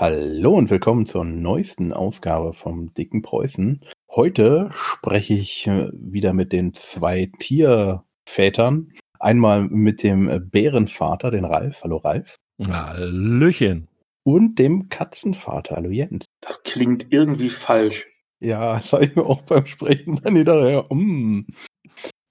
Hallo und willkommen zur neuesten Ausgabe vom Dicken Preußen. Heute spreche ich äh, wieder mit den zwei Tiervätern. Einmal mit dem Bärenvater, den Ralf. Hallo Ralf. Hallöchen. Und dem Katzenvater. Hallo Jens. Das klingt irgendwie falsch. Ja, das habe ich mir auch beim Sprechen dann hinterher. Mm.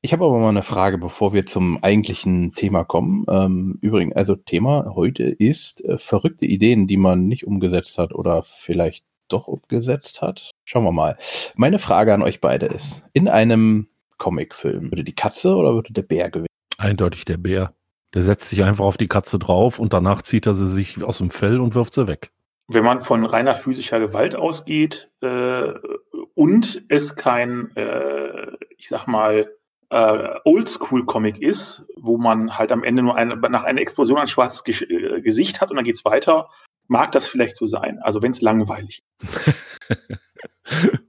Ich habe aber mal eine Frage, bevor wir zum eigentlichen Thema kommen. Ähm, übrigens, also Thema heute ist äh, verrückte Ideen, die man nicht umgesetzt hat oder vielleicht doch umgesetzt hat. Schauen wir mal. Meine Frage an euch beide ist, in einem Comicfilm, würde die Katze oder würde der Bär gewinnen? Eindeutig der Bär. Der setzt sich einfach auf die Katze drauf und danach zieht er sie sich aus dem Fell und wirft sie weg. Wenn man von reiner physischer Gewalt ausgeht äh, und es kein, äh, ich sag mal, äh, Oldschool-Comic ist, wo man halt am Ende nur eine, nach einer Explosion ein schwarzes Ge äh, Gesicht hat und dann geht's weiter, mag das vielleicht so sein. Also wenn es langweilig.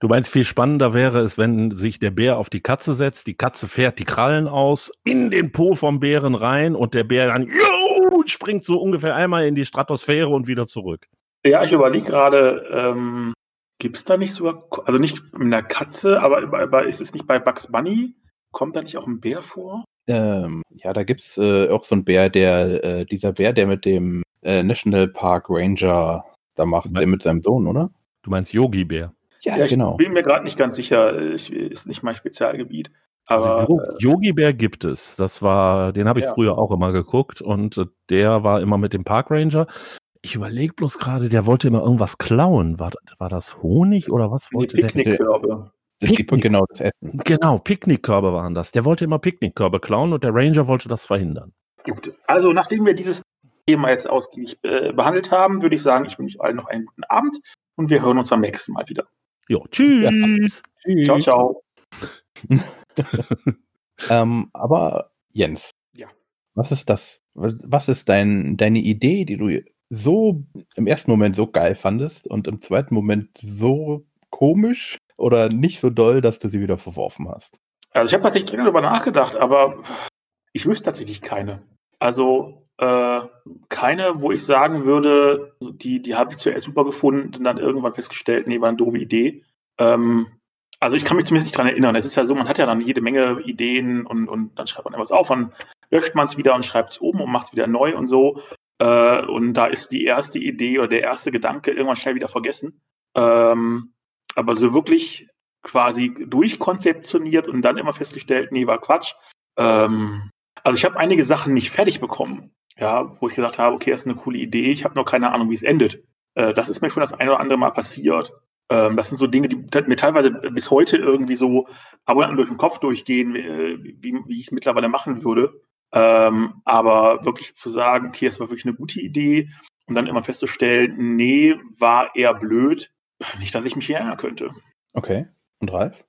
du meinst, viel spannender wäre es, wenn sich der Bär auf die Katze setzt, die Katze fährt die Krallen aus, in den Po vom Bären rein und der Bär dann juhu, springt so ungefähr einmal in die Stratosphäre und wieder zurück. Ja, ich überlege gerade, ähm, Gibt es da nicht sogar, also nicht mit einer Katze, aber, aber ist es nicht bei Bugs Bunny? Kommt da nicht auch ein Bär vor? Ähm, ja, da gibt es äh, auch so einen Bär, der, äh, dieser Bär, der mit dem äh, National Park Ranger da macht, der mit seinem Sohn, oder? Du meinst Yogi Bär? Ja, ja, ich genau. bin mir gerade nicht ganz sicher. Ich, ist nicht mein Spezialgebiet. Aber also, Yogi Bär gibt es. Das war, den habe ich ja. früher auch immer geguckt und äh, der war immer mit dem Park Ranger. Ich überlege bloß gerade, der wollte immer irgendwas klauen. War, war das Honig oder was wollte nee, Picknickkörbe. Das Picknick. genau das Essen. Genau, Picknickkörbe waren das. Der wollte immer Picknickkörbe klauen und der Ranger wollte das verhindern. Gut, also nachdem wir dieses Thema jetzt ausgiebig äh, behandelt haben, würde ich sagen, ich wünsche euch allen noch einen guten Abend und wir hören uns beim nächsten Mal wieder. Jo, tschüss. Ja. Ciao, ciao. ähm, aber Jens, ja. was ist das? Was ist dein, deine Idee, die du so im ersten Moment so geil fandest und im zweiten Moment so komisch oder nicht so doll, dass du sie wieder verworfen hast? Also ich habe tatsächlich dringend darüber nachgedacht, aber ich wüsste tatsächlich keine. Also äh, keine, wo ich sagen würde, die, die habe ich zuerst super gefunden und dann irgendwann festgestellt, nee, war eine doofe Idee. Ähm, also ich kann mich zumindest nicht dran erinnern. Es ist ja so, man hat ja dann jede Menge Ideen und, und dann schreibt man etwas auf, dann löscht man es wieder und schreibt es oben und macht es wieder neu und so. Äh, und da ist die erste Idee oder der erste Gedanke irgendwann schnell wieder vergessen. Ähm, aber so wirklich quasi durchkonzeptioniert und dann immer festgestellt, nee, war Quatsch. Ähm, also ich habe einige Sachen nicht fertig bekommen, ja, wo ich gesagt habe, okay, das ist eine coole Idee, ich habe noch keine Ahnung, wie es endet. Äh, das ist mir schon das eine oder andere Mal passiert. Ähm, das sind so Dinge, die mir teilweise bis heute irgendwie so ab und an durch den Kopf durchgehen, äh, wie, wie ich es mittlerweile machen würde. Ähm, aber wirklich zu sagen, okay, es war wirklich eine gute Idee und dann immer festzustellen, nee, war eher blöd, nicht, dass ich mich hier ärgern könnte. Okay. Und Ralf?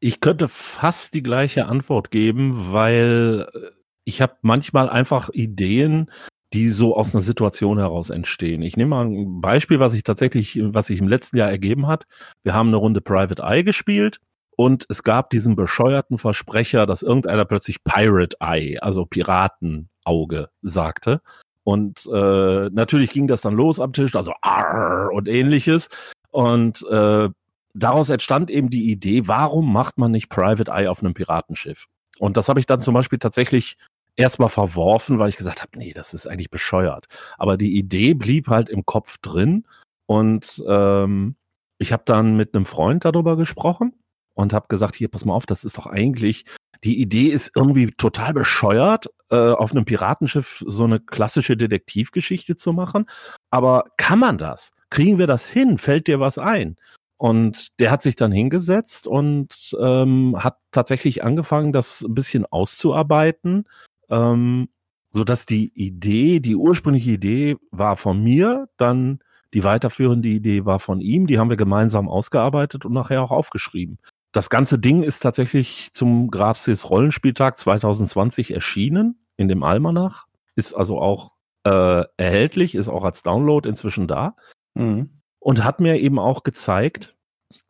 Ich könnte fast die gleiche Antwort geben, weil äh, ich habe manchmal einfach Ideen, die so aus einer Situation heraus entstehen. Ich nehme mal ein Beispiel, was ich tatsächlich, was sich im letzten Jahr ergeben hat. Wir haben eine Runde Private Eye gespielt und es gab diesen bescheuerten Versprecher, dass irgendeiner plötzlich Pirate Eye, also Piratenauge, sagte. Und äh, natürlich ging das dann los am Tisch, also Arr und ähnliches. Und äh, daraus entstand eben die Idee, warum macht man nicht Private Eye auf einem Piratenschiff? Und das habe ich dann zum Beispiel tatsächlich erstmal verworfen, weil ich gesagt habe, nee, das ist eigentlich bescheuert. Aber die Idee blieb halt im Kopf drin und ähm, ich habe dann mit einem Freund darüber gesprochen und habe gesagt, hier, pass mal auf, das ist doch eigentlich, die Idee ist irgendwie total bescheuert, äh, auf einem Piratenschiff so eine klassische Detektivgeschichte zu machen. Aber kann man das? Kriegen wir das hin? Fällt dir was ein? Und der hat sich dann hingesetzt und ähm, hat tatsächlich angefangen, das ein bisschen auszuarbeiten, ähm, so dass die Idee, die ursprüngliche Idee war von mir, dann die weiterführende Idee war von ihm, die haben wir gemeinsam ausgearbeitet und nachher auch aufgeschrieben. Das ganze Ding ist tatsächlich zum Gratis Rollenspieltag 2020 erschienen in dem Almanach. Ist also auch äh, erhältlich, ist auch als Download inzwischen da. Mhm. Und hat mir eben auch gezeigt,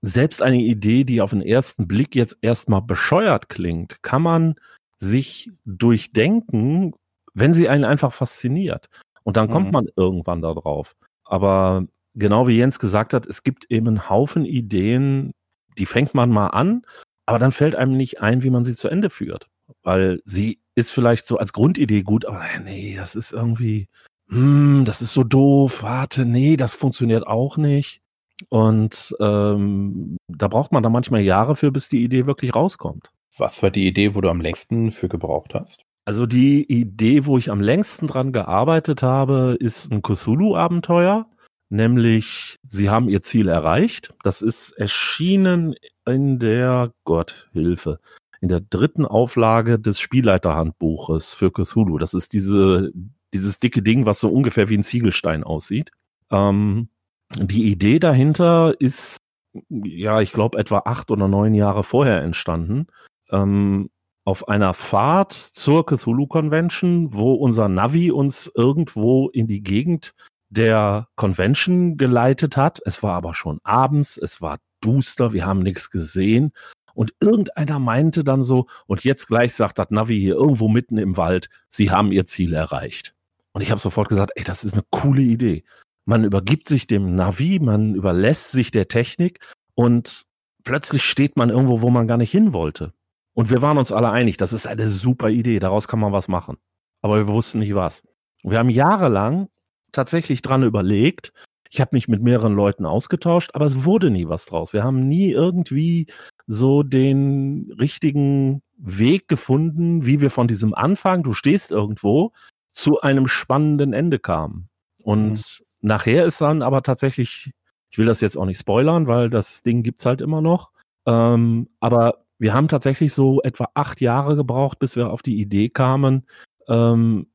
selbst eine Idee, die auf den ersten Blick jetzt erstmal bescheuert klingt, kann man sich durchdenken, wenn sie einen einfach fasziniert. Und dann mhm. kommt man irgendwann da drauf. Aber genau wie Jens gesagt hat, es gibt eben einen Haufen Ideen, die fängt man mal an, aber dann fällt einem nicht ein, wie man sie zu Ende führt. Weil sie ist vielleicht so als Grundidee gut, aber nee, das ist irgendwie, hm, das ist so doof, warte, nee, das funktioniert auch nicht. Und ähm, da braucht man dann manchmal Jahre für, bis die Idee wirklich rauskommt. Was war die Idee, wo du am längsten für gebraucht hast? Also die Idee, wo ich am längsten dran gearbeitet habe, ist ein Cthulhu-Abenteuer. Nämlich, sie haben ihr Ziel erreicht. Das ist erschienen in der, Gott, Hilfe, in der dritten Auflage des Spielleiterhandbuches für Cthulhu. Das ist diese, dieses dicke Ding, was so ungefähr wie ein Ziegelstein aussieht. Ähm, die Idee dahinter ist, ja, ich glaube, etwa acht oder neun Jahre vorher entstanden. Ähm, auf einer Fahrt zur Cthulhu Convention, wo unser Navi uns irgendwo in die Gegend der Convention geleitet hat. Es war aber schon abends, es war duster, wir haben nichts gesehen. Und irgendeiner meinte dann so, und jetzt gleich sagt das Navi hier irgendwo mitten im Wald, sie haben ihr Ziel erreicht. Und ich habe sofort gesagt, ey, das ist eine coole Idee. Man übergibt sich dem Navi, man überlässt sich der Technik und plötzlich steht man irgendwo, wo man gar nicht hin wollte. Und wir waren uns alle einig, das ist eine super Idee, daraus kann man was machen. Aber wir wussten nicht was. Wir haben jahrelang tatsächlich dran überlegt. Ich habe mich mit mehreren Leuten ausgetauscht, aber es wurde nie was draus. Wir haben nie irgendwie so den richtigen Weg gefunden, wie wir von diesem Anfang, du stehst irgendwo, zu einem spannenden Ende kamen. Und mhm. nachher ist dann aber tatsächlich, ich will das jetzt auch nicht spoilern, weil das Ding gibt's halt immer noch. Ähm, aber wir haben tatsächlich so etwa acht Jahre gebraucht, bis wir auf die Idee kamen, ähm,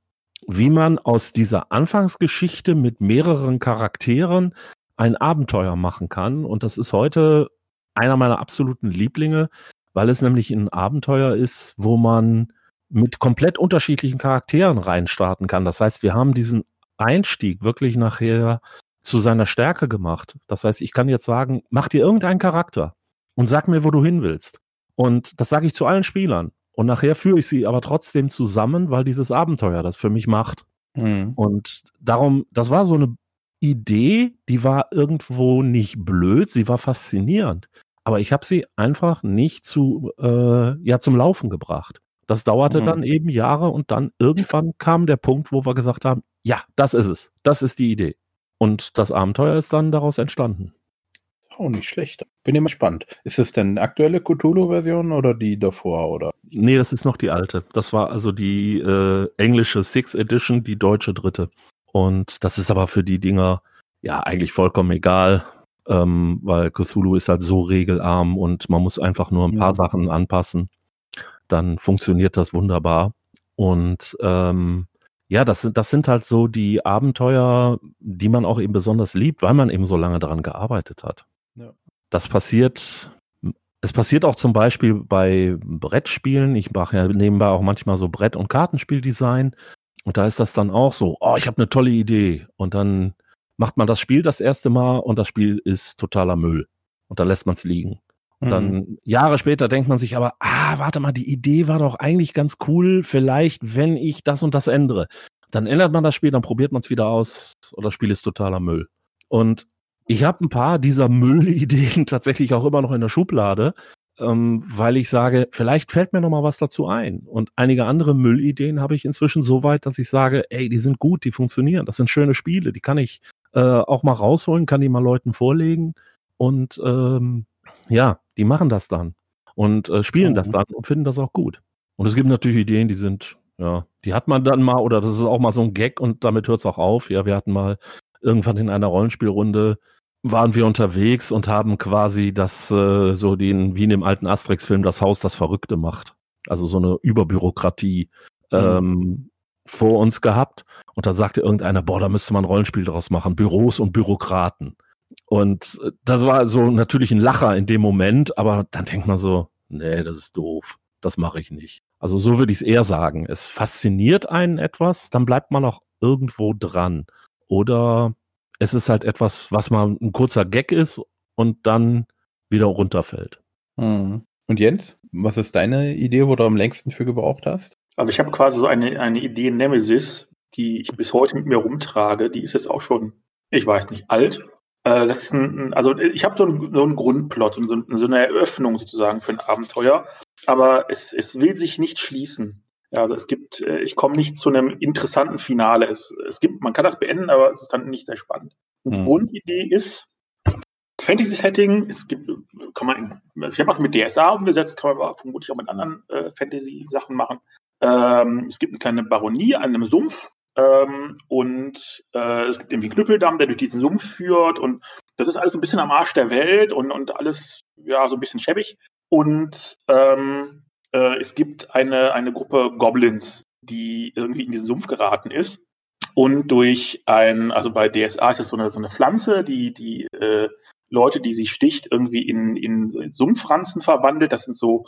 wie man aus dieser Anfangsgeschichte mit mehreren Charakteren ein Abenteuer machen kann. Und das ist heute einer meiner absoluten Lieblinge, weil es nämlich ein Abenteuer ist, wo man mit komplett unterschiedlichen Charakteren reinstarten kann. Das heißt, wir haben diesen Einstieg wirklich nachher zu seiner Stärke gemacht. Das heißt, ich kann jetzt sagen, mach dir irgendeinen Charakter und sag mir, wo du hin willst. Und das sage ich zu allen Spielern. Und nachher führe ich sie aber trotzdem zusammen, weil dieses Abenteuer das für mich macht. Mhm. Und darum, das war so eine Idee, die war irgendwo nicht blöd, sie war faszinierend. Aber ich habe sie einfach nicht zu, äh, ja, zum Laufen gebracht. Das dauerte mhm. dann eben Jahre und dann irgendwann kam der Punkt, wo wir gesagt haben, ja, das ist es. Das ist die Idee. Und das Abenteuer ist dann daraus entstanden. Auch nicht schlecht. Bin immer gespannt. Ist es denn eine aktuelle Cthulhu-Version oder die davor, oder? Nee, das ist noch die alte. Das war also die äh, englische Six Edition, die deutsche dritte. Und das ist aber für die Dinger ja eigentlich vollkommen egal, ähm, weil Cthulhu ist halt so regelarm und man muss einfach nur ein paar ja. Sachen anpassen. Dann funktioniert das wunderbar. Und ähm, ja, das sind, das sind halt so die Abenteuer, die man auch eben besonders liebt, weil man eben so lange daran gearbeitet hat. Das passiert, es passiert auch zum Beispiel bei Brettspielen. Ich mache ja nebenbei auch manchmal so Brett- und Kartenspieldesign. Und da ist das dann auch so, oh, ich habe eine tolle Idee. Und dann macht man das Spiel das erste Mal und das Spiel ist totaler Müll. Und dann lässt man es liegen. Und dann mhm. Jahre später denkt man sich aber, ah, warte mal, die Idee war doch eigentlich ganz cool, vielleicht, wenn ich das und das ändere. Dann ändert man das Spiel, dann probiert man es wieder aus oder das Spiel ist totaler Müll. Und ich habe ein paar dieser Müllideen tatsächlich auch immer noch in der Schublade, ähm, weil ich sage, vielleicht fällt mir noch mal was dazu ein. Und einige andere Müllideen habe ich inzwischen so weit, dass ich sage, ey, die sind gut, die funktionieren, das sind schöne Spiele, die kann ich äh, auch mal rausholen, kann die mal Leuten vorlegen und ähm, ja, die machen das dann und äh, spielen mhm. das dann und finden das auch gut. Und es gibt natürlich Ideen, die sind, ja, die hat man dann mal oder das ist auch mal so ein Gag und damit hört es auch auf. Ja, wir hatten mal irgendwann in einer Rollenspielrunde waren wir unterwegs und haben quasi das äh, so den wie in dem alten Asterix-Film das Haus das Verrückte macht. Also so eine Überbürokratie mhm. ähm, vor uns gehabt. Und da sagte irgendeiner, boah, da müsste man ein Rollenspiel draus machen, Büros und Bürokraten. Und äh, das war so natürlich ein Lacher in dem Moment, aber dann denkt man so, nee, das ist doof, das mache ich nicht. Also so würde ich es eher sagen. Es fasziniert einen etwas, dann bleibt man auch irgendwo dran. Oder es ist halt etwas, was mal ein kurzer Gag ist und dann wieder runterfällt. Hm. Und Jens, was ist deine Idee, wo du am längsten für gebraucht hast? Also ich habe quasi so eine, eine Idee Nemesis, die ich bis heute mit mir rumtrage, die ist jetzt auch schon, ich weiß nicht, alt. Äh, das ist ein, also ich habe so, ein, so einen Grundplot und so, so, eine Eröffnung sozusagen für ein Abenteuer, aber es, es will sich nicht schließen. Ja, also es gibt, äh, ich komme nicht zu einem interessanten Finale. Es, es gibt, man kann das beenden, aber es ist dann nicht sehr spannend. Und die hm. Grundidee ist, Fantasy-Setting, es gibt, kann man, also ich habe was mit DSA umgesetzt, kann man aber vermutlich auch mit anderen äh, Fantasy-Sachen machen. Ähm, es gibt eine kleine Baronie an einem Sumpf ähm, und äh, es gibt irgendwie einen Knüppeldamm, der durch diesen Sumpf führt und das ist alles so ein bisschen am Arsch der Welt und, und alles, ja, so ein bisschen schäbig. Und ähm, äh, es gibt eine, eine Gruppe Goblins, die irgendwie in diesen Sumpf geraten ist. Und durch ein, also bei DSA ist es so eine, so eine Pflanze, die, die äh, Leute, die sie sticht, irgendwie in, in Sumpfranzen verwandelt. Das sind so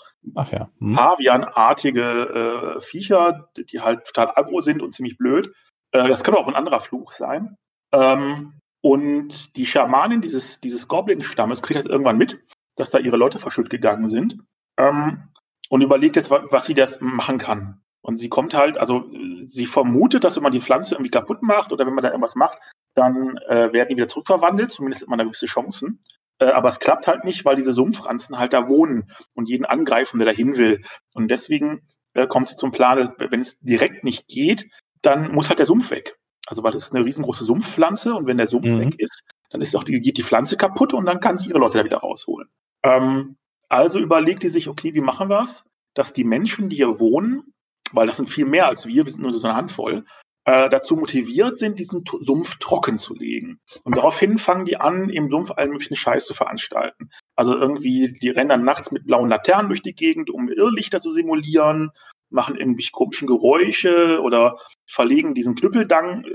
ja. hm. Pavianartige äh, Viecher, die halt total aggro sind und ziemlich blöd. Äh, das kann auch ein anderer Fluch sein. Ähm, und die Schamanin dieses, dieses Goblin-Stammes kriegt das irgendwann mit, dass da ihre Leute verschütt gegangen sind. Ähm, und überlegt jetzt, was sie das machen kann. Und sie kommt halt, also sie vermutet, dass wenn man die Pflanze irgendwie kaputt macht oder wenn man da irgendwas macht, dann äh, werden die wieder zurückverwandelt, zumindest hat man da gewisse Chancen. Äh, aber es klappt halt nicht, weil diese Sumpfranzen halt da wohnen und jeden angreifen, der da hin will. Und deswegen äh, kommt sie zum Plan, wenn es direkt nicht geht, dann muss halt der Sumpf weg. Also weil das ist eine riesengroße Sumpfpflanze und wenn der Sumpf mhm. weg ist, dann ist auch die, geht die Pflanze kaputt und dann kann sie ihre Leute da wieder rausholen. Ähm, also überlegt die sich, okay, wie machen wir es, dass die Menschen, die hier wohnen, weil das sind viel mehr als wir, wir sind nur so eine Handvoll, äh, dazu motiviert sind, diesen Sumpf trocken zu legen. Und daraufhin fangen die an, im Sumpf allen möglichen Scheiß zu veranstalten. Also irgendwie, die rennen dann nachts mit blauen Laternen durch die Gegend, um Irrlichter zu simulieren, machen irgendwie komischen Geräusche oder verlegen diesen Knüppeldang äh,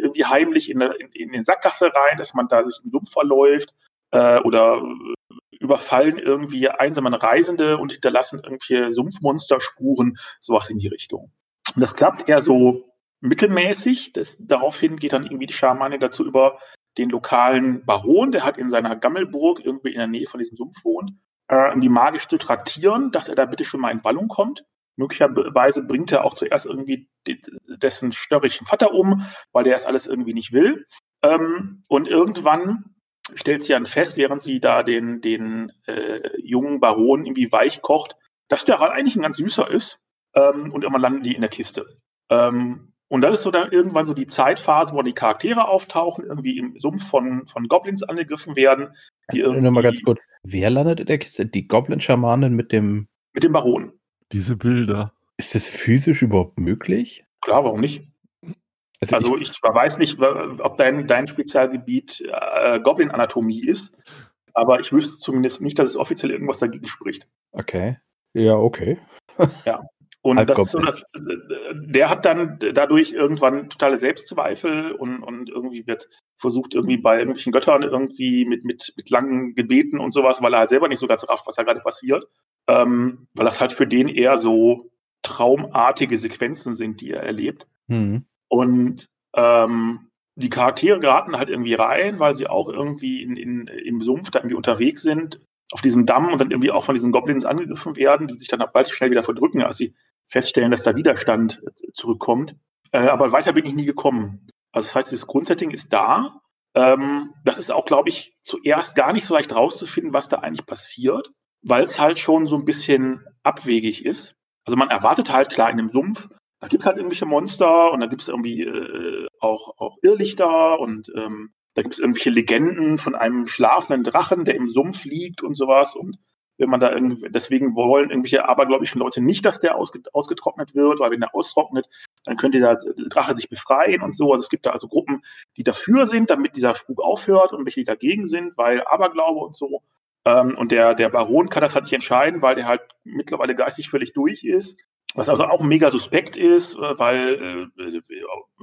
irgendwie heimlich in, der, in, in, den Sackgasse rein, dass man da sich im Sumpf verläuft äh, oder überfallen irgendwie einsame Reisende und hinterlassen irgendwelche Sumpfmonsterspuren, sowas in die Richtung. Und das klappt eher so mittelmäßig. Das, daraufhin geht dann irgendwie die Schamane dazu über, den lokalen Baron, der halt in seiner Gammelburg irgendwie in der Nähe von diesem Sumpf wohnt, äh, irgendwie magisch zu traktieren, dass er da bitte schon mal in Ballung kommt. Möglicherweise bringt er auch zuerst irgendwie dessen störrigen Vater um, weil der das alles irgendwie nicht will. Ähm, und irgendwann stellt sie dann fest, während sie da den, den äh, jungen Baron irgendwie weich kocht, dass der halt eigentlich ein ganz süßer ist. Ähm, und irgendwann landen die in der Kiste. Ähm, und das ist so dann irgendwann so die Zeitphase, wo die Charaktere auftauchen, irgendwie im Sumpf von, von Goblins angegriffen werden. Die irgendwie Nur mal ganz kurz. Wer landet in der Kiste? Die Goblin-Schamanen mit dem. Mit dem Baron. Diese Bilder. Ist das physisch überhaupt möglich? Klar, warum nicht? Also, also ich, ich, weiß nicht, ob dein, dein Spezialgebiet äh, Goblin-Anatomie ist, aber ich wüsste zumindest nicht, dass es offiziell irgendwas dagegen spricht. Okay. Ja, okay. ja. Und das ist so, dass, der hat dann dadurch irgendwann totale Selbstzweifel und, und irgendwie wird versucht, irgendwie bei irgendwelchen Göttern irgendwie mit, mit, mit langen Gebeten und sowas, weil er halt selber nicht so ganz rafft, was da gerade passiert. Ähm, weil das halt für den eher so traumartige Sequenzen sind, die er erlebt. Mhm. Und ähm, die Charaktere geraten halt irgendwie rein, weil sie auch irgendwie in, in, im Sumpf da irgendwie unterwegs sind, auf diesem Damm und dann irgendwie auch von diesen Goblins angegriffen werden, die sich dann bald schnell wieder verdrücken, als sie feststellen, dass da Widerstand äh, zurückkommt. Äh, aber weiter bin ich nie gekommen. Also das heißt, das Grundsetting ist da. Ähm, das ist auch, glaube ich, zuerst gar nicht so leicht rauszufinden, was da eigentlich passiert, weil es halt schon so ein bisschen abwegig ist. Also man erwartet halt klar in dem Sumpf, da gibt es halt irgendwelche Monster und da gibt es irgendwie äh, auch, auch Irrlichter und ähm, da gibt es irgendwelche Legenden von einem schlafenden Drachen, der im Sumpf liegt und sowas. Und wenn man da irgendwie, deswegen wollen irgendwelche abergläubischen Leute nicht, dass der ausgetrocknet wird, weil wenn der austrocknet, dann könnte der Drache sich befreien und so. Also es gibt da also Gruppen, die dafür sind, damit dieser Spuk aufhört und welche die dagegen sind, weil Aberglaube und so. Ähm, und der, der Baron kann das halt nicht entscheiden, weil der halt mittlerweile geistig völlig durch ist. Was also auch mega suspekt ist, äh, weil äh,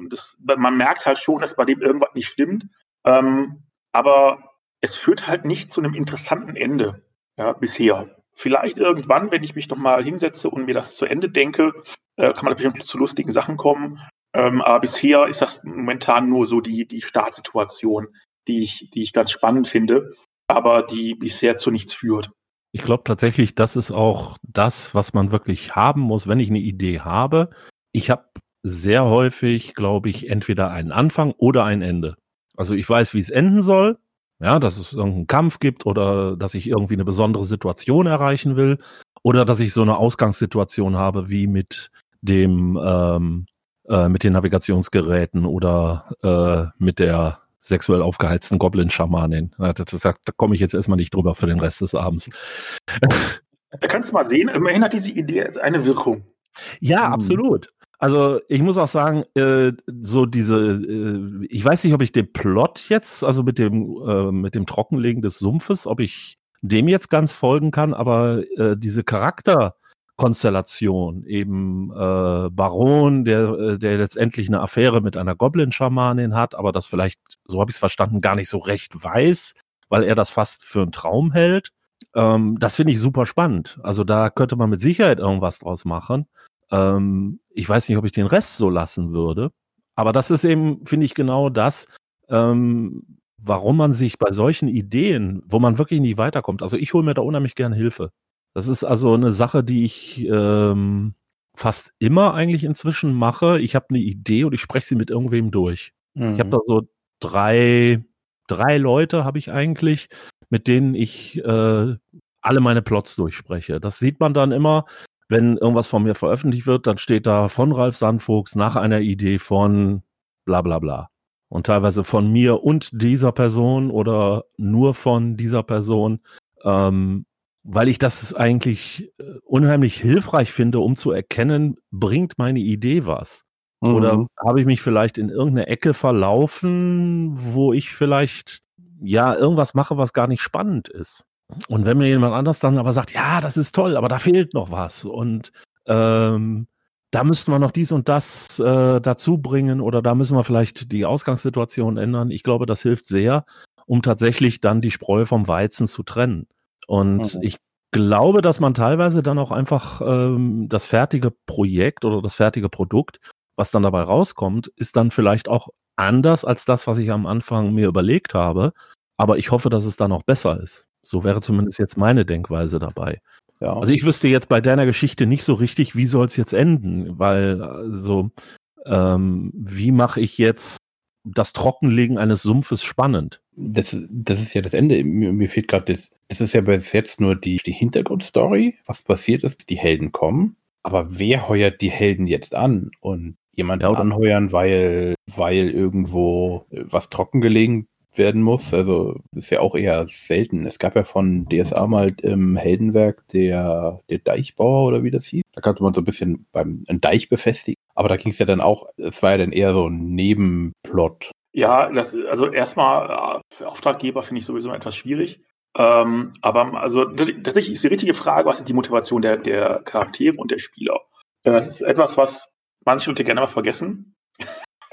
das, man merkt halt schon, dass bei dem irgendwas nicht stimmt. Ähm, aber es führt halt nicht zu einem interessanten Ende ja, bisher. Vielleicht irgendwann, wenn ich mich noch mal hinsetze und mir das zu Ende denke, äh, kann man bestimmt zu lustigen Sachen kommen. Ähm, aber bisher ist das momentan nur so die, die Startsituation, die ich, die ich ganz spannend finde, aber die bisher zu nichts führt. Ich glaube tatsächlich, das ist auch das, was man wirklich haben muss, wenn ich eine Idee habe. Ich habe sehr häufig, glaube ich, entweder einen Anfang oder ein Ende. Also ich weiß, wie es enden soll, ja, dass es irgendeinen Kampf gibt oder dass ich irgendwie eine besondere Situation erreichen will oder dass ich so eine Ausgangssituation habe wie mit dem ähm, äh, mit den Navigationsgeräten oder äh, mit der sexuell aufgeheizten Goblin-Schamanin. Da, da, da komme ich jetzt erstmal nicht drüber für den Rest des Abends. Da kannst du mal sehen, immerhin hat diese Idee eine Wirkung. Ja, mhm. absolut. Also ich muss auch sagen, äh, so diese, äh, ich weiß nicht, ob ich den Plot jetzt, also mit dem, äh, mit dem Trockenlegen des Sumpfes, ob ich dem jetzt ganz folgen kann, aber äh, diese Charakterkonstellation, eben äh, Baron, der, äh, der letztendlich eine Affäre mit einer Goblin-Schamanin hat, aber das vielleicht, so habe ich es verstanden, gar nicht so recht weiß, weil er das fast für einen Traum hält. Ähm, das finde ich super spannend. Also da könnte man mit Sicherheit irgendwas draus machen. Ähm, ich weiß nicht, ob ich den Rest so lassen würde. Aber das ist eben, finde ich, genau das, ähm, warum man sich bei solchen Ideen, wo man wirklich nie weiterkommt, also ich hole mir da unheimlich gerne Hilfe. Das ist also eine Sache, die ich ähm, fast immer eigentlich inzwischen mache. Ich habe eine Idee und ich spreche sie mit irgendwem durch. Mhm. Ich habe da so drei, drei Leute habe ich eigentlich, mit denen ich äh, alle meine Plots durchspreche. Das sieht man dann immer, wenn irgendwas von mir veröffentlicht wird, dann steht da von Ralf Sandfuchs nach einer Idee von bla bla bla. Und teilweise von mir und dieser Person oder nur von dieser Person, ähm, weil ich das eigentlich äh, unheimlich hilfreich finde, um zu erkennen, bringt meine Idee was. Mhm. Oder habe ich mich vielleicht in irgendeine Ecke verlaufen, wo ich vielleicht ja irgendwas mache, was gar nicht spannend ist. Und wenn mir jemand anders dann aber sagt, ja, das ist toll, aber da fehlt noch was und ähm, da müssten wir noch dies und das äh, dazu bringen oder da müssen wir vielleicht die Ausgangssituation ändern. Ich glaube, das hilft sehr, um tatsächlich dann die Spreu vom Weizen zu trennen. Und mhm. ich glaube, dass man teilweise dann auch einfach ähm, das fertige Projekt oder das fertige Produkt, was dann dabei rauskommt, ist dann vielleicht auch anders als das, was ich am Anfang mir überlegt habe. Aber ich hoffe, dass es dann auch besser ist. So wäre zumindest jetzt meine Denkweise dabei. Ja. Also ich wüsste jetzt bei deiner Geschichte nicht so richtig, wie soll es jetzt enden, weil also ähm, wie mache ich jetzt das Trockenlegen eines Sumpfes spannend? Das, das ist ja das Ende. Mir, mir fehlt gerade das. Das ist ja bis jetzt nur die, die Hintergrundstory. Was passiert ist, die Helden kommen. Aber wer heuert die Helden jetzt an? Und jemand ja, anheuern, weil, weil irgendwo was trockengelegen werden muss. Also das ist ja auch eher selten. Es gab ja von DSA mal im Heldenwerk der, der Deichbauer oder wie das hieß. Da konnte man so ein bisschen beim einen Deich befestigen. Aber da ging es ja dann auch, es war ja dann eher so ein Nebenplot. Ja, das, also erstmal äh, für Auftraggeber finde ich sowieso etwas schwierig. Ähm, aber also tatsächlich ist die richtige Frage, was ist die Motivation der, der Charaktere und der Spieler? Denn das ist etwas, was manche Leute gerne mal vergessen.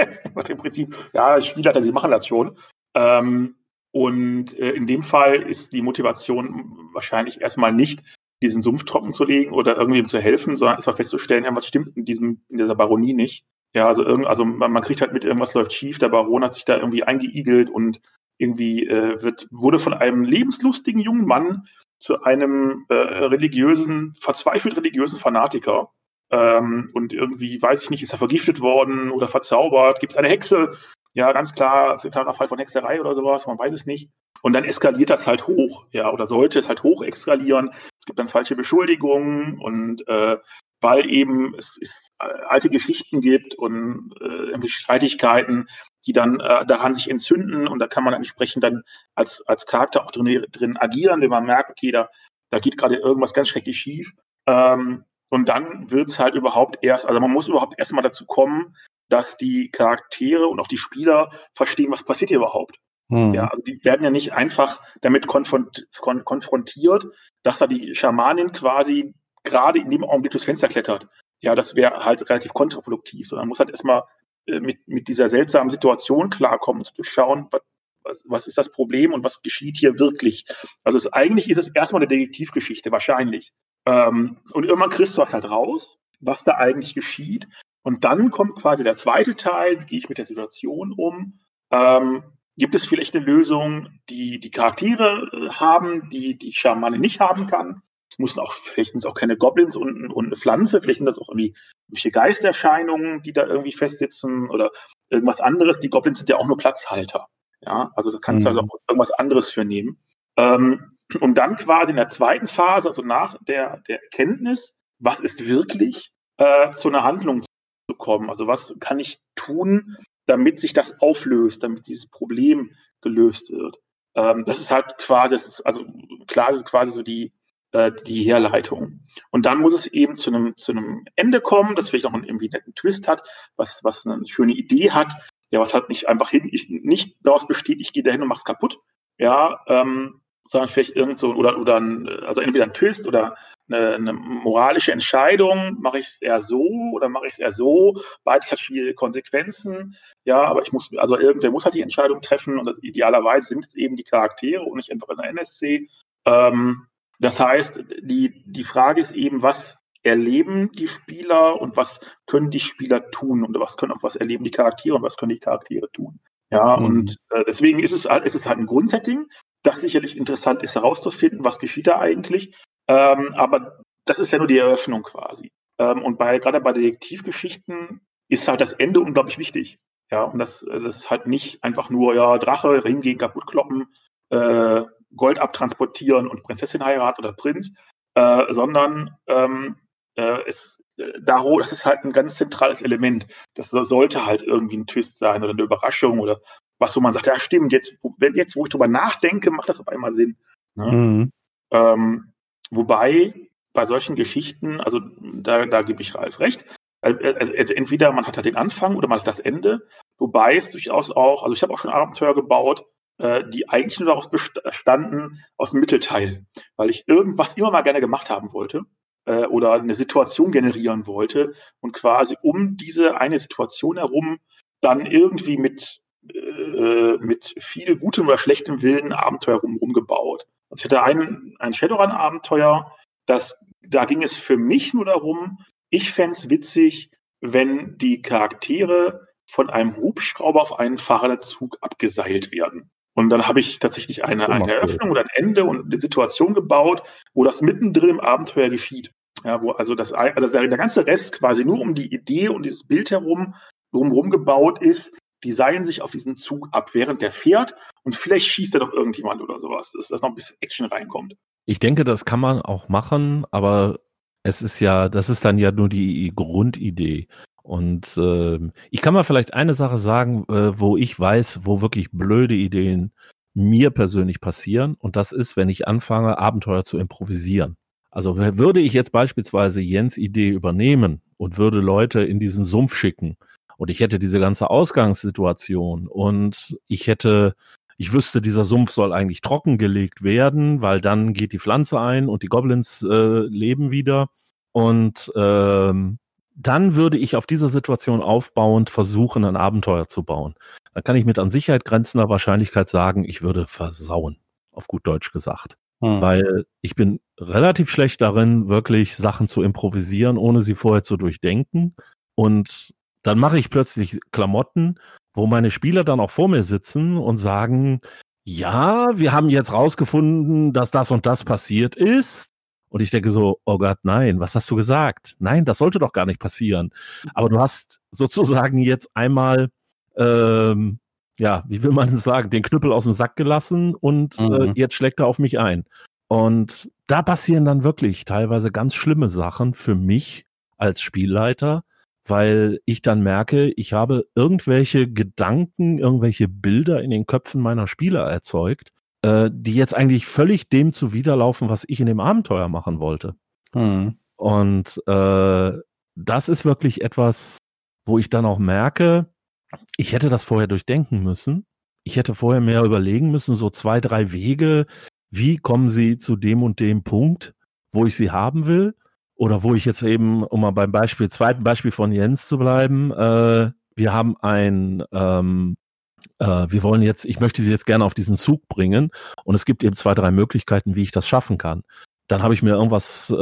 Im Prinzip, ja, Spieler, sie machen das schon. Ähm, und äh, in dem Fall ist die Motivation wahrscheinlich erstmal nicht, diesen Sumpf trocken zu legen oder irgendwem zu helfen, sondern erstmal festzustellen, ja, was stimmt in diesem, in dieser Baronie nicht. Ja, also irgend, also man, man kriegt halt mit, irgendwas läuft schief, der Baron hat sich da irgendwie eingeigelt und irgendwie äh, wird, wurde von einem lebenslustigen jungen Mann zu einem äh, religiösen, verzweifelt religiösen Fanatiker. Ähm, und irgendwie, weiß ich nicht, ist er vergiftet worden oder verzaubert? Gibt es eine Hexe? Ja, ganz klar, ist ein klarer Fall von Hexerei oder sowas, man weiß es nicht. Und dann eskaliert das halt hoch, ja, oder sollte es halt hoch eskalieren. Es gibt dann falsche Beschuldigungen und äh, weil eben es, es alte Geschichten gibt und äh, Streitigkeiten, die dann äh, daran sich entzünden und da kann man entsprechend dann als, als Charakter auch drin, drin agieren, wenn man merkt, okay, da, da geht gerade irgendwas ganz schrecklich schief. Ähm, und dann wird es halt überhaupt erst, also man muss überhaupt erstmal dazu kommen, dass die Charaktere und auch die Spieler verstehen, was passiert hier überhaupt. Mhm. Ja, also die werden ja nicht einfach damit konfront kon konfrontiert, dass da die Schamanin quasi gerade in dem Augenblick durchs Fenster klettert. Ja, das wäre halt relativ kontraproduktiv. So, man muss halt erstmal äh, mit, mit dieser seltsamen Situation klarkommen und zu durchschauen, was, was, was ist das Problem und was geschieht hier wirklich. Also es, eigentlich ist es erstmal eine Detektivgeschichte, wahrscheinlich. Ähm, und irgendwann kriegst du was halt raus, was da eigentlich geschieht. Und dann kommt quasi der zweite Teil, wie gehe ich mit der Situation um? Ähm, gibt es vielleicht eine Lösung, die die Charaktere äh, haben, die die Schamane nicht haben kann? es müssen auch, vielleicht sind es auch keine Goblins und, und eine Pflanze, vielleicht sind das auch irgendwie irgendwelche Geisterscheinungen, die da irgendwie festsitzen oder irgendwas anderes. Die Goblins sind ja auch nur Platzhalter. Ja, also da kannst du mhm. also auch irgendwas anderes für nehmen. Ähm, und dann quasi in der zweiten Phase, also nach der, der Erkenntnis, was ist wirklich, äh, zu einer Handlung zu kommen. Also was kann ich tun, damit sich das auflöst, damit dieses Problem gelöst wird. Ähm, das ist halt quasi, ist, also klar, ist quasi so die, äh, die Herleitung. Und dann muss es eben zu einem, zu einem Ende kommen, das vielleicht auch einen irgendwie netten Twist hat, was, was eine schöne Idee hat, ja, was halt nicht einfach hin, ich, nicht daraus besteht, ich gehe dahin und mach's kaputt, ja, ähm, sondern vielleicht irgend so, oder, oder ein, also entweder ein Twist oder eine, eine moralische Entscheidung, mache ich es eher so oder mache ich es eher so, beides hat schwierige Konsequenzen, ja, aber ich muss, also irgendwer muss halt die Entscheidung treffen und das, idealerweise sind es eben die Charaktere und nicht einfach in der NSC. Ähm, das heißt, die, die Frage ist eben, was erleben die Spieler und was können die Spieler tun und was können auch was erleben die Charaktere und was können die Charaktere tun. Ja, mhm. und äh, deswegen ist es, ist es halt ein Grundsetting, das sicherlich interessant ist herauszufinden, was geschieht da eigentlich. Ähm, aber das ist ja nur die Eröffnung quasi. Ähm, und bei, gerade bei Detektivgeschichten ist halt das Ende unglaublich wichtig. Ja, und das, das ist halt nicht einfach nur, ja, Drache, hingehen, kaputt kloppen, äh, Gold abtransportieren und Prinzessin heiraten oder Prinz, äh, sondern ähm, äh, es, äh, das ist halt ein ganz zentrales Element. Das sollte halt irgendwie ein Twist sein oder eine Überraschung oder was, wo man sagt, ja stimmt, jetzt, wo, jetzt, wo ich drüber nachdenke, macht das auf einmal Sinn. Ne? Mhm. Ähm, wobei bei solchen Geschichten, also da, da gebe ich Ralf recht, also, entweder man hat halt den Anfang oder man hat das Ende, wobei es durchaus auch, also ich habe auch schon Abenteuer gebaut, äh, die eigentlich nur daraus bestanden, aus dem Mittelteil, weil ich irgendwas immer mal gerne gemacht haben wollte äh, oder eine Situation generieren wollte und quasi um diese eine Situation herum dann irgendwie mit, äh, mit viel gutem oder schlechtem Willen Abenteuer rum, rumgebaut. Also ich hatte ein, ein Shadowrun-Abenteuer, das, da ging es für mich nur darum, ich fände es witzig, wenn die Charaktere von einem Hubschrauber auf einen Fahrradzug abgeseilt werden. Und dann habe ich tatsächlich eine, eine Eröffnung oder ein Ende und eine Situation gebaut, wo das mittendrin im Abenteuer geschieht. Ja, wo also das, also der ganze Rest quasi nur um die Idee und dieses Bild herum drumherum gebaut ist, die seilen sich auf diesen Zug ab, während der fährt und vielleicht schießt da doch irgendjemand oder sowas, dass, dass noch ein bisschen Action reinkommt. Ich denke, das kann man auch machen, aber es ist ja, das ist dann ja nur die Grundidee. Und äh, ich kann mal vielleicht eine Sache sagen, äh, wo ich weiß, wo wirklich blöde Ideen mir persönlich passieren. Und das ist, wenn ich anfange, Abenteuer zu improvisieren. Also würde ich jetzt beispielsweise Jens Idee übernehmen und würde Leute in diesen Sumpf schicken und ich hätte diese ganze Ausgangssituation und ich hätte, ich wüsste, dieser Sumpf soll eigentlich trockengelegt werden, weil dann geht die Pflanze ein und die Goblins äh, leben wieder und ähm, dann würde ich auf dieser Situation aufbauend versuchen, ein Abenteuer zu bauen. Dann kann ich mit an Sicherheit grenzender Wahrscheinlichkeit sagen, ich würde versauen, auf gut Deutsch gesagt. Hm. Weil ich bin relativ schlecht darin, wirklich Sachen zu improvisieren, ohne sie vorher zu durchdenken. Und dann mache ich plötzlich Klamotten, wo meine Spieler dann auch vor mir sitzen und sagen, ja, wir haben jetzt rausgefunden, dass das und das passiert ist. Und ich denke so, oh Gott, nein, was hast du gesagt? Nein, das sollte doch gar nicht passieren. Aber du hast sozusagen jetzt einmal, ähm, ja, wie will man es sagen, den Knüppel aus dem Sack gelassen und äh, mhm. äh, jetzt schlägt er auf mich ein. Und da passieren dann wirklich teilweise ganz schlimme Sachen für mich als Spielleiter, weil ich dann merke, ich habe irgendwelche Gedanken, irgendwelche Bilder in den Köpfen meiner Spieler erzeugt, äh, die jetzt eigentlich völlig dem zuwiderlaufen, was ich in dem Abenteuer machen wollte. Hm. Und äh, das ist wirklich etwas, wo ich dann auch merke, ich hätte das vorher durchdenken müssen. Ich hätte vorher mehr überlegen müssen, so zwei, drei Wege, wie kommen sie zu dem und dem Punkt, wo ich sie haben will. Oder wo ich jetzt eben, um mal beim Beispiel, zweiten Beispiel von Jens zu bleiben, äh, wir haben ein ähm, äh, wir wollen jetzt, ich möchte sie jetzt gerne auf diesen Zug bringen und es gibt eben zwei, drei Möglichkeiten, wie ich das schaffen kann. Dann habe ich mir irgendwas, äh,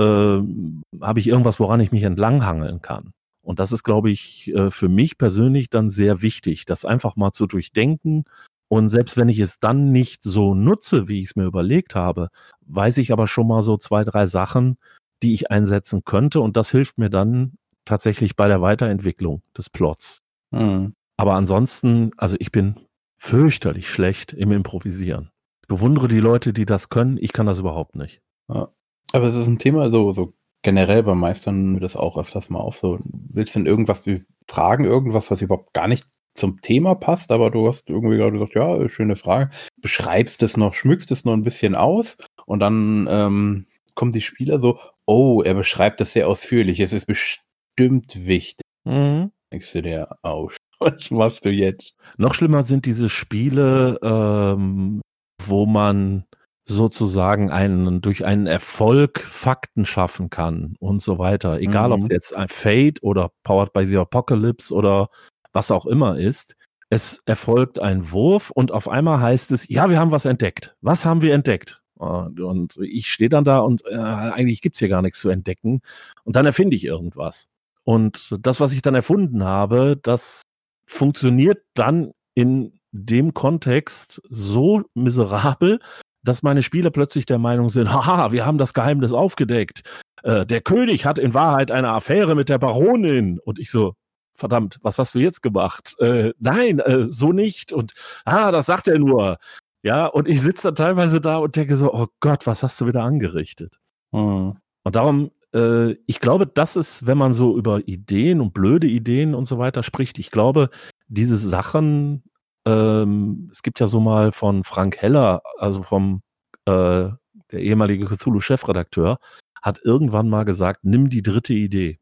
habe ich irgendwas, woran ich mich entlanghangeln kann. Und das ist, glaube ich, äh, für mich persönlich dann sehr wichtig, das einfach mal zu durchdenken Und selbst wenn ich es dann nicht so nutze, wie ich es mir überlegt habe, weiß ich aber schon mal so zwei, drei Sachen, die ich einsetzen könnte. Und das hilft mir dann tatsächlich bei der Weiterentwicklung des Plots. Mhm. Aber ansonsten, also ich bin fürchterlich schlecht im Improvisieren. Ich bewundere die Leute, die das können. Ich kann das überhaupt nicht. Ja. Aber es ist ein Thema, so, so generell beim Meistern das auch öfters mal auf. So, willst du denn irgendwas fragen, irgendwas, was überhaupt gar nicht zum Thema passt, aber du hast irgendwie gerade gesagt, ja, schöne Frage. Beschreibst es noch, schmückst es noch ein bisschen aus und dann ähm, kommen die Spieler so, oh, er beschreibt das sehr ausführlich, es ist bestimmt wichtig. Mhm. Denkst du dir, oh, was machst du jetzt? Noch schlimmer sind diese Spiele, ähm, wo man sozusagen einen, durch einen Erfolg Fakten schaffen kann und so weiter. Egal, mhm. ob es jetzt ein Fate oder Powered by the Apocalypse oder was auch immer ist. Es erfolgt ein Wurf und auf einmal heißt es, ja, wir haben was entdeckt. Was haben wir entdeckt? Und ich stehe dann da und äh, eigentlich gibt's hier gar nichts zu entdecken. Und dann erfinde ich irgendwas. Und das, was ich dann erfunden habe, das funktioniert dann in dem Kontext so miserabel, dass meine Spieler plötzlich der Meinung sind, haha, wir haben das Geheimnis aufgedeckt. Äh, der König hat in Wahrheit eine Affäre mit der Baronin. Und ich so, verdammt, was hast du jetzt gemacht? Äh, nein, äh, so nicht. Und ah, das sagt er nur. Ja, und ich sitze da teilweise da und denke so, oh Gott, was hast du wieder angerichtet? Mhm. Und darum, äh, ich glaube, das ist, wenn man so über Ideen und blöde Ideen und so weiter spricht, ich glaube, diese Sachen, ähm, es gibt ja so mal von Frank Heller, also vom äh, der ehemalige Cthulhu-Chefredakteur, hat irgendwann mal gesagt, nimm die dritte Idee.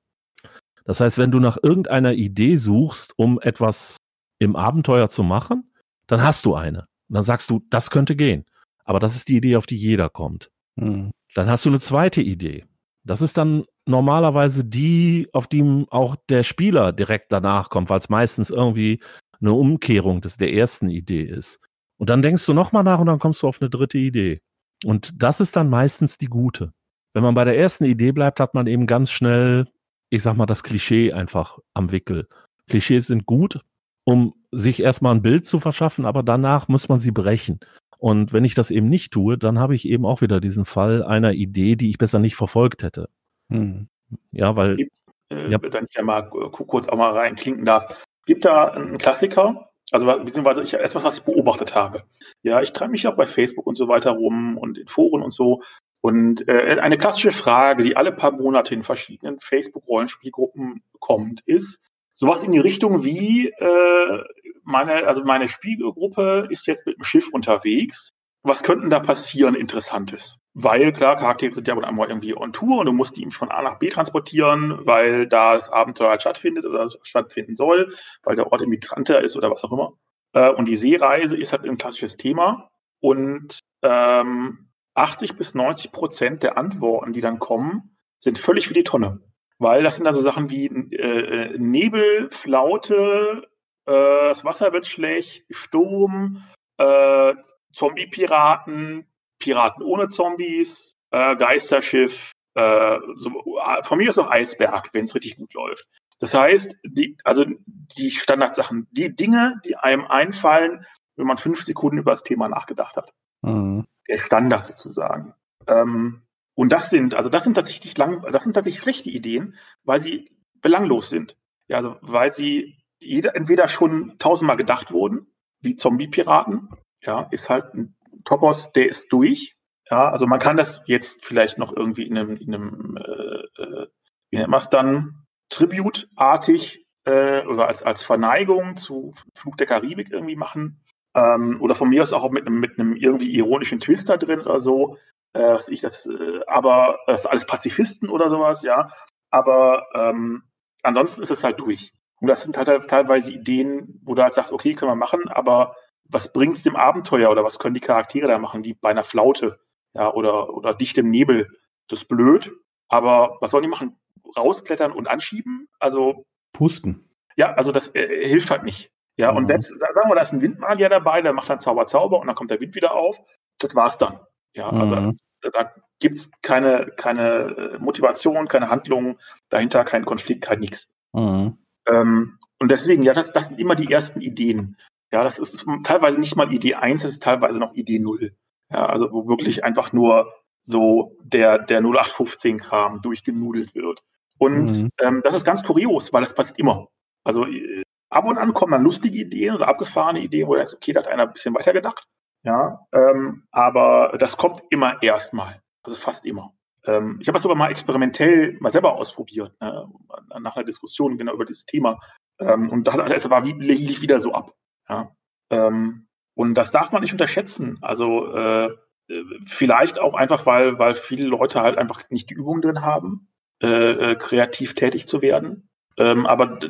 Das heißt, wenn du nach irgendeiner Idee suchst, um etwas im Abenteuer zu machen, dann hast du eine. Und dann sagst du, das könnte gehen. Aber das ist die Idee, auf die jeder kommt. Mhm. Dann hast du eine zweite Idee. Das ist dann normalerweise die, auf die auch der Spieler direkt danach kommt, weil es meistens irgendwie eine Umkehrung des, der ersten Idee ist. Und dann denkst du nochmal nach und dann kommst du auf eine dritte Idee. Und das ist dann meistens die gute. Wenn man bei der ersten Idee bleibt, hat man eben ganz schnell ich sag mal, das Klischee einfach am Wickel. Klischees sind gut, um sich erstmal ein Bild zu verschaffen, aber danach muss man sie brechen. Und wenn ich das eben nicht tue, dann habe ich eben auch wieder diesen Fall einer Idee, die ich besser nicht verfolgt hätte. Hm. Ja, weil. Äh, ja. Wenn ich ja mal kurz auch mal reinklinken darf. Es gibt da einen Klassiker, also beziehungsweise ich, etwas, was ich beobachtet habe. Ja, ich treibe mich auch bei Facebook und so weiter rum und in Foren und so. Und äh, eine klassische Frage, die alle paar Monate in verschiedenen Facebook-Rollenspielgruppen kommt, ist sowas in die Richtung wie äh, meine, also meine Spielgruppe ist jetzt mit dem Schiff unterwegs. Was könnten da passieren Interessantes? Weil klar, Charaktere sind ja wohl einmal irgendwie on Tour und du musst die von A nach B transportieren, weil da das Abenteuer halt stattfindet oder stattfinden soll, weil der Ort irgendwie Trante ist oder was auch immer. Äh, und die Seereise ist halt ein klassisches Thema. Und ähm, 80 bis 90 Prozent der Antworten, die dann kommen, sind völlig für die Tonne. Weil das sind also Sachen wie äh, äh, Nebel, Flaute, äh, das Wasser wird schlecht, Sturm, äh, Zombie-Piraten, Piraten ohne Zombies, äh, Geisterschiff, äh, so, von mir ist noch Eisberg, wenn es richtig gut läuft. Das heißt, die, also die Standardsachen, die Dinge, die einem einfallen, wenn man fünf Sekunden über das Thema nachgedacht hat. Mhm der Standard sozusagen. Ähm, und das sind, also das sind tatsächlich lang, das sind tatsächlich schlechte Ideen, weil sie belanglos sind. Ja, also weil sie entweder schon tausendmal gedacht wurden, wie Zombie-Piraten, ja, ist halt ein Topos, der ist durch. Ja, also man kann das jetzt vielleicht noch irgendwie in einem, in einem äh, äh wie nennt man es dann, Tribute-artig äh, oder als, als Verneigung zu Flug der Karibik irgendwie machen. Ähm, oder von mir aus auch mit einem, mit einem irgendwie ironischen Twister drin oder so. Äh, was ich das, äh, aber das ist alles Pazifisten oder sowas, ja. Aber ähm, ansonsten ist es halt durch. Und das sind halt teilweise Ideen, wo du halt sagst, okay, können wir machen, aber was bringt's dem Abenteuer oder was können die Charaktere da machen, wie bei einer Flaute, ja, oder, oder dichtem Nebel? Das ist blöd, aber was sollen die machen? Rausklettern und anschieben? Also. Pusten. Ja, also das äh, hilft halt nicht. Ja, mhm. und selbst, sagen wir, da ist ein Windmagier dabei, der macht dann Zauber, Zauber und dann kommt der Wind wieder auf. Das war's dann. Ja, also mhm. da, da gibt's keine, keine äh, Motivation, keine Handlung dahinter, kein Konflikt, kein nichts. Mhm. Ähm, und deswegen, ja, das, das sind immer die ersten Ideen. Ja, das ist teilweise nicht mal Idee 1, das ist teilweise noch Idee 0. Ja, also wo wirklich einfach nur so der, der 0815-Kram durchgenudelt wird. Und mhm. ähm, das ist ganz kurios, weil das passiert immer. Also äh, ab und an kommen dann lustige Ideen oder abgefahrene Ideen, wo er ist, okay, da hat einer ein bisschen weiter gedacht. Ja, ähm, aber das kommt immer erstmal. Also fast immer. Ähm, ich habe das sogar mal experimentell mal selber ausprobiert, ne, nach einer Diskussion genau über dieses Thema. Ähm, und da es war wie, lief wieder so ab. Ja. Ähm, und das darf man nicht unterschätzen. Also äh, vielleicht auch einfach, weil, weil viele Leute halt einfach nicht die Übung drin haben, äh, äh kreativ tätig zu werden. Ähm, aber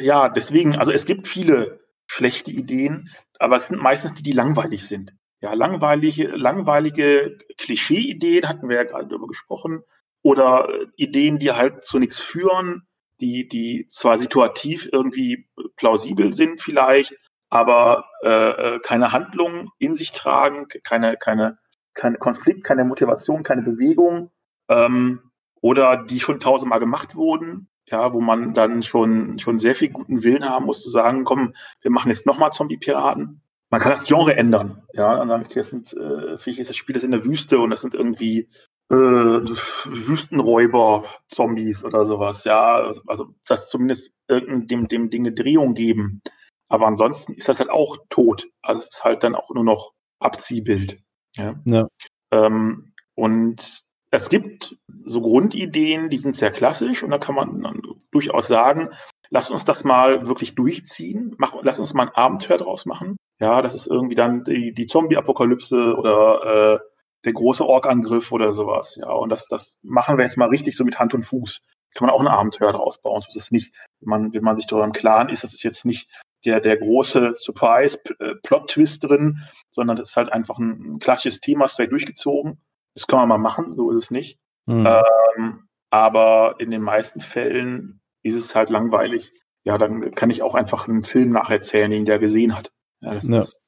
ja, deswegen, also es gibt viele schlechte Ideen, aber es sind meistens die, die langweilig sind. Ja, langweilige, langweilige Klischee-Ideen hatten wir ja gerade darüber gesprochen. Oder äh, Ideen, die halt zu nichts führen, die, die zwar situativ irgendwie plausibel sind vielleicht, aber äh, äh, keine Handlung in sich tragen, keine, keine, keine Konflikt, keine Motivation, keine Bewegung, ähm, oder die schon tausendmal gemacht wurden, ja, wo man dann schon, schon sehr viel guten Willen haben muss, zu sagen, komm, wir machen jetzt nochmal Zombie-Piraten. Man kann das Genre ändern, ja, dann sagen, das sind, äh, ist das Spiel das in der Wüste und das sind irgendwie äh, Wüstenräuber, Zombies oder sowas, ja, also das zumindest dem, dem Dinge Drehung geben. Aber ansonsten ist das halt auch tot. Also es ist halt dann auch nur noch Abziehbild. Ja. ja. Ähm, und es gibt so Grundideen, die sind sehr klassisch und da kann man durchaus sagen, lass uns das mal wirklich durchziehen, mach, lass uns mal ein Abenteuer draus machen. Ja, das ist irgendwie dann die, die Zombie-Apokalypse oder äh, der große Ork-Angriff oder sowas. Ja, und das, das machen wir jetzt mal richtig so mit Hand und Fuß. Kann man auch ein Abenteuer draus bauen. So ist es nicht, wenn man, wenn man sich darüber im Klaren ist, das ist jetzt nicht der, der große Surprise-Plot-Twist äh, drin, sondern das ist halt einfach ein, ein klassisches Thema, straight durchgezogen. Das kann man mal machen, so ist es nicht. Mhm. Ähm, aber in den meisten Fällen ist es halt langweilig. Ja, dann kann ich auch einfach einen Film nacherzählen, den der gesehen hat. Ja, das, ja. Das,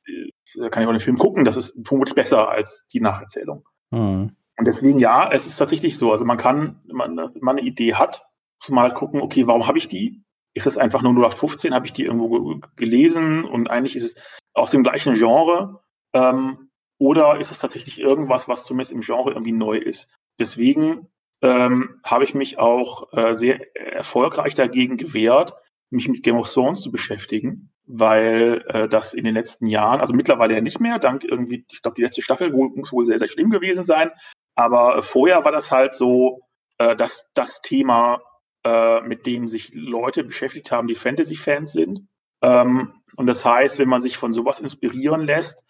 da kann ich auch den Film gucken, das ist vermutlich besser als die Nacherzählung. Mhm. Und deswegen, ja, es ist tatsächlich so. Also man kann, wenn man, eine Idee hat, mal gucken, okay, warum habe ich die? Ist das einfach nur 0815? Habe ich die irgendwo gelesen und eigentlich ist es aus dem gleichen Genre? Ähm, oder ist es tatsächlich irgendwas, was zumindest im Genre irgendwie neu ist? Deswegen ähm, habe ich mich auch äh, sehr erfolgreich dagegen gewehrt, mich mit Game of Thrones zu beschäftigen, weil äh, das in den letzten Jahren, also mittlerweile ja nicht mehr, dank irgendwie, ich glaube, die letzte Staffel muss wohl sehr, sehr schlimm gewesen sein, aber äh, vorher war das halt so, äh, dass das Thema, äh, mit dem sich Leute beschäftigt haben, die Fantasy-Fans sind. Ähm, und das heißt, wenn man sich von sowas inspirieren lässt,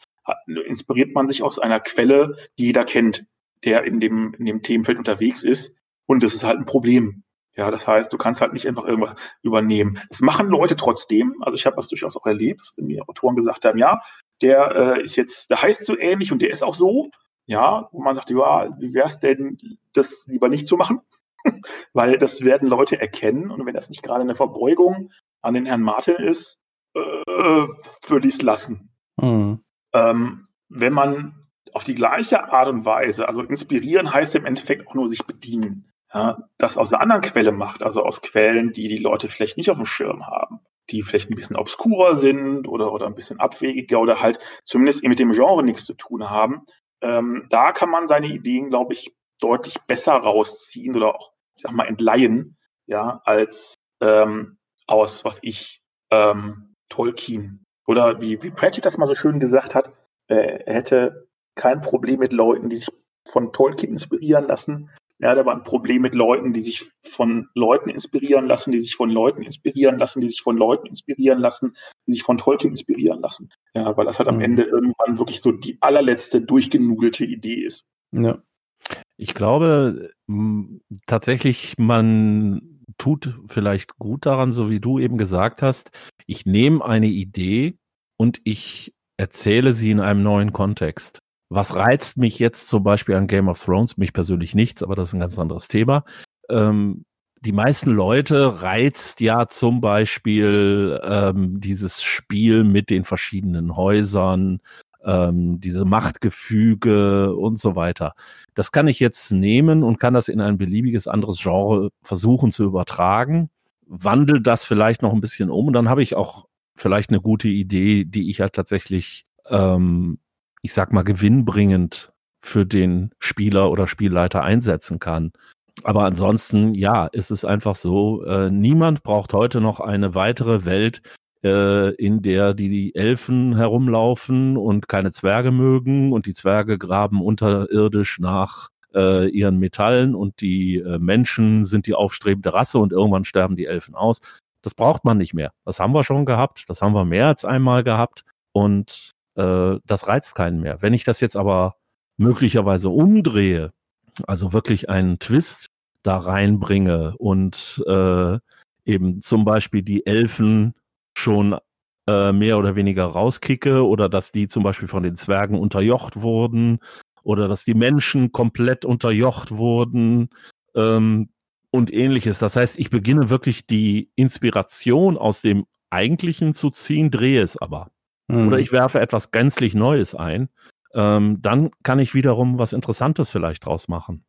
inspiriert man sich aus einer Quelle, die jeder kennt, der in dem, in dem Themenfeld unterwegs ist. Und das ist halt ein Problem. Ja, das heißt, du kannst halt nicht einfach irgendwas übernehmen. Das machen Leute trotzdem. Also ich habe das durchaus auch erlebt, dass mir Autoren gesagt haben, ja, der äh, ist jetzt, der heißt so ähnlich und der ist auch so. Ja, wo man sagt, ja, wie wäre es denn, das lieber nicht zu machen? Weil das werden Leute erkennen und wenn das nicht gerade eine Verbeugung an den Herrn Martin ist, äh, würde ich es lassen. Mhm. Ähm, wenn man auf die gleiche Art und Weise, also inspirieren heißt im Endeffekt auch nur sich bedienen, ja, das aus einer anderen Quelle macht, also aus Quellen, die die Leute vielleicht nicht auf dem Schirm haben, die vielleicht ein bisschen obskurer sind oder, oder ein bisschen abwegiger oder halt zumindest mit dem Genre nichts zu tun haben, ähm, da kann man seine Ideen, glaube ich, deutlich besser rausziehen oder auch, ich sag mal, entleihen, ja, als ähm, aus, was ich, ähm, Tolkien oder wie, wie Pratchett das mal so schön gesagt hat, äh, er hätte kein Problem mit Leuten, die sich von Tolkien inspirieren lassen. Ja, da war ein Problem mit Leuten, die sich von Leuten inspirieren lassen, die sich von Leuten inspirieren lassen, die sich von Leuten inspirieren lassen, die sich von Tolkien inspirieren lassen. Ja, weil das halt am mhm. Ende irgendwann wirklich so die allerletzte durchgenugelte Idee ist. Ja. Ich glaube tatsächlich, man tut vielleicht gut daran, so wie du eben gesagt hast, ich nehme eine Idee und ich erzähle sie in einem neuen Kontext. Was reizt mich jetzt zum Beispiel an Game of Thrones? Mich persönlich nichts, aber das ist ein ganz anderes Thema. Ähm, die meisten Leute reizt ja zum Beispiel ähm, dieses Spiel mit den verschiedenen Häusern, ähm, diese Machtgefüge und so weiter. Das kann ich jetzt nehmen und kann das in ein beliebiges anderes Genre versuchen zu übertragen wandel das vielleicht noch ein bisschen um und dann habe ich auch vielleicht eine gute Idee, die ich halt tatsächlich, ähm, ich sag mal, gewinnbringend für den Spieler oder Spielleiter einsetzen kann. Aber ansonsten, ja, ist es einfach so, äh, niemand braucht heute noch eine weitere Welt, äh, in der die Elfen herumlaufen und keine Zwerge mögen und die Zwerge graben unterirdisch nach äh, ihren Metallen und die äh, Menschen sind die aufstrebende Rasse und irgendwann sterben die Elfen aus. Das braucht man nicht mehr. Das haben wir schon gehabt, das haben wir mehr als einmal gehabt und äh, das reizt keinen mehr. Wenn ich das jetzt aber möglicherweise umdrehe, also wirklich einen Twist da reinbringe und äh, eben zum Beispiel die Elfen schon äh, mehr oder weniger rauskicke oder dass die zum Beispiel von den Zwergen unterjocht wurden oder dass die Menschen komplett unterjocht wurden ähm, und ähnliches. Das heißt, ich beginne wirklich die Inspiration aus dem Eigentlichen zu ziehen, drehe es aber. Mhm. Oder ich werfe etwas gänzlich Neues ein. Ähm, dann kann ich wiederum was Interessantes vielleicht draus machen.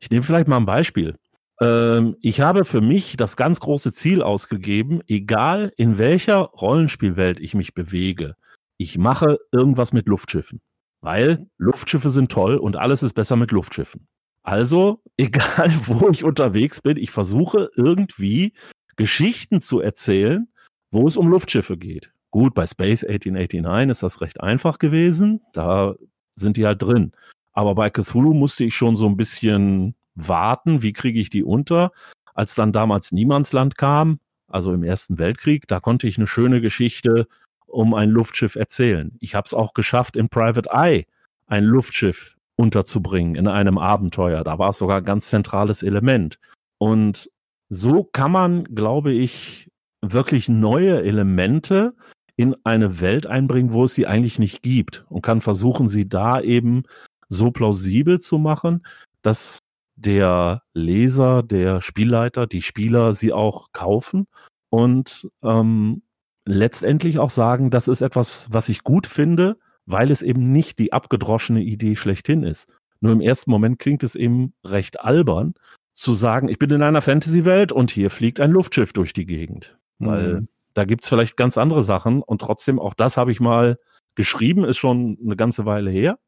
Ich nehme vielleicht mal ein Beispiel. Ähm, ich habe für mich das ganz große Ziel ausgegeben, egal in welcher Rollenspielwelt ich mich bewege, ich mache irgendwas mit Luftschiffen. Weil Luftschiffe sind toll und alles ist besser mit Luftschiffen. Also, egal wo ich unterwegs bin, ich versuche irgendwie Geschichten zu erzählen, wo es um Luftschiffe geht. Gut, bei Space 1889 ist das recht einfach gewesen. Da sind die halt drin. Aber bei Cthulhu musste ich schon so ein bisschen warten, wie kriege ich die unter. Als dann damals Niemandsland kam, also im Ersten Weltkrieg, da konnte ich eine schöne Geschichte um ein Luftschiff erzählen. Ich habe es auch geschafft, in Private Eye ein Luftschiff unterzubringen in einem Abenteuer. Da war es sogar ein ganz zentrales Element. Und so kann man, glaube ich, wirklich neue Elemente in eine Welt einbringen, wo es sie eigentlich nicht gibt und kann versuchen, sie da eben so plausibel zu machen, dass der Leser, der Spielleiter, die Spieler sie auch kaufen und ähm, letztendlich auch sagen, das ist etwas, was ich gut finde, weil es eben nicht die abgedroschene Idee schlechthin ist. Nur im ersten Moment klingt es eben recht albern, zu sagen, ich bin in einer Fantasy-Welt und hier fliegt ein Luftschiff durch die Gegend. Mhm. Da gibt's vielleicht ganz andere Sachen und trotzdem, auch das habe ich mal geschrieben, ist schon eine ganze Weile her.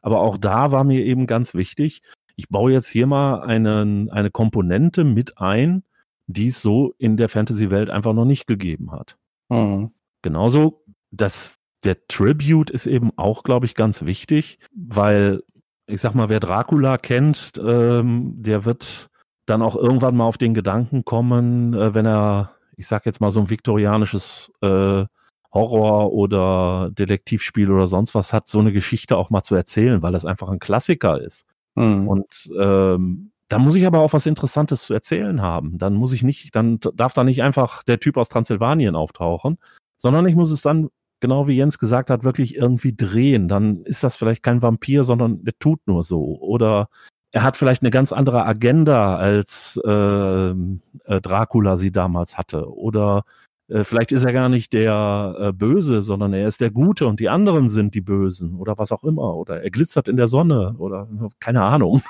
Aber auch da war mir eben ganz wichtig, ich baue jetzt hier mal einen, eine Komponente mit ein, die es so in der Fantasy-Welt einfach noch nicht gegeben hat. Mhm. Genauso, dass der Tribute ist eben auch, glaube ich, ganz wichtig, weil ich sag mal, wer Dracula kennt, ähm, der wird dann auch irgendwann mal auf den Gedanken kommen, äh, wenn er, ich sag jetzt mal, so ein viktorianisches äh, Horror- oder Detektivspiel oder sonst was hat, so eine Geschichte auch mal zu erzählen, weil das einfach ein Klassiker ist. Mhm. Und ähm, da muss ich aber auch was Interessantes zu erzählen haben. Dann muss ich nicht, dann darf da nicht einfach der Typ aus Transsilvanien auftauchen, sondern ich muss es dann, genau wie Jens gesagt hat, wirklich irgendwie drehen. Dann ist das vielleicht kein Vampir, sondern der tut nur so. Oder er hat vielleicht eine ganz andere Agenda, als äh, äh, Dracula sie damals hatte. Oder äh, vielleicht ist er gar nicht der äh, Böse, sondern er ist der Gute und die anderen sind die Bösen oder was auch immer. Oder er glitzert in der Sonne oder keine Ahnung.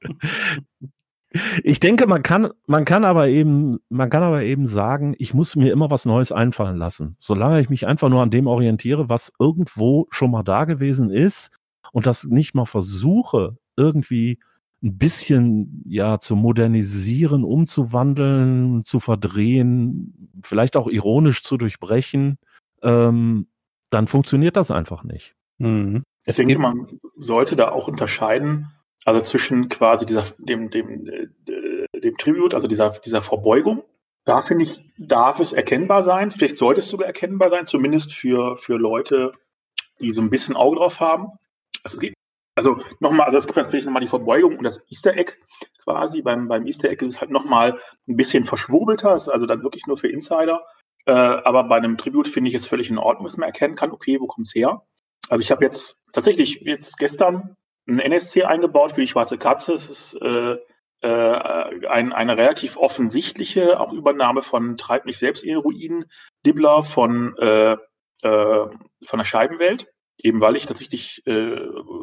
Ich denke, man kann, man kann aber eben, man kann aber eben sagen, ich muss mir immer was Neues einfallen lassen. Solange ich mich einfach nur an dem orientiere, was irgendwo schon mal da gewesen ist und das nicht mal versuche, irgendwie ein bisschen ja zu modernisieren, umzuwandeln, zu verdrehen, vielleicht auch ironisch zu durchbrechen, ähm, dann funktioniert das einfach nicht. Mhm. Ich denke, man sollte da auch unterscheiden, also zwischen quasi dieser, dem, dem, äh, dem Tribute, also dieser, dieser Verbeugung. Da finde ich, darf es erkennbar sein. Vielleicht sollte es sogar erkennbar sein, zumindest für, für Leute, die so ein bisschen Auge drauf haben. Also es geht also nochmal, also es gibt natürlich nochmal die Verbeugung und das Easter Egg quasi. Beim, beim Easter Egg ist es halt nochmal ein bisschen verschwurbelter, ist also dann wirklich nur für Insider. Äh, aber bei einem Tribute finde ich es völlig in Ordnung, dass man erkennen kann, okay, wo kommt es her? Also ich habe jetzt tatsächlich jetzt gestern ein NSC eingebaut für die schwarze Katze. Es ist äh, äh, ein, eine relativ offensichtliche auch Übernahme von Treib mich selbst in Ruinen, Dibbler von, äh, äh, von der Scheibenwelt eben weil ich tatsächlich äh,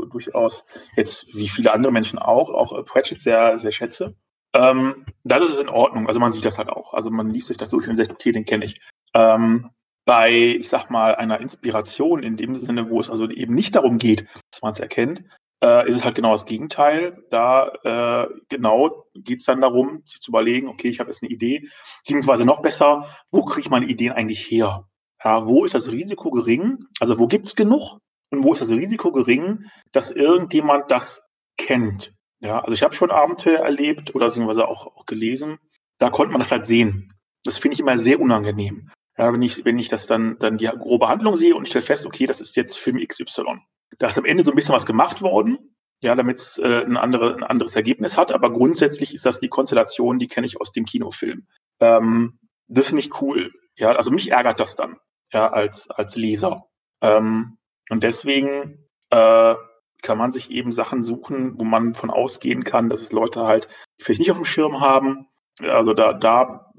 durchaus jetzt wie viele andere Menschen auch, auch äh, Pratchett sehr, sehr schätze. Ähm, das ist es in Ordnung. Also man sieht das halt auch. Also man liest sich das durch und sagt, okay, den kenne ich. Ähm, bei, ich sag mal, einer Inspiration in dem Sinne, wo es also eben nicht darum geht, dass man es erkennt, äh, ist es halt genau das Gegenteil. Da äh, genau geht es dann darum, sich zu überlegen, okay, ich habe jetzt eine Idee, beziehungsweise noch besser, wo kriege ich meine Ideen eigentlich her? Ja, wo ist das Risiko gering? Also wo gibt es genug? Und wo ist das Risiko gering, dass irgendjemand das kennt? Ja, also ich habe schon Abenteuer erlebt oder beziehungsweise auch, auch gelesen, da konnte man das halt sehen. Das finde ich immer sehr unangenehm. Ja, wenn ich, wenn ich das dann, dann die grobe Handlung sehe und stelle fest, okay, das ist jetzt Film XY. Da ist am Ende so ein bisschen was gemacht worden, ja, damit es äh, ein, andere, ein anderes Ergebnis hat, aber grundsätzlich ist das die Konstellation, die kenne ich aus dem Kinofilm. Ähm, das finde ich cool. Ja, also mich ärgert das dann, ja, als, als Leser. Ähm, und deswegen äh, kann man sich eben Sachen suchen, wo man von ausgehen kann, dass es Leute halt vielleicht nicht auf dem Schirm haben. Also da, da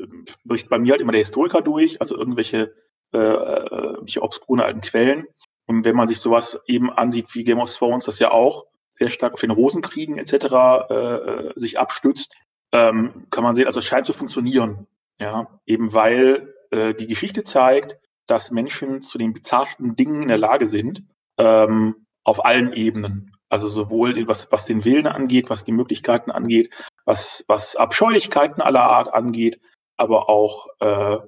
bricht bei mir halt immer der Historiker durch, also irgendwelche äh, äh, obskuren alten Quellen. Und wenn man sich sowas eben ansieht wie Game of Thrones, das ja auch sehr stark auf den Rosenkriegen etc. Äh, sich abstützt, ähm, kann man sehen, also es scheint zu funktionieren. Ja, eben weil äh, die Geschichte zeigt, dass Menschen zu den bizarrsten Dingen in der Lage sind, ähm, auf allen Ebenen. Also sowohl was, was den Willen angeht, was die Möglichkeiten angeht, was, was Abscheulichkeiten aller Art angeht, aber auch äh,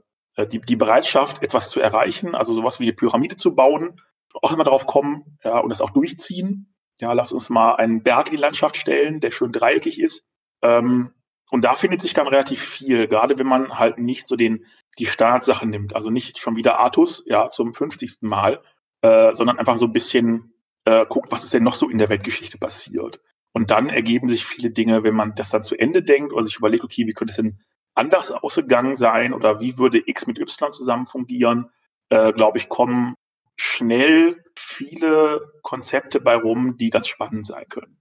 die, die Bereitschaft, etwas zu erreichen, also sowas wie eine Pyramide zu bauen, auch immer darauf kommen ja, und das auch durchziehen. Ja, lass uns mal einen Berg in die Landschaft stellen, der schön dreieckig ist. Ähm, und da findet sich dann relativ viel, gerade wenn man halt nicht so den, die Standardsachen nimmt. Also nicht schon wieder Artus, ja, zum 50. Mal, äh, sondern einfach so ein bisschen äh, guckt, was ist denn noch so in der Weltgeschichte passiert. Und dann ergeben sich viele Dinge, wenn man das dann zu Ende denkt oder sich überlegt, okay, wie könnte es denn anders ausgegangen sein oder wie würde X mit Y zusammen fungieren, äh, glaube ich, kommen schnell viele Konzepte bei rum, die ganz spannend sein können.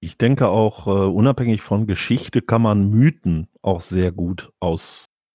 Ich denke auch, äh, unabhängig von Geschichte kann man Mythen auch sehr gut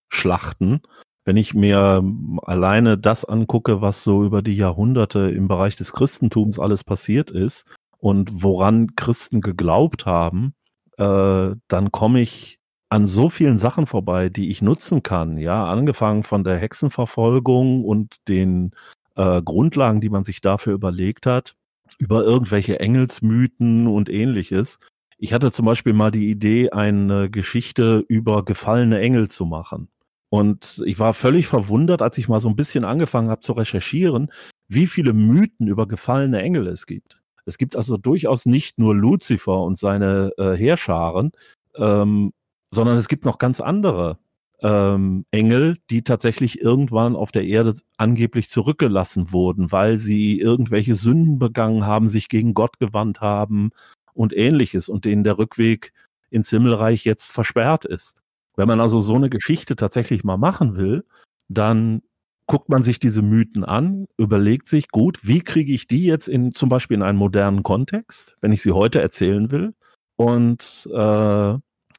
ausschlachten. Wenn ich mir alleine das angucke, was so über die Jahrhunderte im Bereich des Christentums alles passiert ist und woran Christen geglaubt haben, äh, dann komme ich an so vielen Sachen vorbei, die ich nutzen kann. Ja, angefangen von der Hexenverfolgung und den äh, Grundlagen, die man sich dafür überlegt hat, über irgendwelche Engelsmythen und ähnliches. Ich hatte zum Beispiel mal die Idee, eine Geschichte über gefallene Engel zu machen. Und ich war völlig verwundert, als ich mal so ein bisschen angefangen habe zu recherchieren, wie viele Mythen über gefallene Engel es gibt. Es gibt also durchaus nicht nur Luzifer und seine äh, Heerscharen, ähm, sondern es gibt noch ganz andere ähm, Engel, die tatsächlich irgendwann auf der Erde angeblich zurückgelassen wurden, weil sie irgendwelche Sünden begangen haben, sich gegen Gott gewandt haben und ähnliches und denen der Rückweg ins Himmelreich jetzt versperrt ist. Wenn man also so eine Geschichte tatsächlich mal machen will, dann guckt man sich diese Mythen an, überlegt sich, gut, wie kriege ich die jetzt in zum Beispiel in einen modernen Kontext, wenn ich sie heute erzählen will, und äh,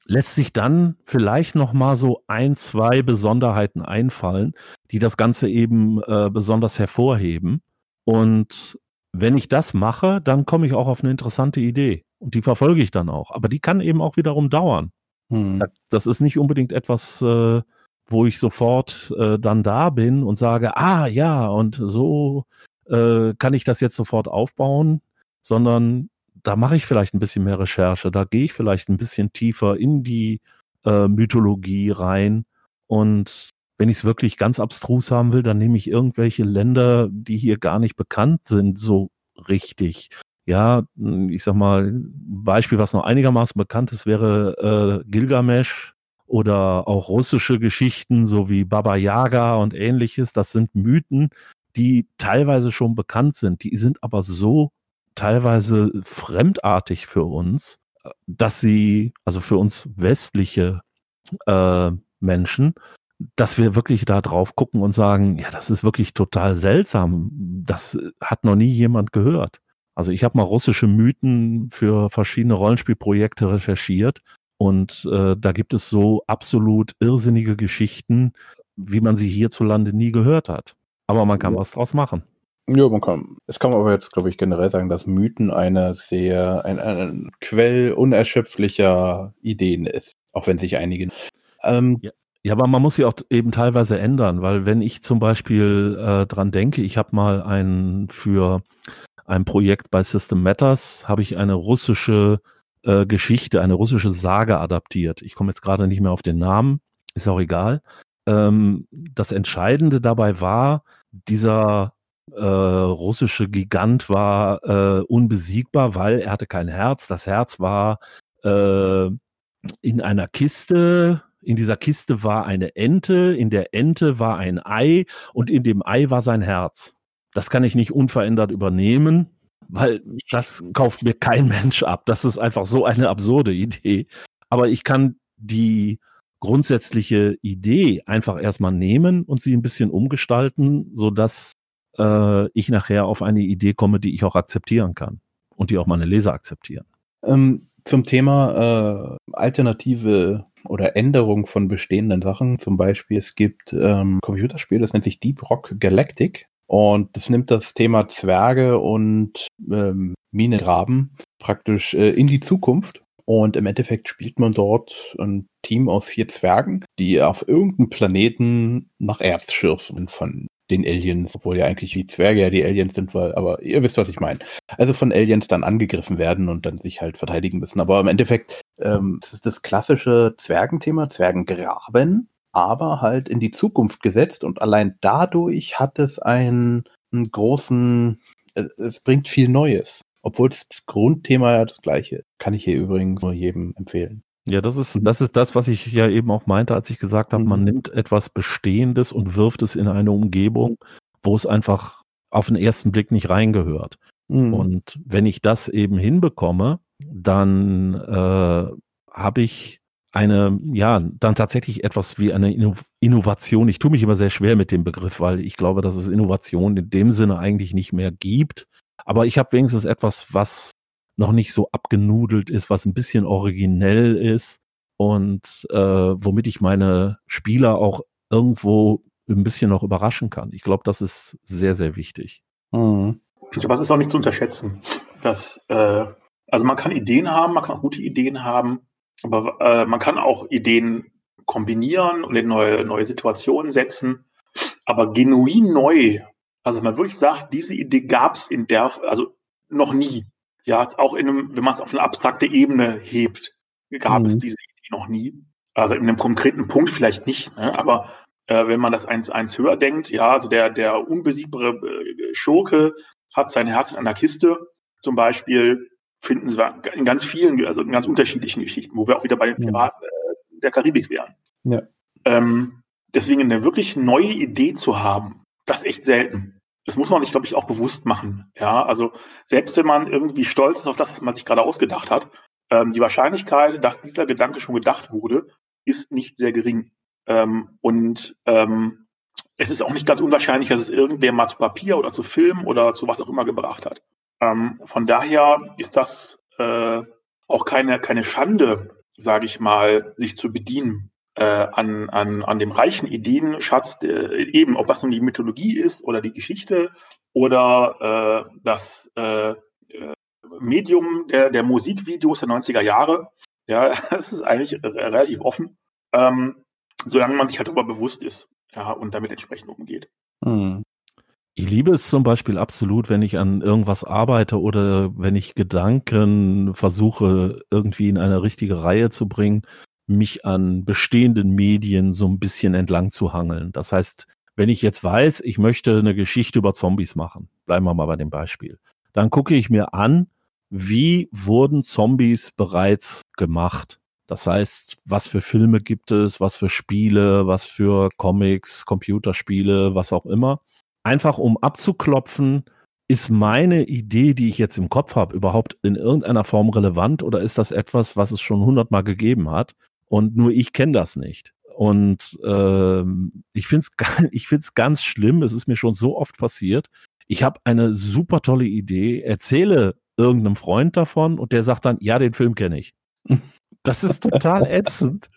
lässt sich dann vielleicht noch mal so ein, zwei Besonderheiten einfallen, die das Ganze eben äh, besonders hervorheben. Und wenn ich das mache, dann komme ich auch auf eine interessante Idee und die verfolge ich dann auch. Aber die kann eben auch wiederum dauern. Hm. Das ist nicht unbedingt etwas, äh, wo ich sofort äh, dann da bin und sage, ah ja, und so äh, kann ich das jetzt sofort aufbauen, sondern da mache ich vielleicht ein bisschen mehr Recherche, da gehe ich vielleicht ein bisschen tiefer in die äh, Mythologie rein. Und wenn ich es wirklich ganz abstrus haben will, dann nehme ich irgendwelche Länder, die hier gar nicht bekannt sind, so richtig. Ja, ich sag mal, Beispiel, was noch einigermaßen bekannt ist, wäre äh, Gilgamesh oder auch russische Geschichten, so wie Baba Yaga und ähnliches. Das sind Mythen, die teilweise schon bekannt sind. Die sind aber so teilweise fremdartig für uns, dass sie, also für uns westliche äh, Menschen, dass wir wirklich da drauf gucken und sagen, ja, das ist wirklich total seltsam. Das hat noch nie jemand gehört. Also ich habe mal russische Mythen für verschiedene Rollenspielprojekte recherchiert und äh, da gibt es so absolut irrsinnige Geschichten, wie man sie hierzulande nie gehört hat. Aber man kann ja. was draus machen. Ja, man kann. Es kann man aber jetzt, glaube ich, generell sagen, dass Mythen eine sehr, ein, ein Quell unerschöpflicher Ideen ist. Auch wenn sich einige. Ähm, ja. Ja, aber man muss sie auch eben teilweise ändern, weil wenn ich zum Beispiel äh, dran denke, ich habe mal ein für ein Projekt bei System Matters, habe ich eine russische äh, Geschichte, eine russische Sage adaptiert. Ich komme jetzt gerade nicht mehr auf den Namen, ist auch egal. Ähm, das Entscheidende dabei war, dieser äh, russische Gigant war äh, unbesiegbar, weil er hatte kein Herz. Das Herz war äh, in einer Kiste. In dieser Kiste war eine Ente, in der Ente war ein Ei und in dem Ei war sein Herz. Das kann ich nicht unverändert übernehmen, weil das kauft mir kein Mensch ab. Das ist einfach so eine absurde Idee. Aber ich kann die grundsätzliche Idee einfach erstmal nehmen und sie ein bisschen umgestalten, so dass äh, ich nachher auf eine Idee komme, die ich auch akzeptieren kann und die auch meine Leser akzeptieren. Ähm, zum Thema äh, alternative oder Änderung von bestehenden Sachen. Zum Beispiel, es gibt ähm, Computerspiel, das nennt sich Deep Rock Galactic. Und das nimmt das Thema Zwerge und ähm, Minegraben praktisch äh, in die Zukunft. Und im Endeffekt spielt man dort ein Team aus vier Zwergen, die auf irgendeinem Planeten nach Erz schürfen von den Aliens, obwohl ja eigentlich die Zwerge ja die Aliens sind, weil, aber ihr wisst, was ich meine. Also von Aliens dann angegriffen werden und dann sich halt verteidigen müssen. Aber im Endeffekt ähm, es ist das klassische Zwergenthema, Zwergengraben, aber halt in die Zukunft gesetzt und allein dadurch hat es einen, einen großen, es, bringt viel Neues. Obwohl das Grundthema ja das gleiche. Kann ich hier übrigens nur jedem empfehlen. Ja, das ist, das ist das, was ich ja eben auch meinte, als ich gesagt habe, man mhm. nimmt etwas Bestehendes und wirft es in eine Umgebung, wo es einfach auf den ersten Blick nicht reingehört. Mhm. Und wenn ich das eben hinbekomme, dann äh, habe ich eine, ja, dann tatsächlich etwas wie eine Innovation. Ich tue mich immer sehr schwer mit dem Begriff, weil ich glaube, dass es Innovation in dem Sinne eigentlich nicht mehr gibt. Aber ich habe wenigstens etwas, was noch nicht so abgenudelt ist, was ein bisschen originell ist und äh, womit ich meine Spieler auch irgendwo ein bisschen noch überraschen kann. Ich glaube, das ist sehr, sehr wichtig. Mhm. Aber es ist auch nicht zu unterschätzen. Dass, äh, also man kann Ideen haben, man kann auch gute Ideen haben, aber äh, man kann auch Ideen kombinieren und in neue, neue Situationen setzen. Aber genuin neu, also man wirklich sagt, diese Idee gab es in der, also noch nie. Ja, auch in einem, wenn man es auf eine abstrakte Ebene hebt, gab mhm. es diese Idee noch nie. Also in einem konkreten Punkt vielleicht nicht, ne? aber äh, wenn man das eins, eins höher denkt, ja, also der, der unbesiegbare äh, Schurke hat sein Herz in einer Kiste, zum Beispiel, finden sie in ganz vielen, also in ganz unterschiedlichen Geschichten, wo wir auch wieder bei den Piraten äh, der Karibik wären. Ja. Ähm, deswegen eine wirklich neue Idee zu haben, das ist echt selten. Das muss man sich, glaube ich, auch bewusst machen. Ja, also selbst wenn man irgendwie stolz ist auf das, was man sich gerade ausgedacht hat, ähm, die Wahrscheinlichkeit, dass dieser Gedanke schon gedacht wurde, ist nicht sehr gering. Ähm, und ähm, es ist auch nicht ganz unwahrscheinlich, dass es irgendwer mal zu Papier oder zu Film oder zu was auch immer gebracht hat. Ähm, von daher ist das äh, auch keine, keine Schande, sage ich mal, sich zu bedienen äh, an, an, an dem reichen Ideenschatz, äh, eben ob das nun die Mythologie ist oder die Geschichte oder äh, das äh, äh Medium der, der Musikvideos der 90er Jahre. Ja, das ist eigentlich relativ offen, ähm, solange man sich halt darüber bewusst ist ja, und damit entsprechend umgeht. Hm. Ich liebe es zum Beispiel absolut, wenn ich an irgendwas arbeite oder wenn ich Gedanken versuche, irgendwie in eine richtige Reihe zu bringen, mich an bestehenden Medien so ein bisschen entlang zu hangeln. Das heißt, wenn ich jetzt weiß, ich möchte eine Geschichte über Zombies machen, bleiben wir mal bei dem Beispiel, dann gucke ich mir an, wie wurden Zombies bereits gemacht? Das heißt, was für Filme gibt es, was für Spiele, was für Comics, Computerspiele, was auch immer einfach um abzuklopfen, ist meine Idee, die ich jetzt im Kopf habe, überhaupt in irgendeiner Form relevant oder ist das etwas, was es schon hundertmal gegeben hat und nur ich kenne das nicht? Und ähm, ich finde es ich find's ganz schlimm, es ist mir schon so oft passiert. Ich habe eine super tolle Idee, erzähle irgendeinem Freund davon und der sagt dann, ja, den Film kenne ich. Das ist total ätzend.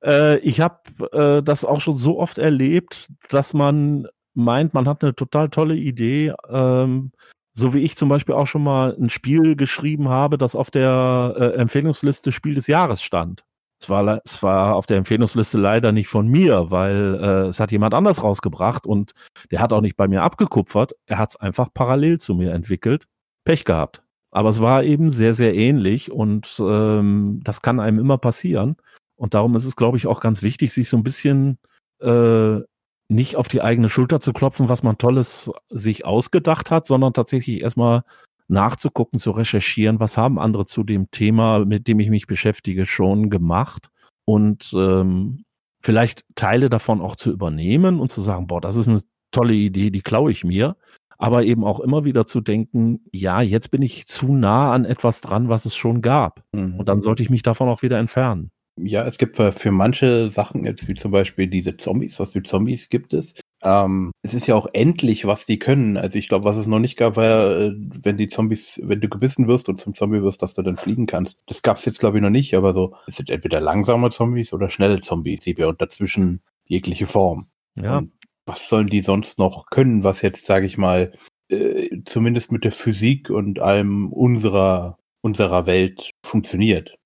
Äh, ich habe äh, das auch schon so oft erlebt, dass man meint, man hat eine total tolle Idee, ähm, so wie ich zum Beispiel auch schon mal ein Spiel geschrieben habe, das auf der äh, Empfehlungsliste Spiel des Jahres stand. Es war, es war auf der Empfehlungsliste leider nicht von mir, weil äh, es hat jemand anders rausgebracht und der hat auch nicht bei mir abgekupfert. Er hat es einfach parallel zu mir entwickelt. Pech gehabt. Aber es war eben sehr, sehr ähnlich und ähm, das kann einem immer passieren. Und darum ist es, glaube ich, auch ganz wichtig, sich so ein bisschen äh, nicht auf die eigene Schulter zu klopfen, was man Tolles sich ausgedacht hat, sondern tatsächlich erstmal nachzugucken, zu recherchieren, was haben andere zu dem Thema, mit dem ich mich beschäftige, schon gemacht und ähm, vielleicht Teile davon auch zu übernehmen und zu sagen, boah, das ist eine tolle Idee, die klaue ich mir, aber eben auch immer wieder zu denken, ja, jetzt bin ich zu nah an etwas dran, was es schon gab mhm. und dann sollte ich mich davon auch wieder entfernen. Ja, es gibt für manche Sachen jetzt, wie zum Beispiel diese Zombies, was für Zombies gibt es, ähm, es ist ja auch endlich, was die können. Also ich glaube, was es noch nicht gab, war, äh, wenn die Zombies, wenn du gebissen wirst und zum Zombie wirst, dass du dann fliegen kannst. Das gab es jetzt, glaube ich, noch nicht, aber so, es sind entweder langsame Zombies oder schnelle Zombies, und dazwischen jegliche Form. Ja. Und was sollen die sonst noch können, was jetzt, sage ich mal, äh, zumindest mit der Physik und allem unserer, unserer Welt funktioniert?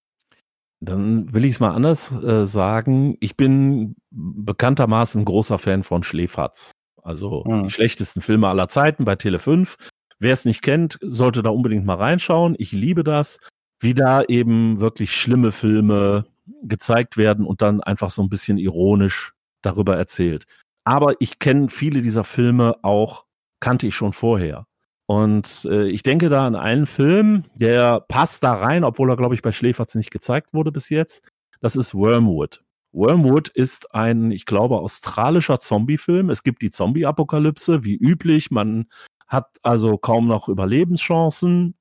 Dann will ich es mal anders äh, sagen. Ich bin bekanntermaßen ein großer Fan von Schläferz. Also hm. die schlechtesten Filme aller Zeiten bei Tele 5. Wer es nicht kennt, sollte da unbedingt mal reinschauen. Ich liebe das, wie da eben wirklich schlimme Filme gezeigt werden und dann einfach so ein bisschen ironisch darüber erzählt. Aber ich kenne viele dieser Filme auch, kannte ich schon vorher. Und äh, ich denke da an einen Film, der passt da rein, obwohl er, glaube ich, bei Schläferz nicht gezeigt wurde bis jetzt. Das ist Wormwood. Wormwood ist ein, ich glaube, australischer Zombie-Film. Es gibt die Zombie-Apokalypse, wie üblich. Man hat also kaum noch Überlebenschancen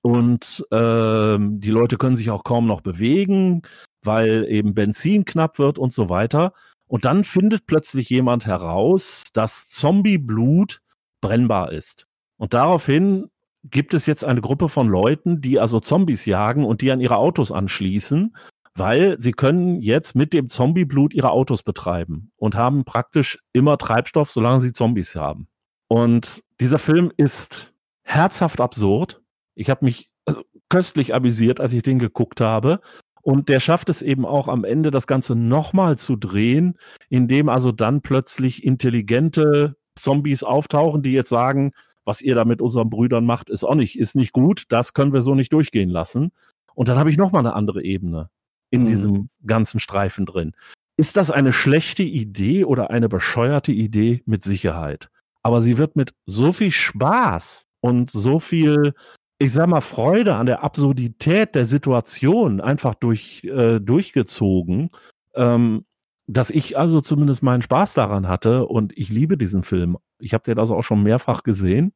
und äh, die Leute können sich auch kaum noch bewegen, weil eben Benzin knapp wird und so weiter. Und dann findet plötzlich jemand heraus, dass Zombie-Blut brennbar ist. Und daraufhin gibt es jetzt eine Gruppe von Leuten, die also Zombies jagen und die an ihre Autos anschließen, weil sie können jetzt mit dem Zombieblut ihre Autos betreiben und haben praktisch immer Treibstoff, solange sie Zombies haben. Und dieser Film ist herzhaft absurd. Ich habe mich also, köstlich amüsiert, als ich den geguckt habe. Und der schafft es eben auch am Ende, das Ganze nochmal zu drehen, indem also dann plötzlich intelligente Zombies auftauchen, die jetzt sagen, was ihr da mit unseren Brüdern macht, ist auch nicht, ist nicht gut. Das können wir so nicht durchgehen lassen. Und dann habe ich noch mal eine andere Ebene in mhm. diesem ganzen Streifen drin. Ist das eine schlechte Idee oder eine bescheuerte Idee? Mit Sicherheit. Aber sie wird mit so viel Spaß und so viel, ich sag mal, Freude an der Absurdität der Situation einfach durch, äh, durchgezogen, ähm, dass ich also zumindest meinen Spaß daran hatte und ich liebe diesen Film. Ich habe den also auch schon mehrfach gesehen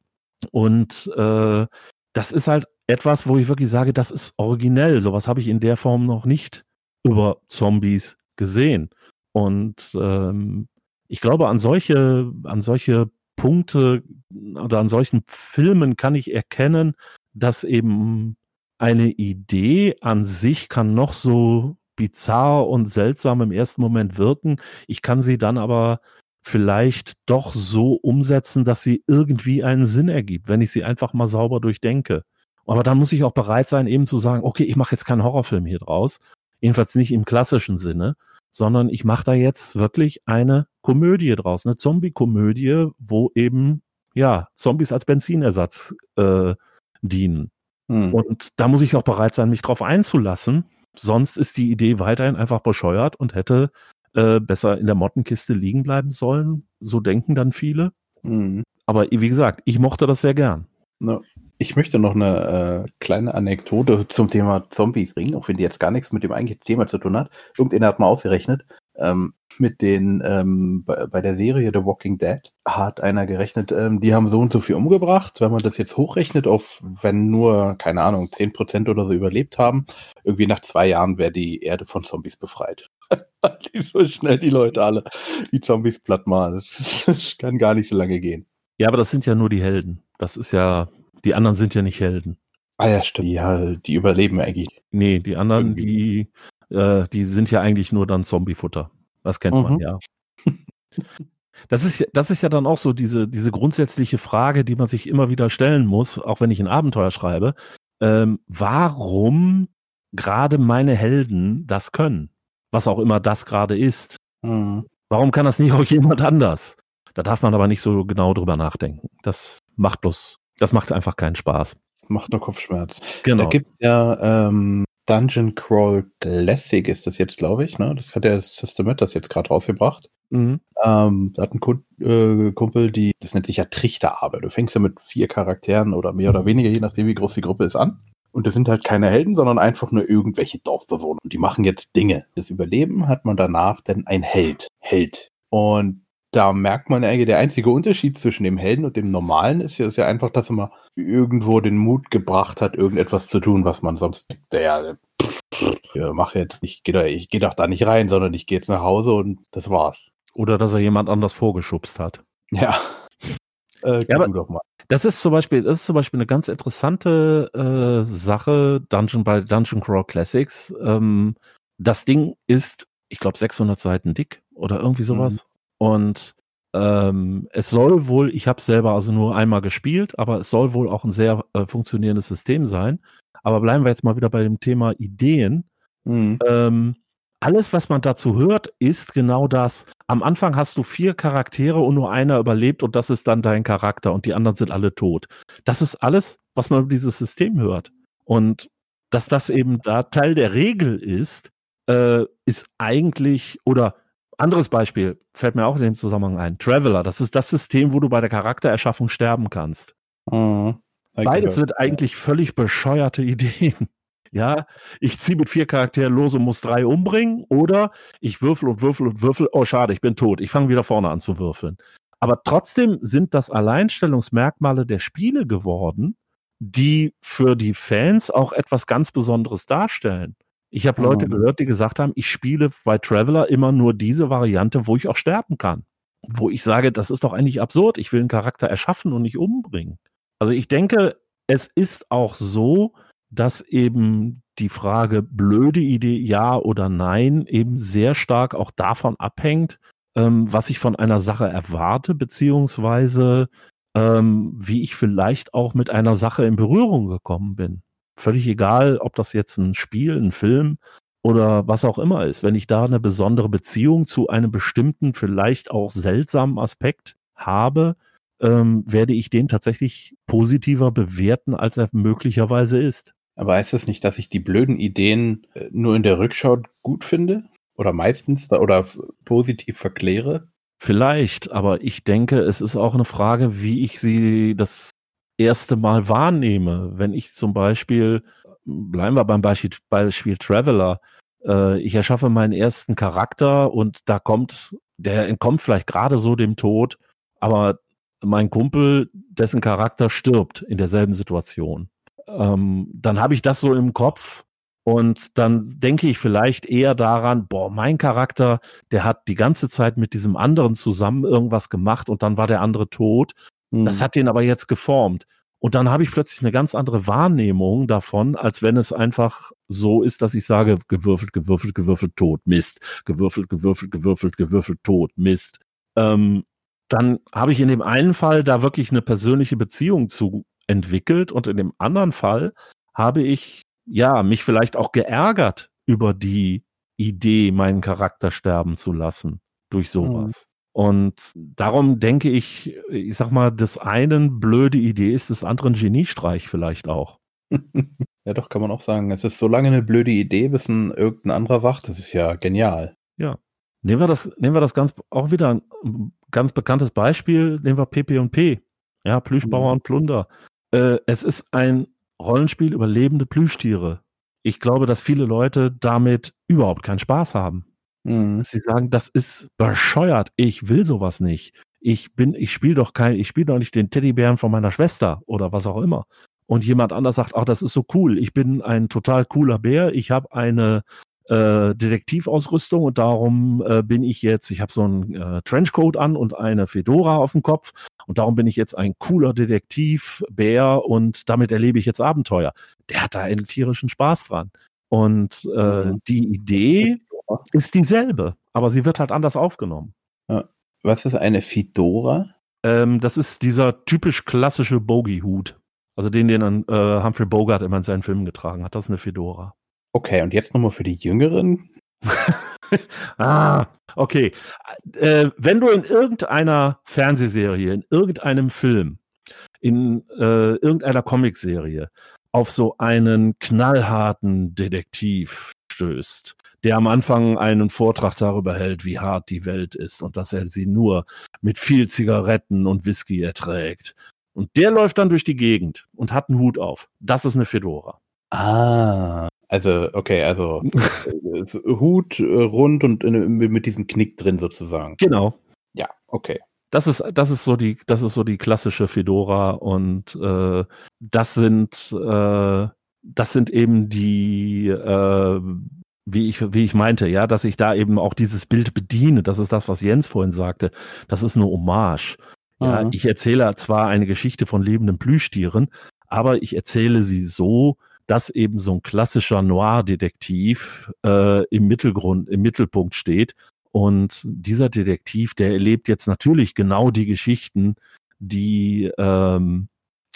und äh, das ist halt etwas, wo ich wirklich sage, das ist originell. Sowas habe ich in der Form noch nicht über Zombies gesehen. Und ähm, ich glaube, an solche, an solche Punkte oder an solchen Filmen kann ich erkennen, dass eben eine Idee an sich kann noch so bizarr und seltsam im ersten Moment wirken. Ich kann sie dann aber vielleicht doch so umsetzen, dass sie irgendwie einen Sinn ergibt, wenn ich sie einfach mal sauber durchdenke. Aber dann muss ich auch bereit sein, eben zu sagen, okay, ich mache jetzt keinen Horrorfilm hier draus, jedenfalls nicht im klassischen Sinne, sondern ich mache da jetzt wirklich eine Komödie draus, eine Zombie-Komödie, wo eben ja Zombies als Benzinersatz äh, dienen. Hm. Und da muss ich auch bereit sein, mich drauf einzulassen sonst ist die Idee weiterhin einfach bescheuert und hätte äh, besser in der Mottenkiste liegen bleiben sollen. So denken dann viele. Mhm. Aber wie gesagt, ich mochte das sehr gern. No. Ich möchte noch eine äh, kleine Anekdote zum Thema Zombies bringen, auch wenn die jetzt gar nichts mit dem eigentlichen Thema zu tun hat. Irgendeiner hat mal ausgerechnet, ähm, mit den, ähm, bei, bei, der Serie The Walking Dead hat einer gerechnet, ähm, die haben so und so viel umgebracht. Wenn man das jetzt hochrechnet auf, wenn nur, keine Ahnung, 10% oder so überlebt haben, irgendwie nach zwei Jahren wäre die Erde von Zombies befreit. die so schnell die Leute alle, die Zombies platt malen. Das kann gar nicht so lange gehen. Ja, aber das sind ja nur die Helden. Das ist ja, die anderen sind ja nicht Helden. Ah ja, stimmt. Ja, die überleben eigentlich. Nee, die anderen, Irgendwie. die, äh, die sind ja eigentlich nur dann Zombiefutter. Das kennt mhm. man ja. Das ist, das ist ja dann auch so diese, diese grundsätzliche Frage, die man sich immer wieder stellen muss, auch wenn ich ein Abenteuer schreibe. Ähm, warum gerade meine Helden das können? Was auch immer das gerade ist. Mhm. Warum kann das nicht auch jemand anders? Da darf man aber nicht so genau drüber nachdenken. Das macht bloß, das macht einfach keinen Spaß. Macht nur Kopfschmerz. Genau. Da gibt ja ähm, Dungeon Crawl Classic ist das jetzt, glaube ich. Ne? Das hat der Systemet das jetzt gerade rausgebracht. Mhm. Ähm, da hat ein Kun äh, Kumpel, die, das nennt sich ja Trichterarbeit. Du fängst ja mit vier Charakteren oder mehr oder weniger, je nachdem, wie groß die Gruppe ist, an. Und das sind halt keine Helden, sondern einfach nur irgendwelche Dorfbewohner. Und die machen jetzt Dinge. Das Überleben hat man danach dann ein Held. Held. Und da merkt man eigentlich, der einzige Unterschied zwischen dem Helden und dem Normalen ist ja, ist ja einfach, dass er mal irgendwo den Mut gebracht hat, irgendetwas zu tun, was man sonst, der, ja, mach jetzt nicht, geh da, ich gehe doch da nicht rein, sondern ich gehe jetzt nach Hause und das war's. Oder dass er jemand anders vorgeschubst hat. Ja. Äh, Ja, aber- doch mal. Das ist zum Beispiel, das ist zum Beispiel eine ganz interessante äh, Sache, Dungeon bei Dungeon Crawl Classics. Ähm, das Ding ist, ich glaube, 600 Seiten dick oder irgendwie sowas. Und ähm, es soll wohl, ich habe selber also nur einmal gespielt, aber es soll wohl auch ein sehr äh, funktionierendes System sein. Aber bleiben wir jetzt mal wieder bei dem Thema Ideen. Mhm. Ähm, alles, was man dazu hört, ist genau das. Am Anfang hast du vier Charaktere und nur einer überlebt und das ist dann dein Charakter und die anderen sind alle tot. Das ist alles, was man über dieses System hört. Und dass das eben da Teil der Regel ist, äh, ist eigentlich, oder anderes Beispiel, fällt mir auch in dem Zusammenhang ein, Traveler, das ist das System, wo du bei der Charaktererschaffung sterben kannst. Mhm. Beides sind eigentlich völlig bescheuerte Ideen. Ja, ich ziehe mit vier Charakteren los und muss drei umbringen oder ich würfel und würfel und würfel. Oh, schade, ich bin tot. Ich fange wieder vorne an zu würfeln. Aber trotzdem sind das Alleinstellungsmerkmale der Spiele geworden, die für die Fans auch etwas ganz Besonderes darstellen. Ich habe Leute Mhm. gehört, die gesagt haben, ich spiele bei Traveler immer nur diese Variante, wo ich auch sterben kann. Wo ich sage, das ist doch eigentlich absurd. Ich will einen Charakter erschaffen und nicht umbringen. Also ich denke, es ist auch so, dass eben die Frage blöde Idee ja oder nein eben sehr stark auch davon abhängt, ähm, was ich von einer Sache erwarte, beziehungsweise ähm, wie ich vielleicht auch mit einer Sache in Berührung gekommen bin. Völlig egal, ob das jetzt ein Spiel, ein Film oder was auch immer ist. Wenn ich da eine besondere Beziehung zu einem bestimmten, vielleicht auch seltsamen Aspekt habe, ähm, werde ich den tatsächlich positiver bewerten, als er möglicherweise ist. Aber heißt das nicht, dass ich die blöden Ideen äh, nur in der Rückschau gut finde? Oder meistens da, oder positiv verkläre? Vielleicht, aber ich denke, es ist auch eine Frage, wie ich sie das erste Mal wahrnehme. Wenn ich zum Beispiel, bleiben wir beim Beispiel, Beispiel Traveler, äh, ich erschaffe meinen ersten Charakter und da kommt, der entkommt vielleicht gerade so dem Tod, aber mein Kumpel, dessen Charakter stirbt in derselben Situation. Ähm, dann habe ich das so im Kopf und dann denke ich vielleicht eher daran, boah, mein Charakter, der hat die ganze Zeit mit diesem anderen zusammen irgendwas gemacht und dann war der andere tot. Das Hm. hat den aber jetzt geformt. Und dann habe ich plötzlich eine ganz andere Wahrnehmung davon, als wenn es einfach so ist, dass ich sage, gewürfelt, gewürfelt, gewürfelt, tot, Mist. Gewürfelt, gewürfelt, gewürfelt, gewürfelt, tot, Mist. Ähm, dann habe ich in dem einen Fall da wirklich eine persönliche Beziehung zu entwickelt und in dem anderen Fall habe ich ja mich vielleicht auch geärgert über die Idee, meinen Charakter sterben zu lassen durch sowas. Und darum denke ich, ich sag mal, des einen blöde Idee ist, des anderen Geniestreich vielleicht auch. ja, doch, kann man auch sagen. Es ist so lange eine blöde Idee, bis ein irgendein anderer sagt, das ist ja genial. Nehmen wir das, nehmen wir das ganz, auch wieder ein ganz bekanntes Beispiel, nehmen wir PP&P. Ja, Plüschbauer Mhm. und Plunder. Äh, es ist ein Rollenspiel über lebende Plüschtiere. Ich glaube, dass viele Leute damit überhaupt keinen Spaß haben. Hm. dass sie sagen, das ist bescheuert, ich will sowas nicht. Ich bin, ich spiele doch kein, ich spiele doch nicht den Teddybären von meiner Schwester oder was auch immer. Und jemand anders sagt, ach, das ist so cool, ich bin ein total cooler Bär, ich habe eine äh, Detektivausrüstung und darum äh, bin ich jetzt, ich habe so einen äh, Trenchcoat an und eine Fedora auf dem Kopf und darum bin ich jetzt ein cooler Detektivbär und damit erlebe ich jetzt Abenteuer. Der hat da einen tierischen Spaß dran. Und äh, Mhm. die Idee ist dieselbe, aber sie wird halt anders aufgenommen. Was ist eine Fedora? Ähm, das ist dieser typisch klassische Bogey-Hut. Also den, den äh, Humphrey Bogart immer in seinen Filmen getragen hat. Das ist eine Fedora. Okay, und jetzt nochmal für die Jüngeren. ah, okay. Äh, wenn du in irgendeiner Fernsehserie, in irgendeinem Film, in äh, irgendeiner Comicserie auf so einen knallharten Detektiv stößt, der am Anfang einen Vortrag darüber hält, wie hart die Welt ist und dass er sie nur mit viel Zigaretten und Whisky erträgt. Und der läuft dann durch die Gegend und hat einen Hut auf. Das ist eine Fedora. Ah, also, okay, also äh, Hut äh, rund und in, mit diesem Knick drin sozusagen. Genau. Ja, okay. Das ist, das ist so die, das ist so die klassische Fedora und äh, das sind, äh, das sind eben die, äh, wie ich, wie ich meinte, ja, dass ich da eben auch dieses Bild bediene. Das ist das, was Jens vorhin sagte. Das ist eine Hommage. Ja, mhm. ich erzähle zwar eine Geschichte von lebenden Plüschtieren, aber ich erzähle sie so, dass eben so ein klassischer Noir-Detektiv äh, im Mittelgrund, im Mittelpunkt steht. Und dieser Detektiv, der erlebt jetzt natürlich genau die Geschichten, die ähm,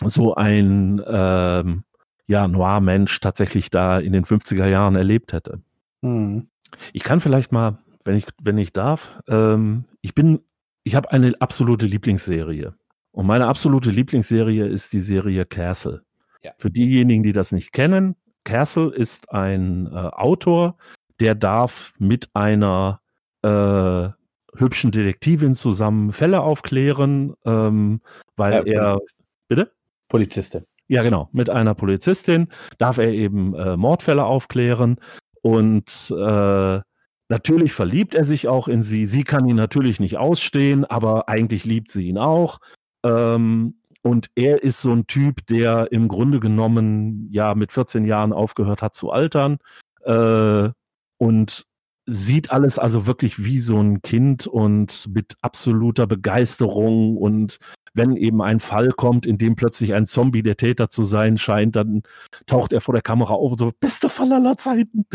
so ein ähm, ja, Noir-Mensch tatsächlich da in den 50er Jahren erlebt hätte. Mhm. Ich kann vielleicht mal, wenn ich, wenn ich darf, ähm, ich bin, ich habe eine absolute Lieblingsserie. Und meine absolute Lieblingsserie ist die Serie Castle. Ja. Für diejenigen, die das nicht kennen, Castle ist ein äh, Autor, der darf mit einer äh, hübschen Detektivin zusammen Fälle aufklären, ähm, weil ja, er. Bitte? Polizistin. Ja, genau. Mit einer Polizistin darf er eben äh, Mordfälle aufklären und äh, natürlich verliebt er sich auch in sie. Sie kann ihn natürlich nicht ausstehen, aber eigentlich liebt sie ihn auch. Ähm, und er ist so ein Typ, der im Grunde genommen ja mit 14 Jahren aufgehört hat zu altern äh, und sieht alles also wirklich wie so ein Kind und mit absoluter Begeisterung und wenn eben ein Fall kommt, in dem plötzlich ein Zombie der Täter zu sein scheint, dann taucht er vor der Kamera auf und so, bester Fall aller Zeiten.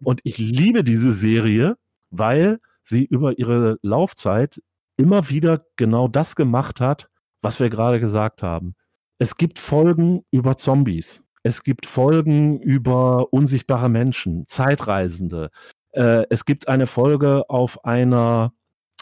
Und ich liebe diese Serie, weil sie über ihre Laufzeit immer wieder genau das gemacht hat, was wir gerade gesagt haben. Es gibt Folgen über Zombies. Es gibt Folgen über unsichtbare Menschen, Zeitreisende. Äh, es gibt eine Folge auf einer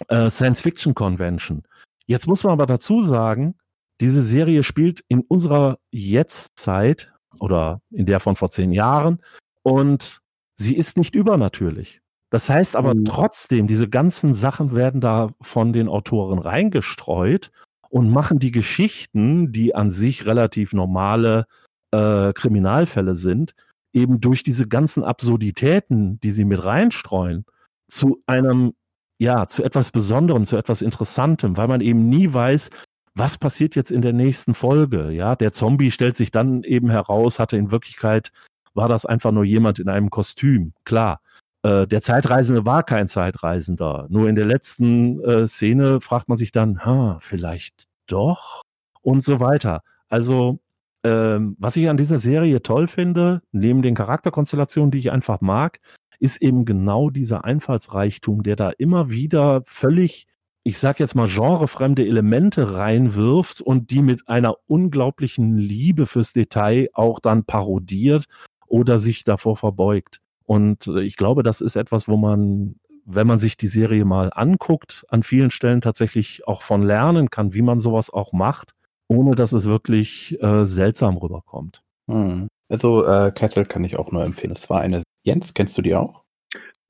äh, Science-Fiction-Convention. Jetzt muss man aber dazu sagen, diese Serie spielt in unserer Jetztzeit oder in der von vor zehn Jahren und sie ist nicht übernatürlich. Das heißt aber mhm. trotzdem, diese ganzen Sachen werden da von den Autoren reingestreut und machen die Geschichten, die an sich relativ normale äh, Kriminalfälle sind, eben durch diese ganzen Absurditäten, die sie mit reinstreuen, zu einem, ja, zu etwas Besonderem, zu etwas Interessantem, weil man eben nie weiß, was passiert jetzt in der nächsten Folge. Ja, der Zombie stellt sich dann eben heraus, hatte in Wirklichkeit, war das einfach nur jemand in einem Kostüm. Klar. Äh, der Zeitreisende war kein Zeitreisender. Nur in der letzten äh, Szene fragt man sich dann, ha, vielleicht doch und so weiter. Also ähm, was ich an dieser Serie toll finde, neben den Charakterkonstellationen, die ich einfach mag, ist eben genau dieser Einfallsreichtum, der da immer wieder völlig, ich sag jetzt mal, genrefremde Elemente reinwirft und die mit einer unglaublichen Liebe fürs Detail auch dann parodiert oder sich davor verbeugt. Und äh, ich glaube, das ist etwas, wo man, wenn man sich die Serie mal anguckt, an vielen Stellen tatsächlich auch von lernen kann, wie man sowas auch macht ohne dass es wirklich äh, seltsam rüberkommt. Hm. Also äh, Kessel kann ich auch nur empfehlen. Es war eine. Jens, kennst du die auch?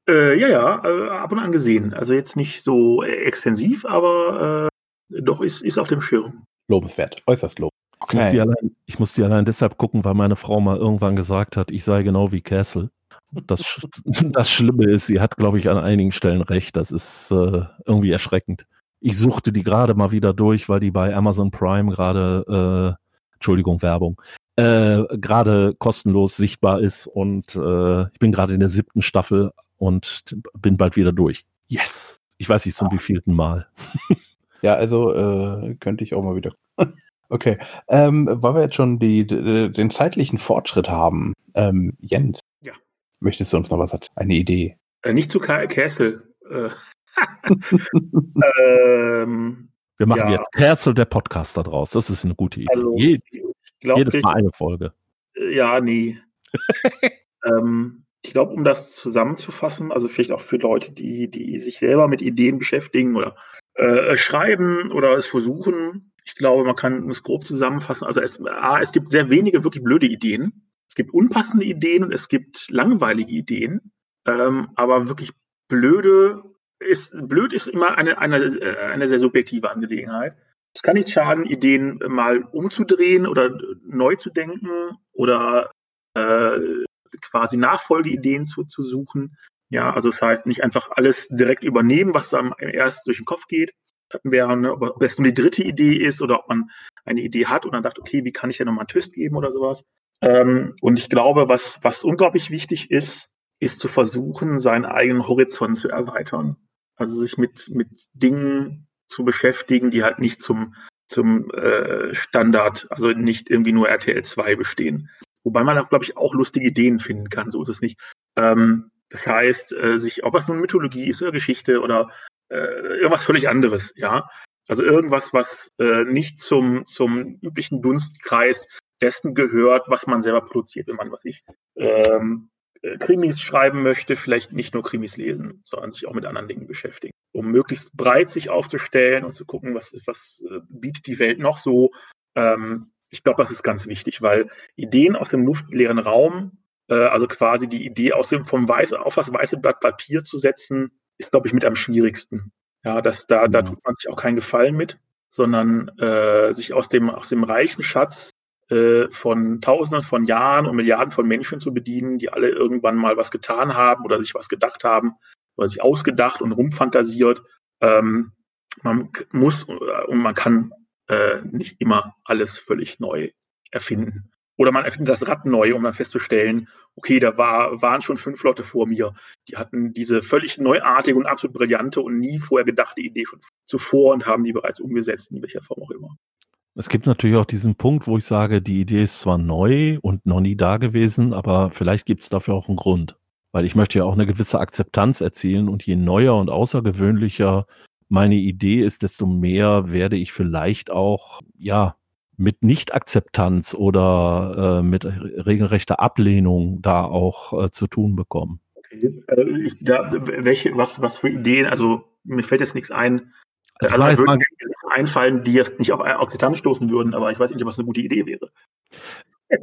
Äh, ja, ja, äh, ab und an gesehen. Also jetzt nicht so extensiv, aber äh, doch ist, ist auf dem Schirm. Lobenswert, äußerst lob. Okay. Ich, muss die allein, ich muss die allein deshalb gucken, weil meine Frau mal irgendwann gesagt hat, ich sei genau wie Castle. Das, das Schlimme ist, sie hat, glaube ich, an einigen Stellen recht. Das ist äh, irgendwie erschreckend ich suchte die gerade mal wieder durch, weil die bei Amazon Prime gerade, äh, Entschuldigung, Werbung, äh, gerade kostenlos sichtbar ist und äh, ich bin gerade in der siebten Staffel und bin bald wieder durch. Yes! Ich weiß nicht zum ah. wievielten Mal. ja, also äh, könnte ich auch mal wieder. okay, ähm, weil wir jetzt schon die, die, den zeitlichen Fortschritt haben, ähm, Jens, ja. möchtest du uns noch was erzählen? Eine Idee? Äh, nicht zu Kessel. Äh, ähm, Wir machen ja. jetzt Castle der Podcaster draus. Das ist eine gute Idee. Also, Je, jedes Mal eine Folge. Ja, nie. ähm, ich glaube, um das zusammenzufassen, also vielleicht auch für Leute, die, die sich selber mit Ideen beschäftigen oder äh, schreiben oder es versuchen, ich glaube, man kann es grob zusammenfassen. Also es, A, es gibt sehr wenige wirklich blöde Ideen. Es gibt unpassende Ideen und es gibt langweilige Ideen. Ähm, aber wirklich blöde ist, blöd ist immer eine, eine, äh, eine sehr subjektive Angelegenheit. Es kann nicht schaden, Ideen mal umzudrehen oder neu zu denken oder äh, quasi Nachfolgeideen zu, zu suchen. Ja, also das heißt, nicht einfach alles direkt übernehmen, was einem erst durch den Kopf geht. Wäre, ne, ob es nur die dritte Idee ist oder ob man eine Idee hat und dann sagt, okay, wie kann ich ja nochmal einen Twist geben oder sowas. Ähm, und ich glaube, was, was unglaublich wichtig ist, ist zu versuchen, seinen eigenen Horizont zu erweitern. Also sich mit, mit Dingen zu beschäftigen, die halt nicht zum, zum äh, Standard, also nicht irgendwie nur RTL 2 bestehen. Wobei man auch, glaube ich, auch lustige Ideen finden kann, so ist es nicht. Ähm, das heißt, äh, sich, ob es nun Mythologie ist oder Geschichte oder äh, irgendwas völlig anderes, ja. Also irgendwas, was äh, nicht zum, zum üblichen Dunstkreis dessen gehört, was man selber produziert, wenn man, was ich, ähm, äh, Krimis schreiben möchte, vielleicht nicht nur Krimis lesen, sondern sich auch mit anderen Dingen beschäftigen, um möglichst breit sich aufzustellen und zu gucken, was, was äh, bietet die Welt noch so. Ähm, ich glaube, das ist ganz wichtig, weil Ideen aus dem luftleeren Raum, äh, also quasi die Idee aus dem vom Weiß auf das weiße Blatt Papier zu setzen, ist, glaube ich, mit am schwierigsten. Ja, das, da, da tut man sich auch keinen Gefallen mit, sondern äh, sich aus dem, aus dem reichen Schatz äh, von Tausenden von Jahren und Milliarden von Menschen zu bedienen, die alle irgendwann mal was getan haben oder sich was gedacht haben oder sich ausgedacht und rumfantasiert. Ähm, man muss äh, und man kann äh, nicht immer alles völlig neu erfinden. Oder man erfindet das Rad neu, um dann festzustellen, okay, da war, waren schon fünf Leute vor mir. Die hatten diese völlig neuartige und absolut brillante und nie vorher gedachte Idee schon zuvor und haben die bereits umgesetzt, in welcher Form auch immer. Es gibt natürlich auch diesen Punkt, wo ich sage, die Idee ist zwar neu und noch nie da gewesen, aber vielleicht gibt es dafür auch einen Grund. Weil ich möchte ja auch eine gewisse Akzeptanz erzielen und je neuer und außergewöhnlicher meine Idee ist, desto mehr werde ich vielleicht auch, ja, mit Nicht-Akzeptanz oder äh, mit regelrechter Ablehnung da auch äh, zu tun bekommen. Okay. Äh, ich, da, welche, was, was für Ideen, also mir fällt jetzt nichts ein, also also würden einfallen, die jetzt nicht auf Akzeptanz stoßen würden, aber ich weiß nicht, ob das eine gute Idee wäre.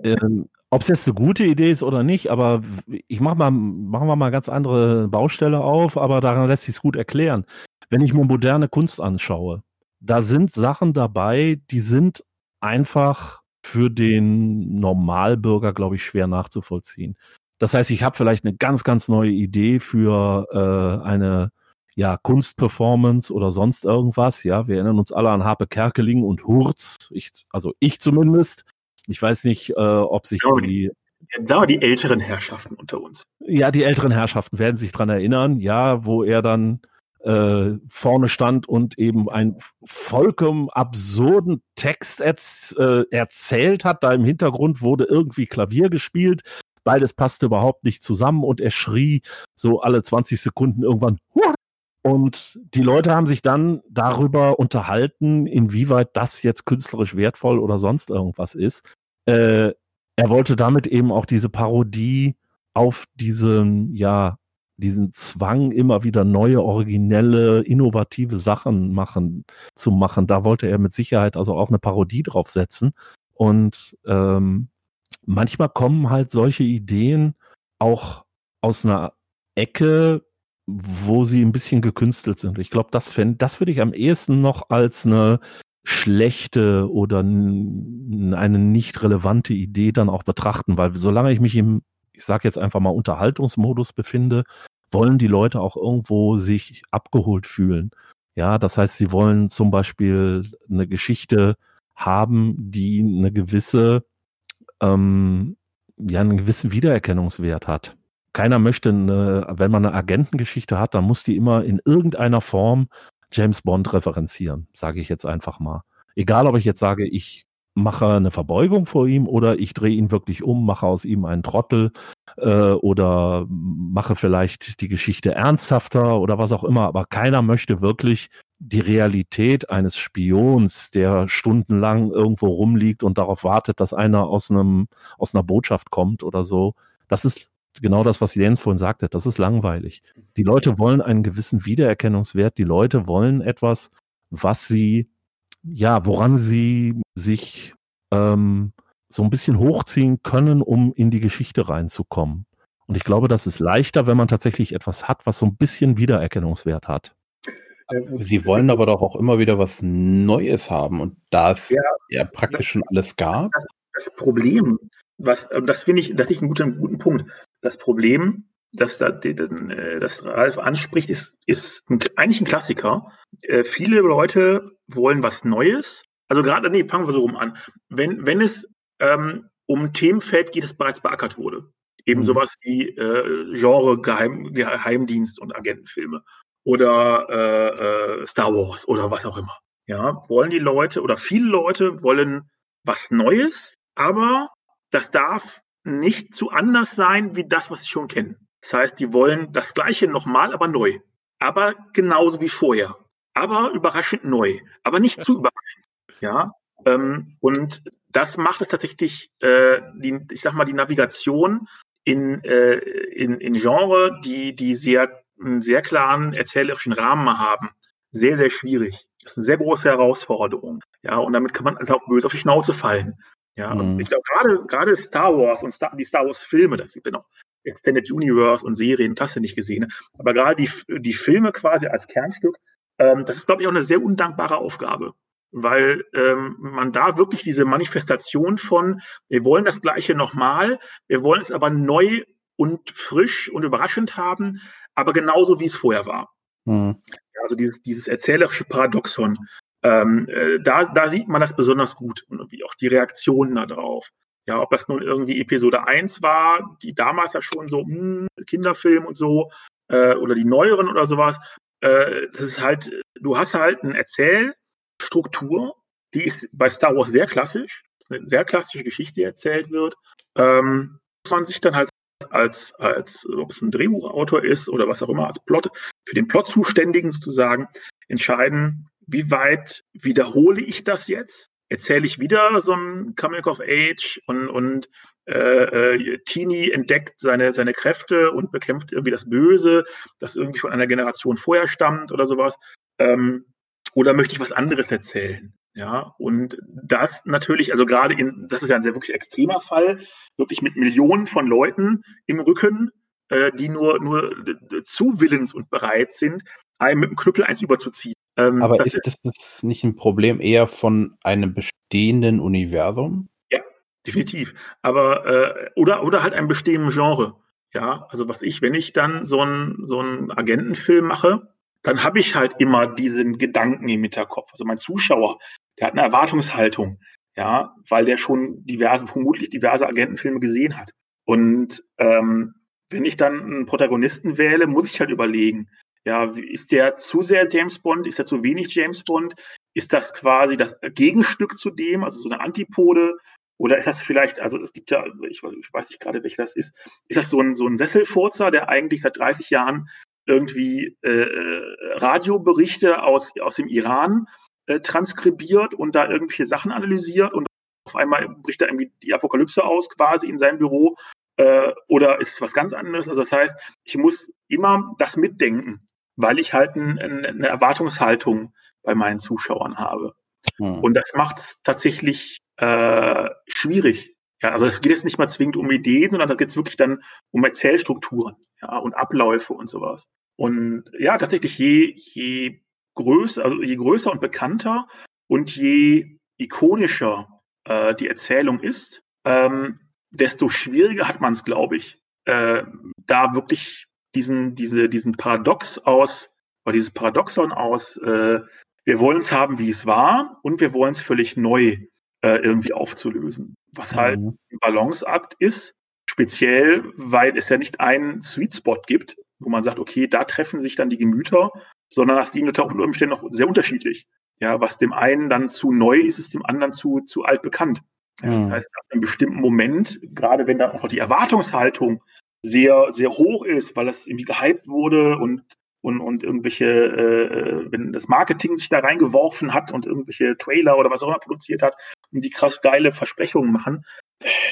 Ähm, ob es jetzt eine gute Idee ist oder nicht, aber ich mach mal, machen wir mal ganz andere Baustelle auf, aber daran lässt sich es gut erklären. Wenn ich mir moderne Kunst anschaue, da sind Sachen dabei, die sind einfach für den Normalbürger, glaube ich, schwer nachzuvollziehen. Das heißt, ich habe vielleicht eine ganz, ganz neue Idee für äh, eine ja, Kunstperformance oder sonst irgendwas. Ja, wir erinnern uns alle an Harpe Kerkeling und Hurz. Ich, also ich zumindest. Ich weiß nicht, äh, ob sich ja, die, Sagen die älteren Herrschaften unter uns. Ja, die älteren Herrschaften werden sich dran erinnern, ja, wo er dann äh, vorne stand und eben einen vollkommen absurden Text erz, äh, erzählt hat. Da im Hintergrund wurde irgendwie Klavier gespielt. Beides passte überhaupt nicht zusammen und er schrie so alle 20 Sekunden irgendwann Hurz! Und die Leute haben sich dann darüber unterhalten, inwieweit das jetzt künstlerisch wertvoll oder sonst irgendwas ist. Äh, er wollte damit eben auch diese Parodie auf diesen, ja, diesen Zwang, immer wieder neue, originelle, innovative Sachen machen, zu machen. Da wollte er mit Sicherheit also auch eine Parodie draufsetzen. Und ähm, manchmal kommen halt solche Ideen auch aus einer Ecke, wo sie ein bisschen gekünstelt sind. Ich glaube, das, fänd, das würde ich am ehesten noch als eine schlechte oder eine nicht relevante Idee dann auch betrachten, weil solange ich mich im, ich sage jetzt einfach mal Unterhaltungsmodus befinde, wollen die Leute auch irgendwo sich abgeholt fühlen. Ja, das heißt, sie wollen zum Beispiel eine Geschichte haben, die eine gewisse, ähm, ja, einen gewissen Wiedererkennungswert hat keiner möchte, eine, wenn man eine Agentengeschichte hat, dann muss die immer in irgendeiner Form James Bond referenzieren, sage ich jetzt einfach mal. Egal, ob ich jetzt sage, ich mache eine Verbeugung vor ihm oder ich drehe ihn wirklich um, mache aus ihm einen Trottel äh, oder mache vielleicht die Geschichte ernsthafter oder was auch immer. Aber keiner möchte wirklich die Realität eines Spions, der stundenlang irgendwo rumliegt und darauf wartet, dass einer aus einem aus einer Botschaft kommt oder so. Das ist genau das, was Jens vorhin sagte, das ist langweilig. Die Leute wollen einen gewissen Wiedererkennungswert, die Leute wollen etwas, was sie, ja, woran sie sich ähm, so ein bisschen hochziehen können, um in die Geschichte reinzukommen. Und ich glaube, das ist leichter, wenn man tatsächlich etwas hat, was so ein bisschen Wiedererkennungswert hat. Sie wollen aber doch auch immer wieder was Neues haben. Und da es ja, ja praktisch schon alles gab. Das, das Problem, was, das finde ich, das ist ein guter, ein guter Punkt. Das Problem, das, da, das Ralf anspricht, ist, ist ein, eigentlich ein Klassiker. Äh, viele Leute wollen was Neues. Also gerade, nee, fangen wir so rum an. Wenn, wenn es ähm, um ein Themenfeld geht, das bereits beackert wurde. Eben mhm. sowas wie äh, Genre, Geheim, Geheimdienst und Agentenfilme oder äh, äh, Star Wars oder was auch immer. Ja, wollen die Leute oder viele Leute wollen was Neues, aber das darf nicht zu anders sein wie das, was sie schon kennen. Das heißt, die wollen das Gleiche nochmal, aber neu. Aber genauso wie vorher. Aber überraschend neu. Aber nicht zu überraschend. Ja. Ähm, und das macht es tatsächlich, äh, die, ich sag mal, die Navigation in, äh, in, in Genre, die, die sehr einen sehr klaren erzählerischen Rahmen haben, sehr, sehr schwierig. Das ist eine sehr große Herausforderung. Ja, und damit kann man also auch böse auf die Schnauze fallen. Ja, mhm. und ich glaube, gerade, gerade Star Wars und Star, die Star Wars Filme, das gibt ja noch Extended Universe und Serien, das ja nicht gesehen. Aber gerade die, die Filme quasi als Kernstück, ähm, das ist, glaube ich, auch eine sehr undankbare Aufgabe. Weil ähm, man da wirklich diese Manifestation von, wir wollen das Gleiche nochmal, wir wollen es aber neu und frisch und überraschend haben, aber genauso wie es vorher war. Mhm. Also dieses, dieses erzählerische Paradoxon, ähm, äh, da, da sieht man das besonders gut und wie auch die Reaktionen darauf. Ja, ob das nun irgendwie Episode 1 war, die damals ja schon so mh, hm, Kinderfilm und so, äh, oder die neueren oder sowas. Äh, das ist halt, du hast halt eine Erzählstruktur, die ist bei Star Wars sehr klassisch, eine sehr klassische Geschichte, die erzählt wird. Ähm, muss man sich dann halt als, als ob es ein Drehbuchautor ist oder was auch immer, als Plot, für den Plot zuständigen sozusagen, entscheiden, wie weit wiederhole ich das jetzt? Erzähle ich wieder so ein Coming of Age und, und äh, äh, Teenie entdeckt seine, seine Kräfte und bekämpft irgendwie das Böse, das irgendwie von einer Generation vorher stammt oder sowas. Ähm, oder möchte ich was anderes erzählen? Ja, und das natürlich, also gerade in, das ist ja ein sehr wirklich extremer Fall, wirklich mit Millionen von Leuten im Rücken, äh, die nur, nur zu willens und bereit sind, einem mit dem Knüppel eins überzuziehen. Ähm, Aber das ist, ist das nicht ein Problem eher von einem bestehenden Universum? Ja, definitiv. Aber, äh, oder, oder halt einem bestehenden Genre. Ja, also was ich, wenn ich dann so einen so einen Agentenfilm mache, dann habe ich halt immer diesen Gedanken im Hinterkopf. Also mein Zuschauer, der hat eine Erwartungshaltung, ja, weil der schon diverse, vermutlich diverse Agentenfilme gesehen hat. Und ähm, wenn ich dann einen Protagonisten wähle, muss ich halt überlegen, ja, ist der zu sehr James Bond? Ist er zu wenig James Bond? Ist das quasi das Gegenstück zu dem, also so eine Antipode? Oder ist das vielleicht, also es gibt ja, ich, weiß nicht gerade, welcher das ist, ist das so ein, so ein Sesselfurzer, der eigentlich seit 30 Jahren irgendwie äh, äh, Radioberichte aus, aus dem Iran äh, transkribiert und da irgendwelche Sachen analysiert und auf einmal bricht da irgendwie die Apokalypse aus, quasi in seinem Büro. Äh, oder ist es was ganz anderes? Also das heißt, ich muss immer das mitdenken, weil ich halt ein, ein, eine Erwartungshaltung bei meinen Zuschauern habe. Hm. Und das macht es tatsächlich äh, schwierig. Ja, also es geht jetzt nicht mal zwingend um Ideen, sondern da geht es wirklich dann um Erzählstrukturen ja, und Abläufe und sowas. Und ja, tatsächlich, je, je größer, also je größer und bekannter und je ikonischer äh, die Erzählung ist, ähm, desto schwieriger hat man es, glaube ich, äh, da wirklich diesen, diese, diesen Paradox aus, oder dieses Paradoxon aus, äh, wir wollen es haben, wie es war, und wir wollen es völlig neu äh, irgendwie aufzulösen. Was halt mhm. ein Balanceakt ist, speziell, weil es ja nicht einen Sweet Spot gibt, wo man sagt, okay, da treffen sich dann die Gemüter sondern das Ding unter Umständen noch sehr unterschiedlich. Ja, was dem einen dann zu neu ist, ist dem anderen zu, zu altbekannt. Ja, das hm. heißt, ab einem bestimmten Moment, gerade wenn da auch die Erwartungshaltung sehr, sehr hoch ist, weil das irgendwie gehypt wurde und, und, und irgendwelche, äh, wenn das Marketing sich da reingeworfen hat und irgendwelche Trailer oder was auch immer produziert hat und die krass geile Versprechungen machen,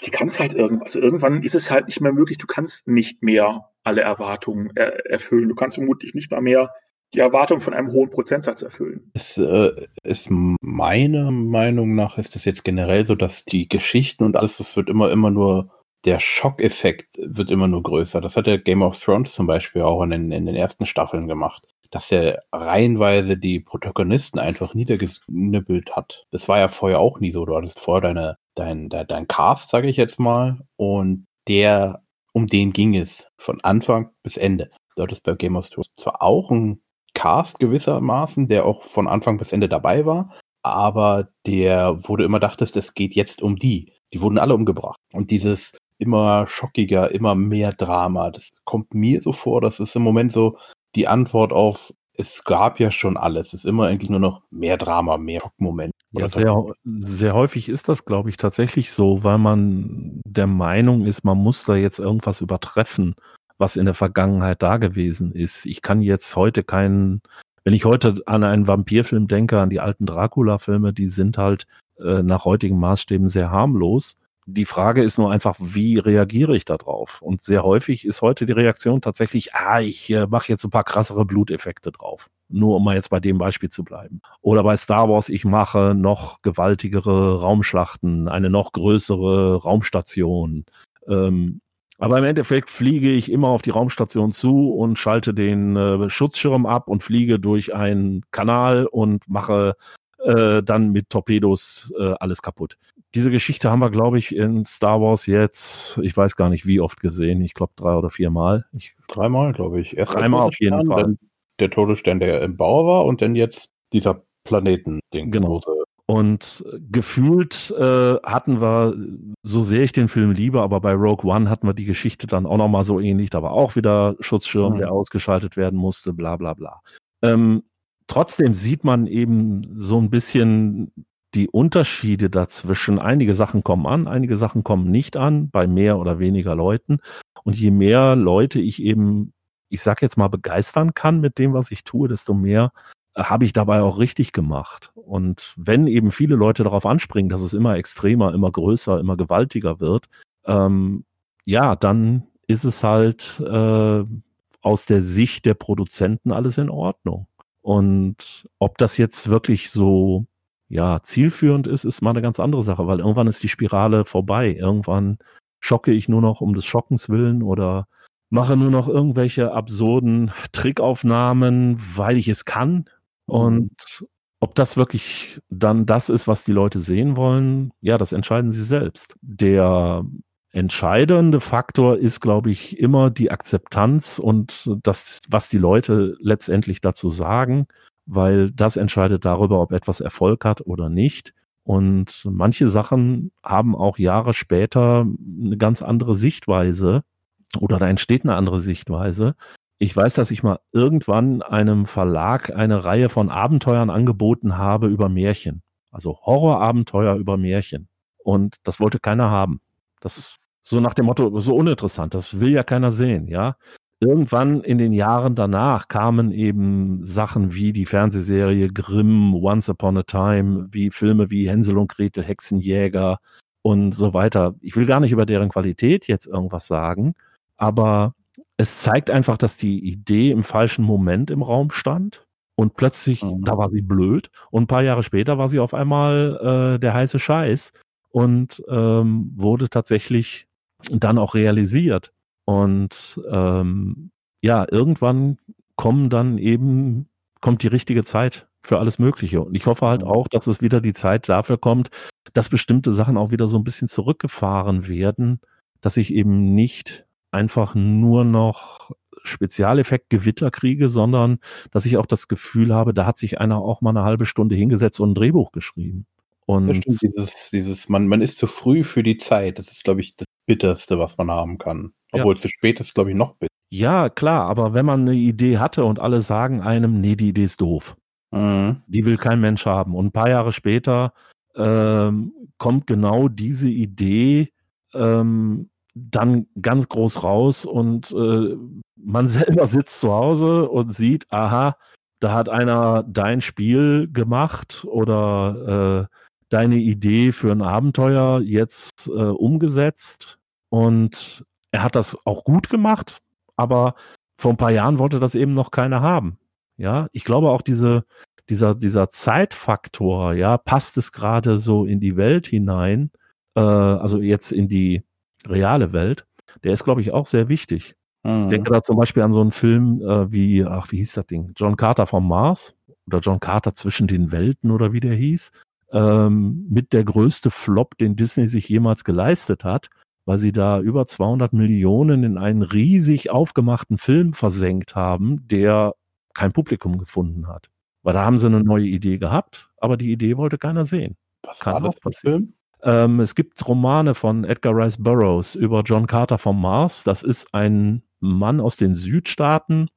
die kannst halt irgendwann, also irgendwann ist es halt nicht mehr möglich, du kannst nicht mehr alle Erwartungen er erfüllen. Du kannst vermutlich nicht mal mehr die Erwartung von einem hohen Prozentsatz erfüllen. Es äh, ist meiner Meinung nach ist es jetzt generell so, dass die Geschichten und alles, das wird immer, immer nur, der Schockeffekt wird immer nur größer. Das hat der Game of Thrones zum Beispiel auch in den, in den ersten Staffeln gemacht. Dass er reihenweise die Protagonisten einfach niedergenibbelt hat. Das war ja vorher auch nie so. Du hattest vorher deine, dein, dein, dein Cast, sage ich jetzt mal, und der, um den ging es von Anfang bis Ende. Du hattest bei Game of Thrones zwar auch ein Cast gewissermaßen, der auch von Anfang bis Ende dabei war, aber der, wo du immer dachtest, es geht jetzt um die. Die wurden alle umgebracht. Und dieses immer schockiger, immer mehr Drama, das kommt mir so vor, das ist im Moment so die Antwort auf, es gab ja schon alles. Es ist immer eigentlich nur noch mehr Drama, mehr Schockmoment. Ja, sehr, sehr häufig ist das, glaube ich, tatsächlich so, weil man der Meinung ist, man muss da jetzt irgendwas übertreffen was in der Vergangenheit da gewesen ist. Ich kann jetzt heute keinen, wenn ich heute an einen Vampirfilm denke, an die alten Dracula-Filme, die sind halt äh, nach heutigen Maßstäben sehr harmlos. Die Frage ist nur einfach, wie reagiere ich da drauf? Und sehr häufig ist heute die Reaktion tatsächlich, ah, ich äh, mache jetzt ein paar krassere Bluteffekte drauf. Nur um mal jetzt bei dem Beispiel zu bleiben. Oder bei Star Wars, ich mache noch gewaltigere Raumschlachten, eine noch größere Raumstation. Ähm, aber im Endeffekt fliege ich immer auf die Raumstation zu und schalte den äh, Schutzschirm ab und fliege durch einen Kanal und mache äh, dann mit Torpedos äh, alles kaputt. Diese Geschichte haben wir, glaube ich, in Star Wars jetzt, ich weiß gar nicht wie oft gesehen. Ich glaube drei oder viermal. Ich, Dreimal, glaube ich. Erst dreimal auf jeden Fall. Der Todesstern, der im Bau war und dann jetzt dieser Planeten-Ding. Genau. Und gefühlt äh, hatten wir, so sehr ich den Film liebe, aber bei Rogue One hatten wir die Geschichte dann auch nochmal so ähnlich. Da war auch wieder Schutzschirm, mhm. der ausgeschaltet werden musste, bla bla bla. Ähm, trotzdem sieht man eben so ein bisschen die Unterschiede dazwischen. Einige Sachen kommen an, einige Sachen kommen nicht an, bei mehr oder weniger Leuten. Und je mehr Leute ich eben, ich sag jetzt mal, begeistern kann mit dem, was ich tue, desto mehr habe ich dabei auch richtig gemacht. Und wenn eben viele Leute darauf anspringen, dass es immer extremer, immer größer, immer gewaltiger wird, ähm, ja, dann ist es halt äh, aus der Sicht der Produzenten alles in Ordnung. Und ob das jetzt wirklich so ja zielführend ist, ist mal eine ganz andere Sache, weil irgendwann ist die Spirale vorbei. Irgendwann schocke ich nur noch um des Schockens willen oder mache nur noch irgendwelche absurden Trickaufnahmen, weil ich es kann, und ob das wirklich dann das ist, was die Leute sehen wollen, ja, das entscheiden sie selbst. Der entscheidende Faktor ist, glaube ich, immer die Akzeptanz und das, was die Leute letztendlich dazu sagen, weil das entscheidet darüber, ob etwas Erfolg hat oder nicht. Und manche Sachen haben auch Jahre später eine ganz andere Sichtweise oder da entsteht eine andere Sichtweise. Ich weiß, dass ich mal irgendwann einem Verlag eine Reihe von Abenteuern angeboten habe über Märchen. Also Horrorabenteuer über Märchen. Und das wollte keiner haben. Das so nach dem Motto, so uninteressant, das will ja keiner sehen, ja. Irgendwann in den Jahren danach kamen eben Sachen wie die Fernsehserie Grimm, Once Upon a Time, wie Filme wie Hänsel und Gretel, Hexenjäger und so weiter. Ich will gar nicht über deren Qualität jetzt irgendwas sagen, aber es zeigt einfach, dass die Idee im falschen Moment im Raum stand. Und plötzlich, mhm. da war sie blöd. Und ein paar Jahre später war sie auf einmal äh, der heiße Scheiß und ähm, wurde tatsächlich dann auch realisiert. Und ähm, ja, irgendwann kommen dann eben, kommt die richtige Zeit für alles Mögliche. Und ich hoffe halt auch, dass es wieder die Zeit dafür kommt, dass bestimmte Sachen auch wieder so ein bisschen zurückgefahren werden, dass ich eben nicht einfach nur noch Spezialeffekt Gewitter kriege, sondern dass ich auch das Gefühl habe, da hat sich einer auch mal eine halbe Stunde hingesetzt und ein Drehbuch geschrieben. Und das stimmt, dieses, dieses, man, man ist zu früh für die Zeit. Das ist, glaube ich, das Bitterste, was man haben kann. Obwohl ja. zu spät ist, glaube ich, noch bitter. Ja, klar, aber wenn man eine Idee hatte und alle sagen einem, nee, die Idee ist doof. Mhm. Die will kein Mensch haben. Und ein paar Jahre später ähm, kommt genau diese Idee ähm, dann ganz groß raus und äh, man selber sitzt zu Hause und sieht, aha, da hat einer dein Spiel gemacht oder äh, deine Idee für ein Abenteuer jetzt äh, umgesetzt und er hat das auch gut gemacht, aber vor ein paar Jahren wollte das eben noch keiner haben. Ja, ich glaube auch diese, dieser, dieser Zeitfaktor, ja, passt es gerade so in die Welt hinein, äh, also jetzt in die reale Welt, der ist, glaube ich, auch sehr wichtig. Mhm. Ich denke da zum Beispiel an so einen Film äh, wie, ach, wie hieß das Ding? John Carter vom Mars oder John Carter zwischen den Welten oder wie der hieß. Ähm, mit der größte Flop, den Disney sich jemals geleistet hat, weil sie da über 200 Millionen in einen riesig aufgemachten Film versenkt haben, der kein Publikum gefunden hat. Weil da haben sie eine neue Idee gehabt, aber die Idee wollte keiner sehen. Was Kann war das passieren? Ähm, es gibt Romane von Edgar Rice Burroughs über John Carter vom Mars. Das ist ein Mann aus den Südstaaten,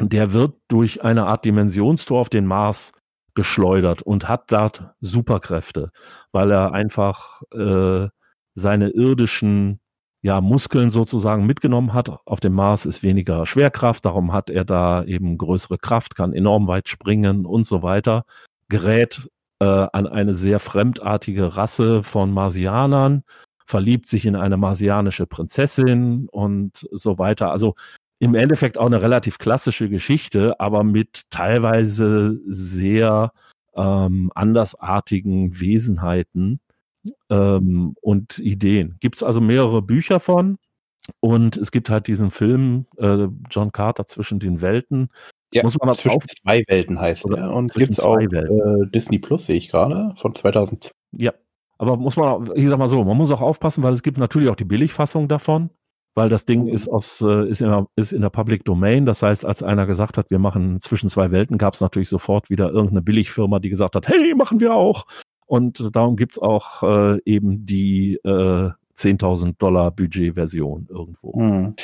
der wird durch eine Art Dimensionstor auf den Mars geschleudert und hat dort Superkräfte, weil er einfach äh, seine irdischen ja, Muskeln sozusagen mitgenommen hat. Auf dem Mars ist weniger Schwerkraft, darum hat er da eben größere Kraft, kann enorm weit springen und so weiter. Gerät äh, an eine sehr fremdartige Rasse von Marsianern, verliebt sich in eine marsianische Prinzessin und so weiter. Also im Endeffekt auch eine relativ klassische Geschichte, aber mit teilweise sehr ähm, andersartigen Wesenheiten ähm, und Ideen. Gibt es also mehrere Bücher von und es gibt halt diesen Film äh, John Carter zwischen den Welten. Ja, Muss man zwischen auf zwei Welten heißt er. Und gibt es auch äh, Disney Plus, sehe ich gerade, von 2002. Ja, aber muss man, ich sag mal so, man muss auch aufpassen, weil es gibt natürlich auch die Billigfassung davon, weil das Ding ist aus, äh, ist in der, ist in der Public Domain. Das heißt, als einer gesagt hat, wir machen zwischen zwei Welten, gab es natürlich sofort wieder irgendeine Billigfirma, die gesagt hat, hey, machen wir auch. Und darum gibt's auch äh, eben die äh, 10.000 Dollar Budget-Version irgendwo. Hm.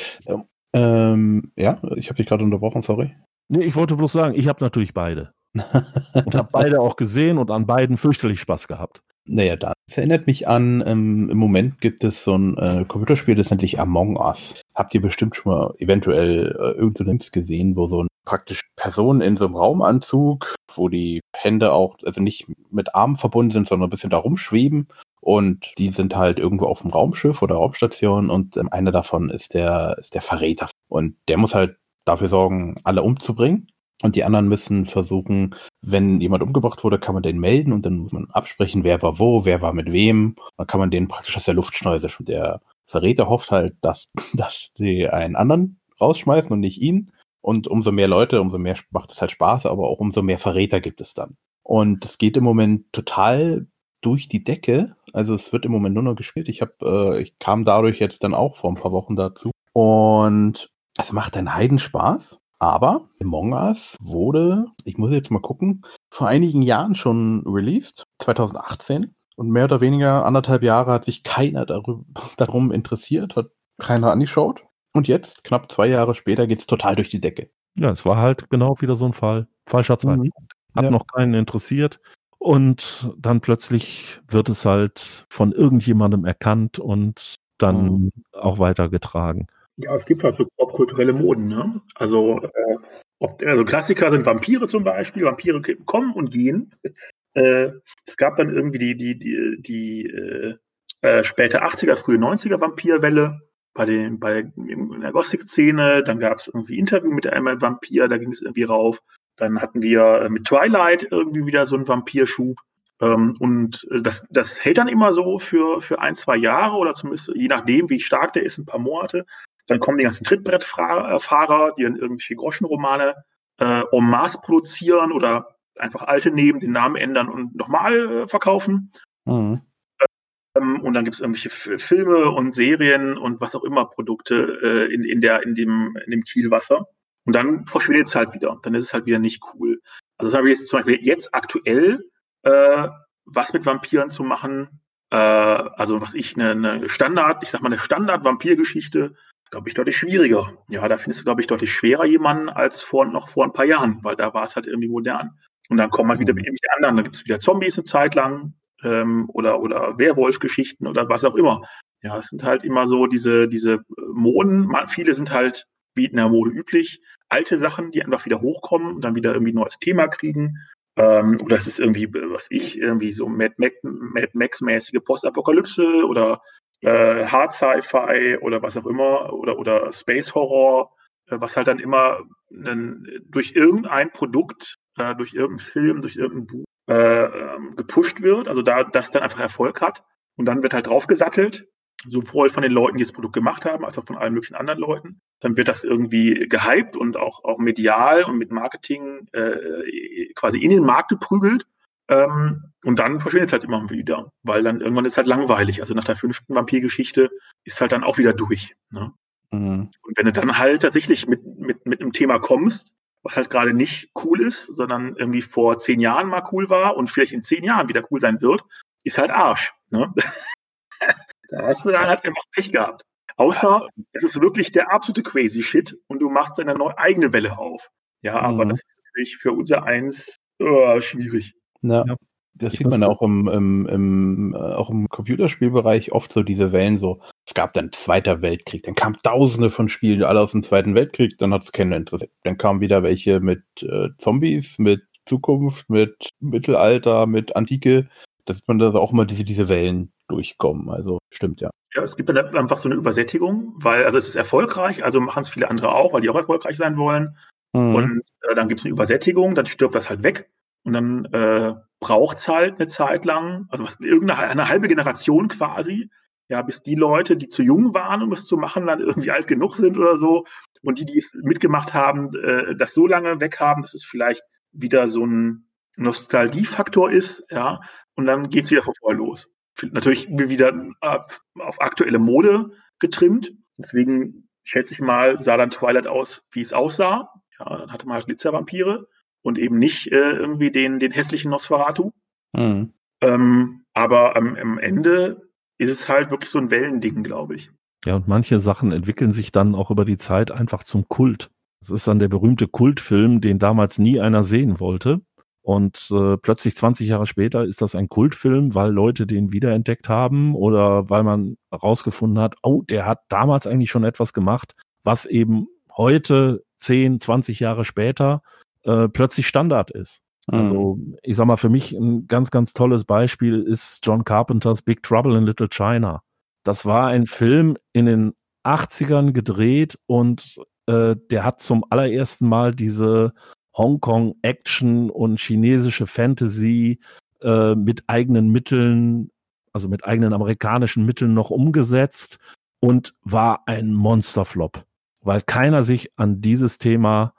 Ähm, ja, ich habe dich gerade unterbrochen, sorry. Nee, ich wollte bloß sagen, ich habe natürlich beide. und habe beide auch gesehen und an beiden fürchterlich Spaß gehabt. Naja, dann. Es erinnert mich an, ähm, im Moment gibt es so ein äh, Computerspiel, das nennt sich Among Us. Habt ihr bestimmt schon mal eventuell äh, irgendeine Nips gesehen, wo so ein praktisch Person in so einem Raumanzug, wo die Hände auch, also nicht mit Armen verbunden sind, sondern ein bisschen da rumschweben. Und die sind halt irgendwo auf dem Raumschiff oder Raumstation und ähm, einer davon ist der, ist der Verräter. Und der muss halt dafür sorgen, alle umzubringen. Und die anderen müssen versuchen, wenn jemand umgebracht wurde, kann man den melden und dann muss man absprechen, wer war wo, wer war mit wem. Dann kann man den praktisch aus der Luft schneiden. Und der Verräter hofft halt, dass, dass sie einen anderen rausschmeißen und nicht ihn. Und umso mehr Leute, umso mehr macht es halt Spaß, aber auch umso mehr Verräter gibt es dann. Und es geht im Moment total durch die Decke. Also es wird im Moment nur noch gespielt. Ich habe, äh, ich kam dadurch jetzt dann auch vor ein paar Wochen dazu. Und es macht einen Heidenspaß. Aber Among Us wurde, ich muss jetzt mal gucken, vor einigen Jahren schon released, 2018. Und mehr oder weniger anderthalb Jahre hat sich keiner darüber, darum interessiert, hat keiner angeschaut. Und jetzt, knapp zwei Jahre später, geht es total durch die Decke. Ja, es war halt genau wieder so ein Fall. Falscher Zeitpunkt. Mhm. Hat ja. noch keinen interessiert. Und dann plötzlich wird es halt von irgendjemandem erkannt und dann mhm. auch weitergetragen. Ja, es gibt halt so popkulturelle Moden, ne? Also, äh, ob, also Klassiker sind Vampire zum Beispiel. Vampire kommen und gehen. Äh, es gab dann irgendwie die, die, die, die äh, äh späte 80er, frühe 90er Vampirwelle bei den, bei in der Gothic-Szene. Dann gab es irgendwie Interview mit einem Vampir, da ging es irgendwie rauf. Dann hatten wir äh, mit Twilight irgendwie wieder so einen Vampirschub. Ähm, und äh, das, das hält dann immer so für, für ein, zwei Jahre oder zumindest je nachdem, wie stark der ist, ein paar Monate. Dann kommen die ganzen Trittbrettfahrer, die dann irgendwelche Groschenromane äh, en masse produzieren oder einfach alte nehmen, den Namen ändern und nochmal äh, verkaufen. Mhm. Ähm, und dann gibt es irgendwelche Filme und Serien und was auch immer Produkte äh, in, in, der, in, dem, in dem Kielwasser. Und dann verschwindet es halt wieder. Dann ist es halt wieder nicht cool. Also das habe ich jetzt zum Beispiel jetzt aktuell äh, was mit Vampiren zu machen. Äh, also was ich eine, eine Standard, ich sag mal eine Standard-Vampirgeschichte glaube ich, deutlich schwieriger. Ja, da findest du, glaube ich, deutlich schwerer jemanden als vor, noch vor ein paar Jahren, weil da war es halt irgendwie modern. Und dann kommen halt wieder mit irgendwelche anderen, da gibt es wieder Zombies eine Zeit lang ähm, oder, oder Werwolf-Geschichten oder was auch immer. Ja, es sind halt immer so diese, diese Moden, viele sind halt, wie in der Mode üblich, alte Sachen, die einfach wieder hochkommen und dann wieder irgendwie ein neues Thema kriegen. Ähm, oder es ist irgendwie, was ich, irgendwie so Mad Max-mäßige Postapokalypse oder äh, Hard Sci-Fi oder was auch immer oder, oder Space Horror, äh, was halt dann immer einen, durch irgendein Produkt, äh, durch irgendeinen Film, durch irgendein Buch äh, ähm, gepusht wird, also da das dann einfach Erfolg hat und dann wird halt draufgesattelt sowohl von den Leuten, die das Produkt gemacht haben, als auch von allen möglichen anderen Leuten. Dann wird das irgendwie gehypt und auch, auch medial und mit Marketing äh, quasi in den Markt geprügelt. Ähm, und dann verschwindet es halt immer wieder, weil dann irgendwann ist es halt langweilig. Also nach der fünften Vampirgeschichte ist halt dann auch wieder durch. Ne? Mhm. Und wenn du dann halt tatsächlich mit, mit, mit einem Thema kommst, was halt gerade nicht cool ist, sondern irgendwie vor zehn Jahren mal cool war und vielleicht in zehn Jahren wieder cool sein wird, ist halt Arsch. Ne? Da hast du dann halt einfach Pech gehabt. Außer es ist wirklich der absolute crazy Shit und du machst deine neue eigene Welle auf. Ja, aber mhm. das ist natürlich für unser Eins oh, schwierig. Ja. ja. Das ich sieht man auch im, im, im, äh, auch im Computerspielbereich oft so diese Wellen so. Es gab dann Zweiter Weltkrieg, dann kamen Tausende von Spielen, alle aus dem Zweiten Weltkrieg, dann hat es keinen interessiert. Dann kamen wieder welche mit äh, Zombies, mit Zukunft, mit Mittelalter, mit Antike. Da sieht man das auch immer diese, diese Wellen durchkommen. Also stimmt ja. Ja, es gibt einfach so eine Übersättigung, weil also es ist erfolgreich, also machen es viele andere auch, weil die auch erfolgreich sein wollen. Mhm. Und äh, dann gibt es eine Übersättigung, dann stirbt das halt weg. Und dann äh, braucht es halt eine Zeit lang, also was, irgendeine eine halbe Generation quasi, ja, bis die Leute, die zu jung waren, um es zu machen, dann irgendwie alt genug sind oder so. Und die, die es mitgemacht haben, äh, das so lange weg haben, dass es vielleicht wieder so ein Nostalgiefaktor ist, ja. Und dann geht es wieder von vorher los natürlich wieder auf, auf aktuelle Mode getrimmt. Deswegen schätze ich mal, sah dann Twilight aus, wie es aussah. Ja, dann hatte man halt Glitzervampire und eben nicht äh, irgendwie den, den hässlichen Nosferatu. Mhm. Ähm, aber am, am Ende ist es halt wirklich so ein Wellending, glaube ich. Ja, und manche Sachen entwickeln sich dann auch über die Zeit einfach zum Kult. Das ist dann der berühmte Kultfilm, den damals nie einer sehen wollte. Und äh, plötzlich 20 Jahre später ist das ein Kultfilm, weil Leute den wiederentdeckt haben oder weil man herausgefunden hat, oh, der hat damals eigentlich schon etwas gemacht, was eben heute 10, 20 Jahre später äh, plötzlich Standard ist. Mhm. Also ich sag mal, für mich ein ganz, ganz tolles Beispiel ist John Carpenters Big Trouble in Little China. Das war ein Film in den 80ern gedreht und äh, der hat zum allerersten Mal diese Hongkong-Action und chinesische Fantasy äh, mit eigenen Mitteln, also mit eigenen amerikanischen Mitteln noch umgesetzt und war ein Monsterflop, weil keiner sich an dieses Thema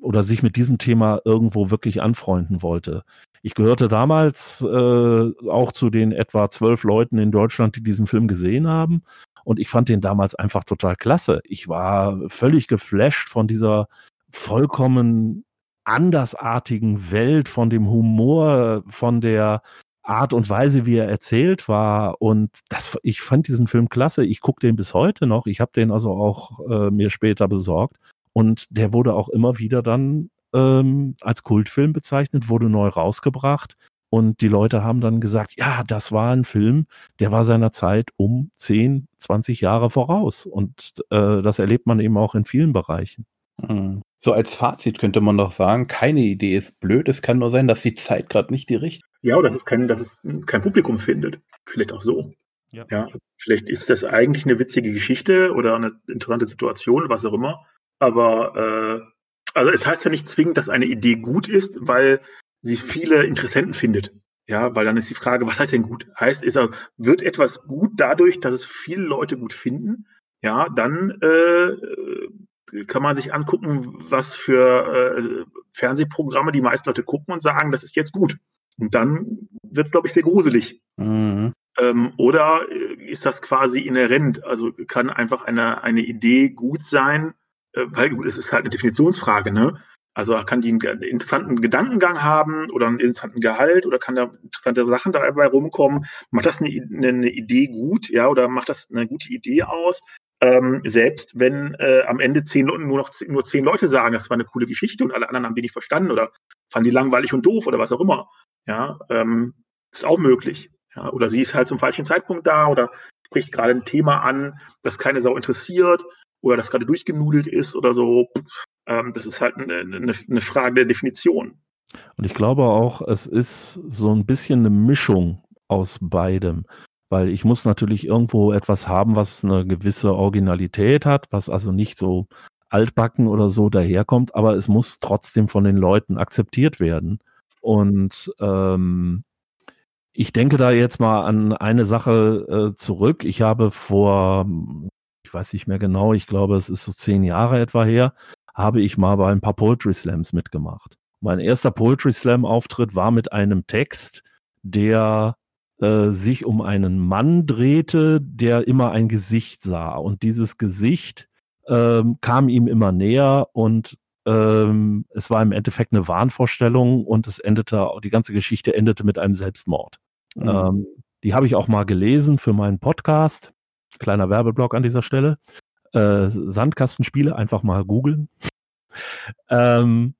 oder sich mit diesem Thema irgendwo wirklich anfreunden wollte. Ich gehörte damals äh, auch zu den etwa zwölf Leuten in Deutschland, die diesen Film gesehen haben. Und ich fand den damals einfach total klasse. Ich war völlig geflasht von dieser vollkommen andersartigen Welt, von dem Humor, von der Art und Weise, wie er erzählt war. Und das, ich fand diesen Film klasse. Ich gucke den bis heute noch. Ich habe den also auch äh, mir später besorgt. Und der wurde auch immer wieder dann ähm, als Kultfilm bezeichnet, wurde neu rausgebracht. Und die Leute haben dann gesagt, ja, das war ein Film, der war seiner Zeit um 10, 20 Jahre voraus. Und äh, das erlebt man eben auch in vielen Bereichen. Mhm. So als Fazit könnte man doch sagen, keine Idee ist blöd. Es kann nur sein, dass die Zeit gerade nicht die richtige. Ja, oder dass es kein, dass es kein Publikum findet. Vielleicht auch so. Ja. ja. Vielleicht ist das eigentlich eine witzige Geschichte oder eine interessante Situation, was auch immer. Aber äh, also es heißt ja nicht zwingend, dass eine Idee gut ist, weil sie viele Interessenten findet. Ja, weil dann ist die Frage, was heißt denn gut? Heißt, ist, wird etwas gut dadurch, dass es viele Leute gut finden? Ja, dann äh, kann man sich angucken, was für äh, Fernsehprogramme die meisten Leute gucken und sagen, das ist jetzt gut. Und dann wird es, glaube ich, sehr gruselig. Mhm. Ähm, oder äh, ist das quasi inhärent? Also kann einfach eine, eine Idee gut sein, weil gut, es ist halt eine Definitionsfrage, ne? Also kann die einen interessanten Gedankengang haben oder einen interessanten Gehalt oder kann da interessante Sachen dabei rumkommen? Macht das eine, eine Idee gut, ja, oder macht das eine gute Idee aus? Ähm, selbst wenn äh, am Ende zehn, nur noch nur zehn Leute sagen, das war eine coole Geschichte und alle anderen haben die nicht verstanden oder fanden die langweilig und doof oder was auch immer. Ja, ähm, ist auch möglich. Ja, oder sie ist halt zum falschen Zeitpunkt da oder spricht gerade ein Thema an, das keine Sau interessiert oder das gerade durchgenudelt ist oder so. Ähm, das ist halt eine, eine, eine Frage der Definition. Und ich glaube auch, es ist so ein bisschen eine Mischung aus beidem. Weil ich muss natürlich irgendwo etwas haben, was eine gewisse Originalität hat, was also nicht so altbacken oder so daherkommt, aber es muss trotzdem von den Leuten akzeptiert werden. Und ähm, ich denke da jetzt mal an eine Sache äh, zurück. Ich habe vor, ich weiß nicht mehr genau, ich glaube, es ist so zehn Jahre etwa her, habe ich mal bei ein paar Poetry Slams mitgemacht. Mein erster Poetry Slam Auftritt war mit einem Text, der äh, sich um einen Mann drehte, der immer ein Gesicht sah. Und dieses Gesicht ähm, kam ihm immer näher und ähm, es war im Endeffekt eine Wahnvorstellung und es endete, die ganze Geschichte endete mit einem Selbstmord. Mhm. Ähm, die habe ich auch mal gelesen für meinen Podcast. Kleiner Werbeblock an dieser Stelle. Äh, Sandkastenspiele, einfach mal googeln. ähm,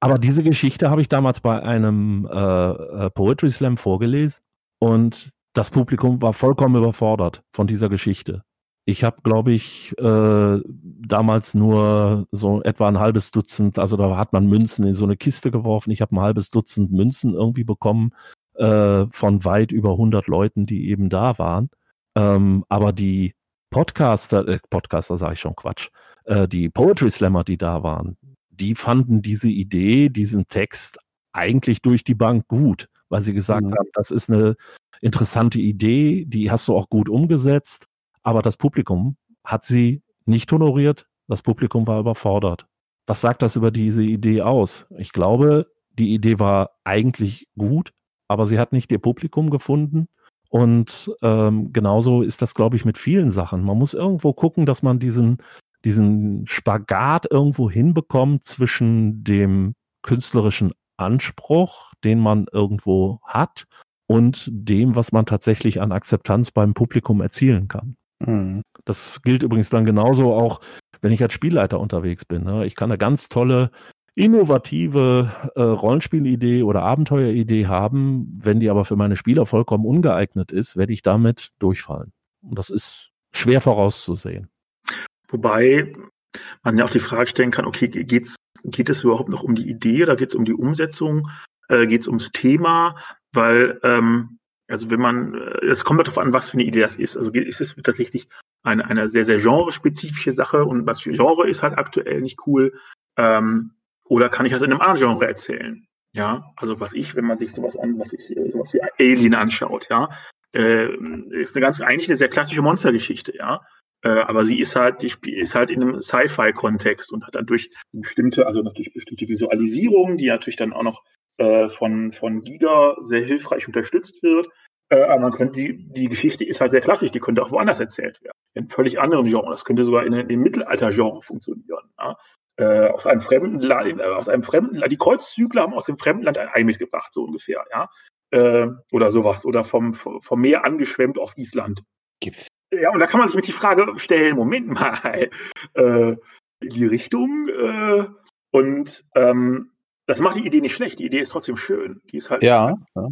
aber diese Geschichte habe ich damals bei einem äh, äh, Poetry Slam vorgelesen und das Publikum war vollkommen überfordert von dieser Geschichte. Ich habe, glaube ich, äh, damals nur so etwa ein halbes Dutzend, also da hat man Münzen in so eine Kiste geworfen. Ich habe ein halbes Dutzend Münzen irgendwie bekommen äh, von weit über 100 Leuten, die eben da waren. Ähm, aber die Podcaster, äh, Podcaster sage ich schon Quatsch, äh, die Poetry Slammer, die da waren, die fanden diese Idee, diesen Text eigentlich durch die Bank gut, weil sie gesagt mhm. haben, das ist eine interessante Idee, die hast du auch gut umgesetzt aber das Publikum hat sie nicht honoriert. Das Publikum war überfordert. Was sagt das über diese Idee aus? Ich glaube, die Idee war eigentlich gut, aber sie hat nicht ihr Publikum gefunden. Und ähm, genauso ist das, glaube ich, mit vielen Sachen. Man muss irgendwo gucken, dass man diesen, diesen Spagat irgendwo hinbekommt zwischen dem künstlerischen Anspruch, den man irgendwo hat, und dem, was man tatsächlich an Akzeptanz beim Publikum erzielen kann. Mhm. Das gilt übrigens dann genauso auch, wenn ich als Spielleiter unterwegs bin. Ne? Ich kann eine ganz tolle, innovative äh, Rollenspielidee oder Abenteueridee haben. Wenn die aber für meine Spieler vollkommen ungeeignet ist, werde ich damit durchfallen. Und das ist schwer vorauszusehen. Wobei man ja auch die Frage stellen kann, okay, geht's, geht es überhaupt noch um die Idee oder geht es um die Umsetzung? Äh, geht es ums Thema? Weil ähm, also wenn man, äh, es kommt darauf an, was für eine Idee das ist. Also ist es tatsächlich eine, eine sehr, sehr genrespezifische Sache und was für Genre ist halt aktuell nicht cool. Ähm, oder kann ich das in einem anderen Genre erzählen? Ja, also was ich, wenn man sich sowas an, was ich, äh, sowas wie Alien anschaut, ja, äh, ist eine ganz, eigentlich eine sehr klassische Monstergeschichte, ja. Äh, aber sie ist halt, die ist halt in einem Sci-Fi-Kontext und hat dann durch bestimmte, also natürlich bestimmte Visualisierungen, die natürlich dann auch noch äh, von, von Giga sehr hilfreich unterstützt wird. Äh, aber man könnte die, die Geschichte ist halt sehr klassisch, die könnte auch woanders erzählt werden. In völlig anderen Genre. Das könnte sogar in, in dem Mittelalter-Genre funktionieren. Ja? Äh, aus einem fremden Land, äh, aus einem fremden Land, die Kreuzzügler haben aus dem fremden Land ein Ei mitgebracht, so ungefähr, ja. Äh, oder sowas. Oder vom, vom Meer angeschwemmt auf Island. Gibt's. Ja, und da kann man sich mit die Frage stellen, Moment mal, äh, in die Richtung. Äh, und ähm, das macht die Idee nicht schlecht. Die Idee ist trotzdem schön. Die ist halt. Ja. ja.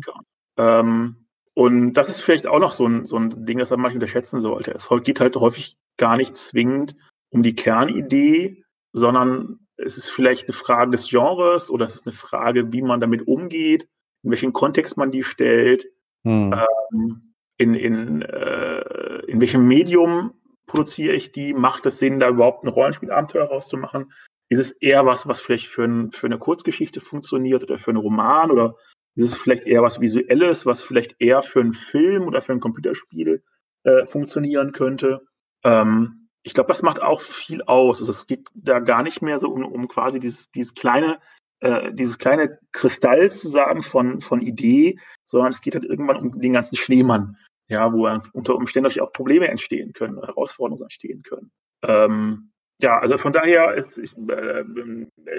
Ähm, und das ist vielleicht auch noch so ein, so ein Ding, das man manchmal unterschätzen sollte. Es geht halt häufig gar nicht zwingend um die Kernidee, sondern es ist vielleicht eine Frage des Genres oder es ist eine Frage, wie man damit umgeht, in welchem Kontext man die stellt, hm. ähm, in, in, äh, in welchem Medium produziere ich die, macht es Sinn, da überhaupt ein Rollenspielabenteuer rauszumachen? Ist es eher was, was vielleicht für, ein, für eine Kurzgeschichte funktioniert oder für einen Roman oder ist es vielleicht eher was Visuelles, was vielleicht eher für einen Film oder für ein Computerspiel äh, funktionieren könnte? Ähm, ich glaube, das macht auch viel aus. Also es geht da gar nicht mehr so um, um quasi dieses, dieses kleine, äh, dieses kleine Kristall zu sagen von, von Idee, sondern es geht halt irgendwann um den ganzen Schneemann, ja, wo unter Umständen auch Probleme entstehen können, Herausforderungen entstehen können. Ähm, ja, also von daher ist, ich, äh,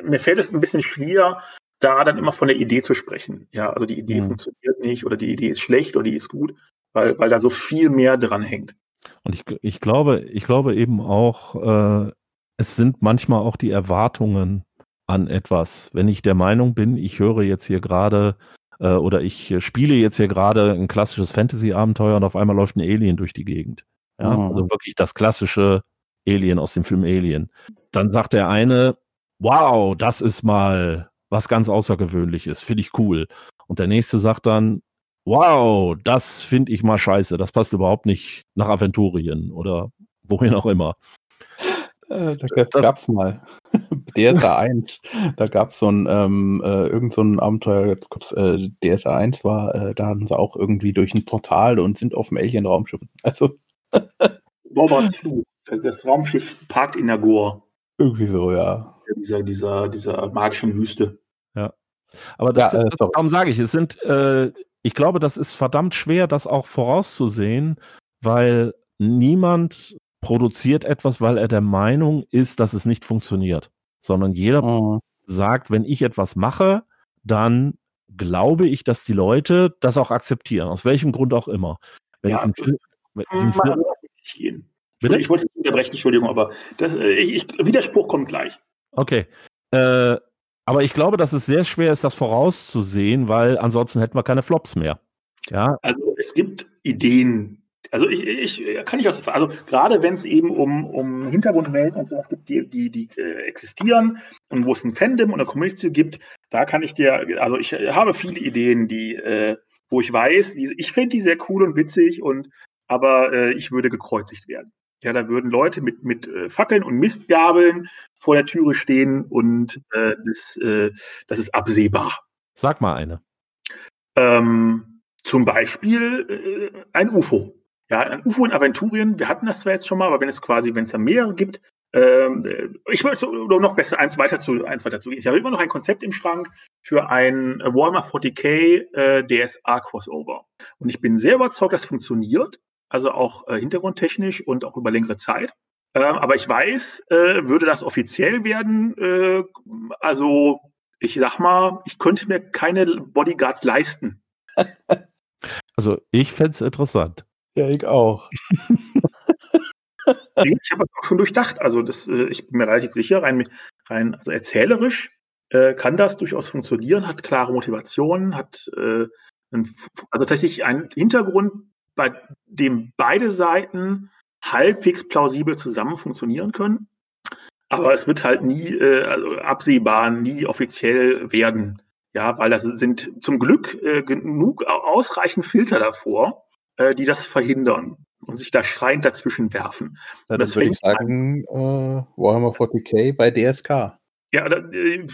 mir fällt es ein bisschen schwer, da dann immer von der Idee zu sprechen. Ja, also die Idee mhm. funktioniert nicht oder die Idee ist schlecht oder die ist gut, weil, weil da so viel mehr dran hängt. Und ich, ich glaube, ich glaube eben auch, äh, es sind manchmal auch die Erwartungen an etwas. Wenn ich der Meinung bin, ich höre jetzt hier gerade äh, oder ich spiele jetzt hier gerade ein klassisches Fantasy-Abenteuer und auf einmal läuft ein Alien durch die Gegend. Ja, mhm. also wirklich das klassische Alien aus dem Film Alien. Dann sagt der eine, wow, das ist mal was ganz außergewöhnlich ist, finde ich cool. Und der nächste sagt dann, wow, das finde ich mal scheiße, das passt überhaupt nicht nach Aventurien oder wohin auch immer. Äh, da gab es mal. DSA 1. Da gab es so ein, ähm, äh, irgend so ein Abenteuer, jetzt kurz, äh, DSA 1 war, äh, da hatten sie auch irgendwie durch ein Portal und sind auf dem Alien-Raumschiff. Also. Robert Flu. Das Raumschiff parkt in der Goa. Irgendwie so, ja. Dieser, dieser, dieser magischen Wüste. Ja. Aber das, ja, äh, darum sage ich, es sind, äh, ich glaube, das ist verdammt schwer, das auch vorauszusehen, weil niemand produziert etwas, weil er der Meinung ist, dass es nicht funktioniert, sondern jeder mhm. sagt, wenn ich etwas mache, dann glaube ich, dass die Leute das auch akzeptieren, aus welchem Grund auch immer. Wenn ja, ich einen Film, wenn ich einen Film, Bitte? Ich wollte nicht unterbrechen, Entschuldigung, aber das, äh, ich, ich, Widerspruch kommt gleich. Okay. Äh, aber ich glaube, dass es sehr schwer ist, das vorauszusehen, weil ansonsten hätten wir keine Flops mehr. Ja. Also es gibt Ideen, also ich, ich kann nicht aus, also gerade wenn es eben um, um Hintergrundwelten und sowas gibt, die, die, die äh, existieren und wo es ein Fandom und eine Community gibt, da kann ich dir, also ich habe viele Ideen, die, äh, wo ich weiß, die, ich finde die sehr cool und witzig und aber äh, ich würde gekreuzigt werden. Ja, da würden Leute mit, mit äh, Fackeln und Mistgabeln vor der Türe stehen und äh, das, äh, das ist absehbar. Sag mal eine. Ähm, zum Beispiel äh, ein UFO. Ja, ein UFO in Aventurien, wir hatten das zwar jetzt schon mal, aber wenn es quasi, wenn es da mehrere gibt, ähm, ich würde noch besser eins weiter zu eins weiter zu gehen. Ich habe immer noch ein Konzept im Schrank für ein Warhammer 40k äh, DSA Crossover. Und ich bin sehr überzeugt, das funktioniert, also auch äh, hintergrundtechnisch und auch über längere Zeit. Ähm, aber ich weiß, äh, würde das offiziell werden, äh, also ich sag mal, ich könnte mir keine Bodyguards leisten. Also ich fände es interessant. Ja, ich auch. ich habe das auch schon durchdacht. Also das, äh, ich bin mir relativ sicher, rein, rein also erzählerisch äh, kann das durchaus funktionieren, hat klare Motivationen, hat äh, ein, also tatsächlich einen Hintergrund, bei dem beide Seiten halbwegs plausibel zusammen funktionieren können. Aber es wird halt nie äh, also absehbar, nie offiziell werden. Ja, weil das sind zum Glück äh, genug ausreichend Filter davor, äh, die das verhindern und sich da schreiend dazwischen werfen. Ja, das würde ich sagen, äh, Warhammer 40k bei DSK. Ja, da, äh,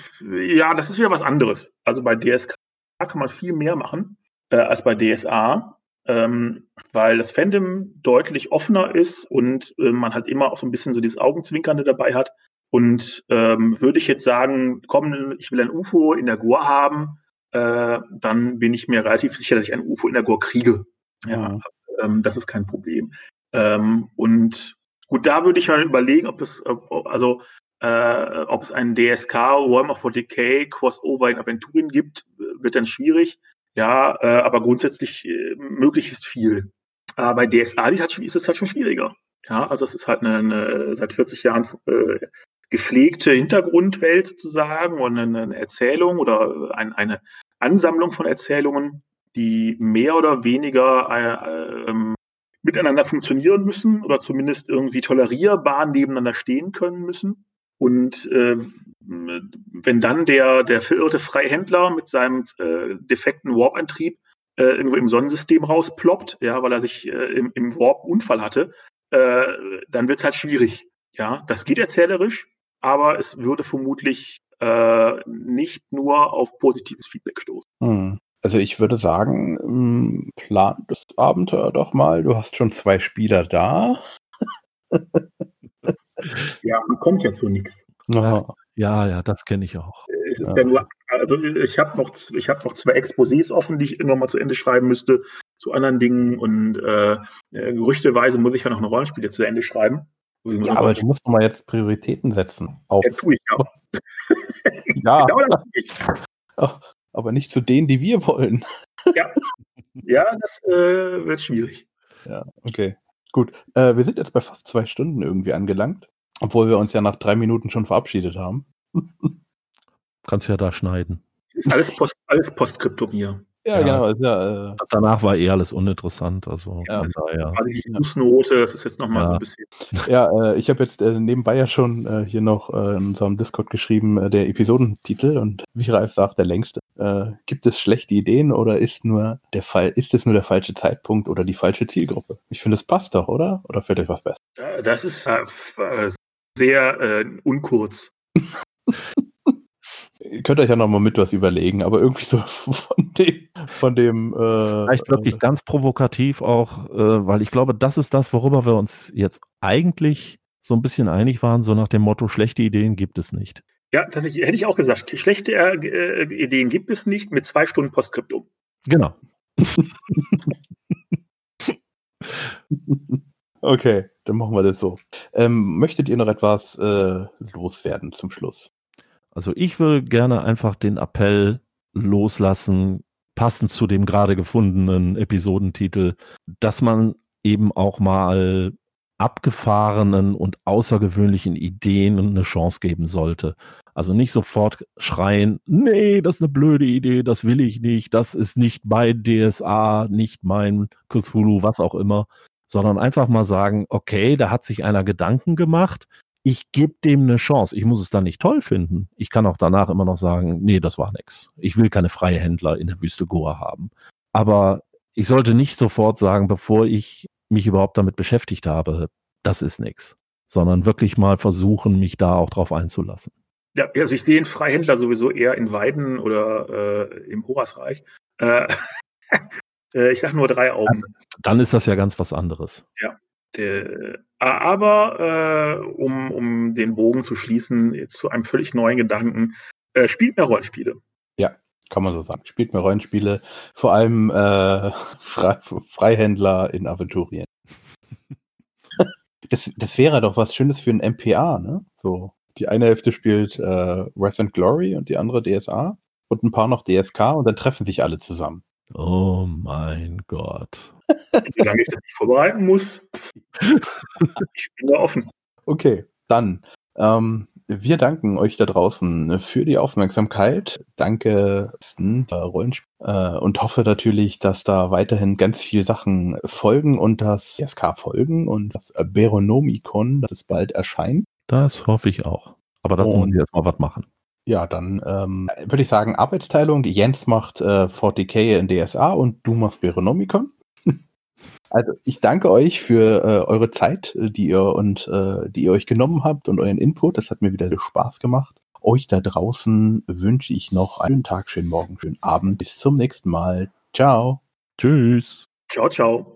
ja, das ist wieder was anderes. Also bei DSK kann man viel mehr machen äh, als bei DSA, ähm, weil das Fandom deutlich offener ist und äh, man halt immer auch so ein bisschen so dieses Augenzwinkernde dabei hat. Und ähm, würde ich jetzt sagen, komm, ich will ein UFO in der Goa haben, äh, dann bin ich mir relativ sicher, dass ich ein UFO in der Goa kriege. Ja, mhm. ähm, das ist kein Problem. Ähm, und gut, da würde ich mal überlegen, ob es, ob, also äh, ob es einen DSK Warhammer 40k Crossover in Aventurien gibt, wird dann schwierig. Ja, äh, aber grundsätzlich äh, möglich ist viel. Äh, bei DSA ist, ist es halt schon schwieriger. Ja, also es ist halt eine, eine seit 40 Jahren äh, gepflegte Hintergrundwelt sozusagen und eine, eine Erzählung oder ein, eine Ansammlung von Erzählungen, die mehr oder weniger äh, äh, miteinander funktionieren müssen oder zumindest irgendwie tolerierbar nebeneinander stehen können müssen. Und äh, wenn dann der, der verirrte Freihändler mit seinem äh, defekten Warp-Antrieb äh, irgendwo im Sonnensystem rausploppt, ja, weil er sich äh, im, im Warp Unfall hatte, äh, dann wird es halt schwierig. Ja, das geht erzählerisch, aber es würde vermutlich äh, nicht nur auf positives Feedback stoßen. Hm. Also ich würde sagen, ähm, plan das Abenteuer doch mal. Du hast schon zwei Spieler da. ja, man kommt ja zu nichts. Ja, ja, das kenne ich auch. Ja. Ja nur, also ich habe noch, hab noch zwei Exposés offen, die ich nochmal zu Ende schreiben müsste zu anderen Dingen und äh, äh, gerüchteweise muss ich ja noch eine Rollenspiele zu Ende schreiben. Ja, aber du musst doch mal jetzt Prioritäten setzen. Auf ja, tue ich ja. ja. genau das tue ich. Ach, aber nicht zu denen, die wir wollen. Ja, ja das äh, wird schwierig. Ja, okay. Gut. Äh, wir sind jetzt bei fast zwei Stunden irgendwie angelangt, obwohl wir uns ja nach drei Minuten schon verabschiedet haben. Kannst ja da schneiden. Ist alles, Post, alles Postskriptum hier. Ja, Ja. genau. Ist ja, äh, Danach war eh alles uninteressant. Also Ja. daher. Also die Ja. Fußnote, das ist jetzt nochmal Ja. so ein bisschen. ja äh, ich habe jetzt äh, nebenbei ja schon äh, hier noch äh, in unserem Discord geschrieben, äh, der Episodentitel und wie Ralf sagt, der längste. Äh, gibt es schlechte Ideen oder ist nur der Fall, ist es nur der falsche Zeitpunkt oder die falsche Zielgruppe? Ich finde, es passt doch, oder? Oder fällt euch was besser? Das ist sehr äh, unkurz. Ihr könnt euch ja noch mal mit was überlegen, aber irgendwie so von dem, von dem äh, Vielleicht wirklich ganz provokativ auch, äh, weil ich glaube, das ist das, worüber wir uns jetzt eigentlich so ein bisschen einig waren, so nach dem Motto, schlechte Ideen gibt es nicht. Ja, tatsächlich hätte ich auch gesagt. Schlechte äh, äh, Ideen gibt es nicht mit zwei Stunden Postskriptum. Genau. Okay, dann machen wir das so. Ähm, möchtet ihr noch etwas äh, loswerden zum Schluss? Also ich würde gerne einfach den Appell loslassen, passend zu dem gerade gefundenen Episodentitel, dass man eben auch mal abgefahrenen und außergewöhnlichen Ideen eine Chance geben sollte. Also nicht sofort schreien, nee, das ist eine blöde Idee, das will ich nicht, das ist nicht mein DSA, nicht mein Cthulhu, was auch immer, sondern einfach mal sagen, okay, da hat sich einer Gedanken gemacht, ich gebe dem eine Chance. Ich muss es dann nicht toll finden. Ich kann auch danach immer noch sagen, nee, das war nix. Ich will keine Freihändler in der Wüste Goa haben. Aber ich sollte nicht sofort sagen, bevor ich mich überhaupt damit beschäftigt habe, das ist nix. Sondern wirklich mal versuchen, mich da auch drauf einzulassen. Ja, also ich sehe den Freihändler sowieso eher in Weiden oder äh, im Horasreich. Äh, äh, ich sage nur drei Augen. Dann ist das ja ganz was anderes. Der, aber äh, um, um den Bogen zu schließen, jetzt zu einem völlig neuen Gedanken, äh, spielt mehr Rollenspiele. Kann man so sagen. Spielt mehr Rollenspiele, vor allem äh, Fre Freihändler in Aventurien. das, das wäre doch was Schönes für ein MPA, ne? So, die eine Hälfte spielt äh, Wrath and Glory und die andere DSA und ein paar noch DSK und dann treffen sich alle zusammen. Oh mein Gott. Solange ich das nicht vorbereiten muss, ich bin da offen. Okay, dann. Ähm, wir danken euch da draußen für die Aufmerksamkeit. Danke, äh, Rollenspiel. Äh, und hoffe natürlich, dass da weiterhin ganz viele Sachen folgen und das SK folgen und das Beronomicon, das es bald erscheint. Das hoffe ich auch. Aber dazu Und- muss ich erstmal was machen. Ja, dann ähm, würde ich sagen, Arbeitsteilung. Jens macht äh, 40k in DSA und du machst Beronomicon. Also ich danke euch für äh, eure Zeit, äh, die ihr und äh, die ihr euch genommen habt und euren Input. Das hat mir wieder Spaß gemacht. Euch da draußen wünsche ich noch einen schönen Tag, schönen Morgen, schönen Abend. Bis zum nächsten Mal. Ciao. Tschüss. Ciao, ciao.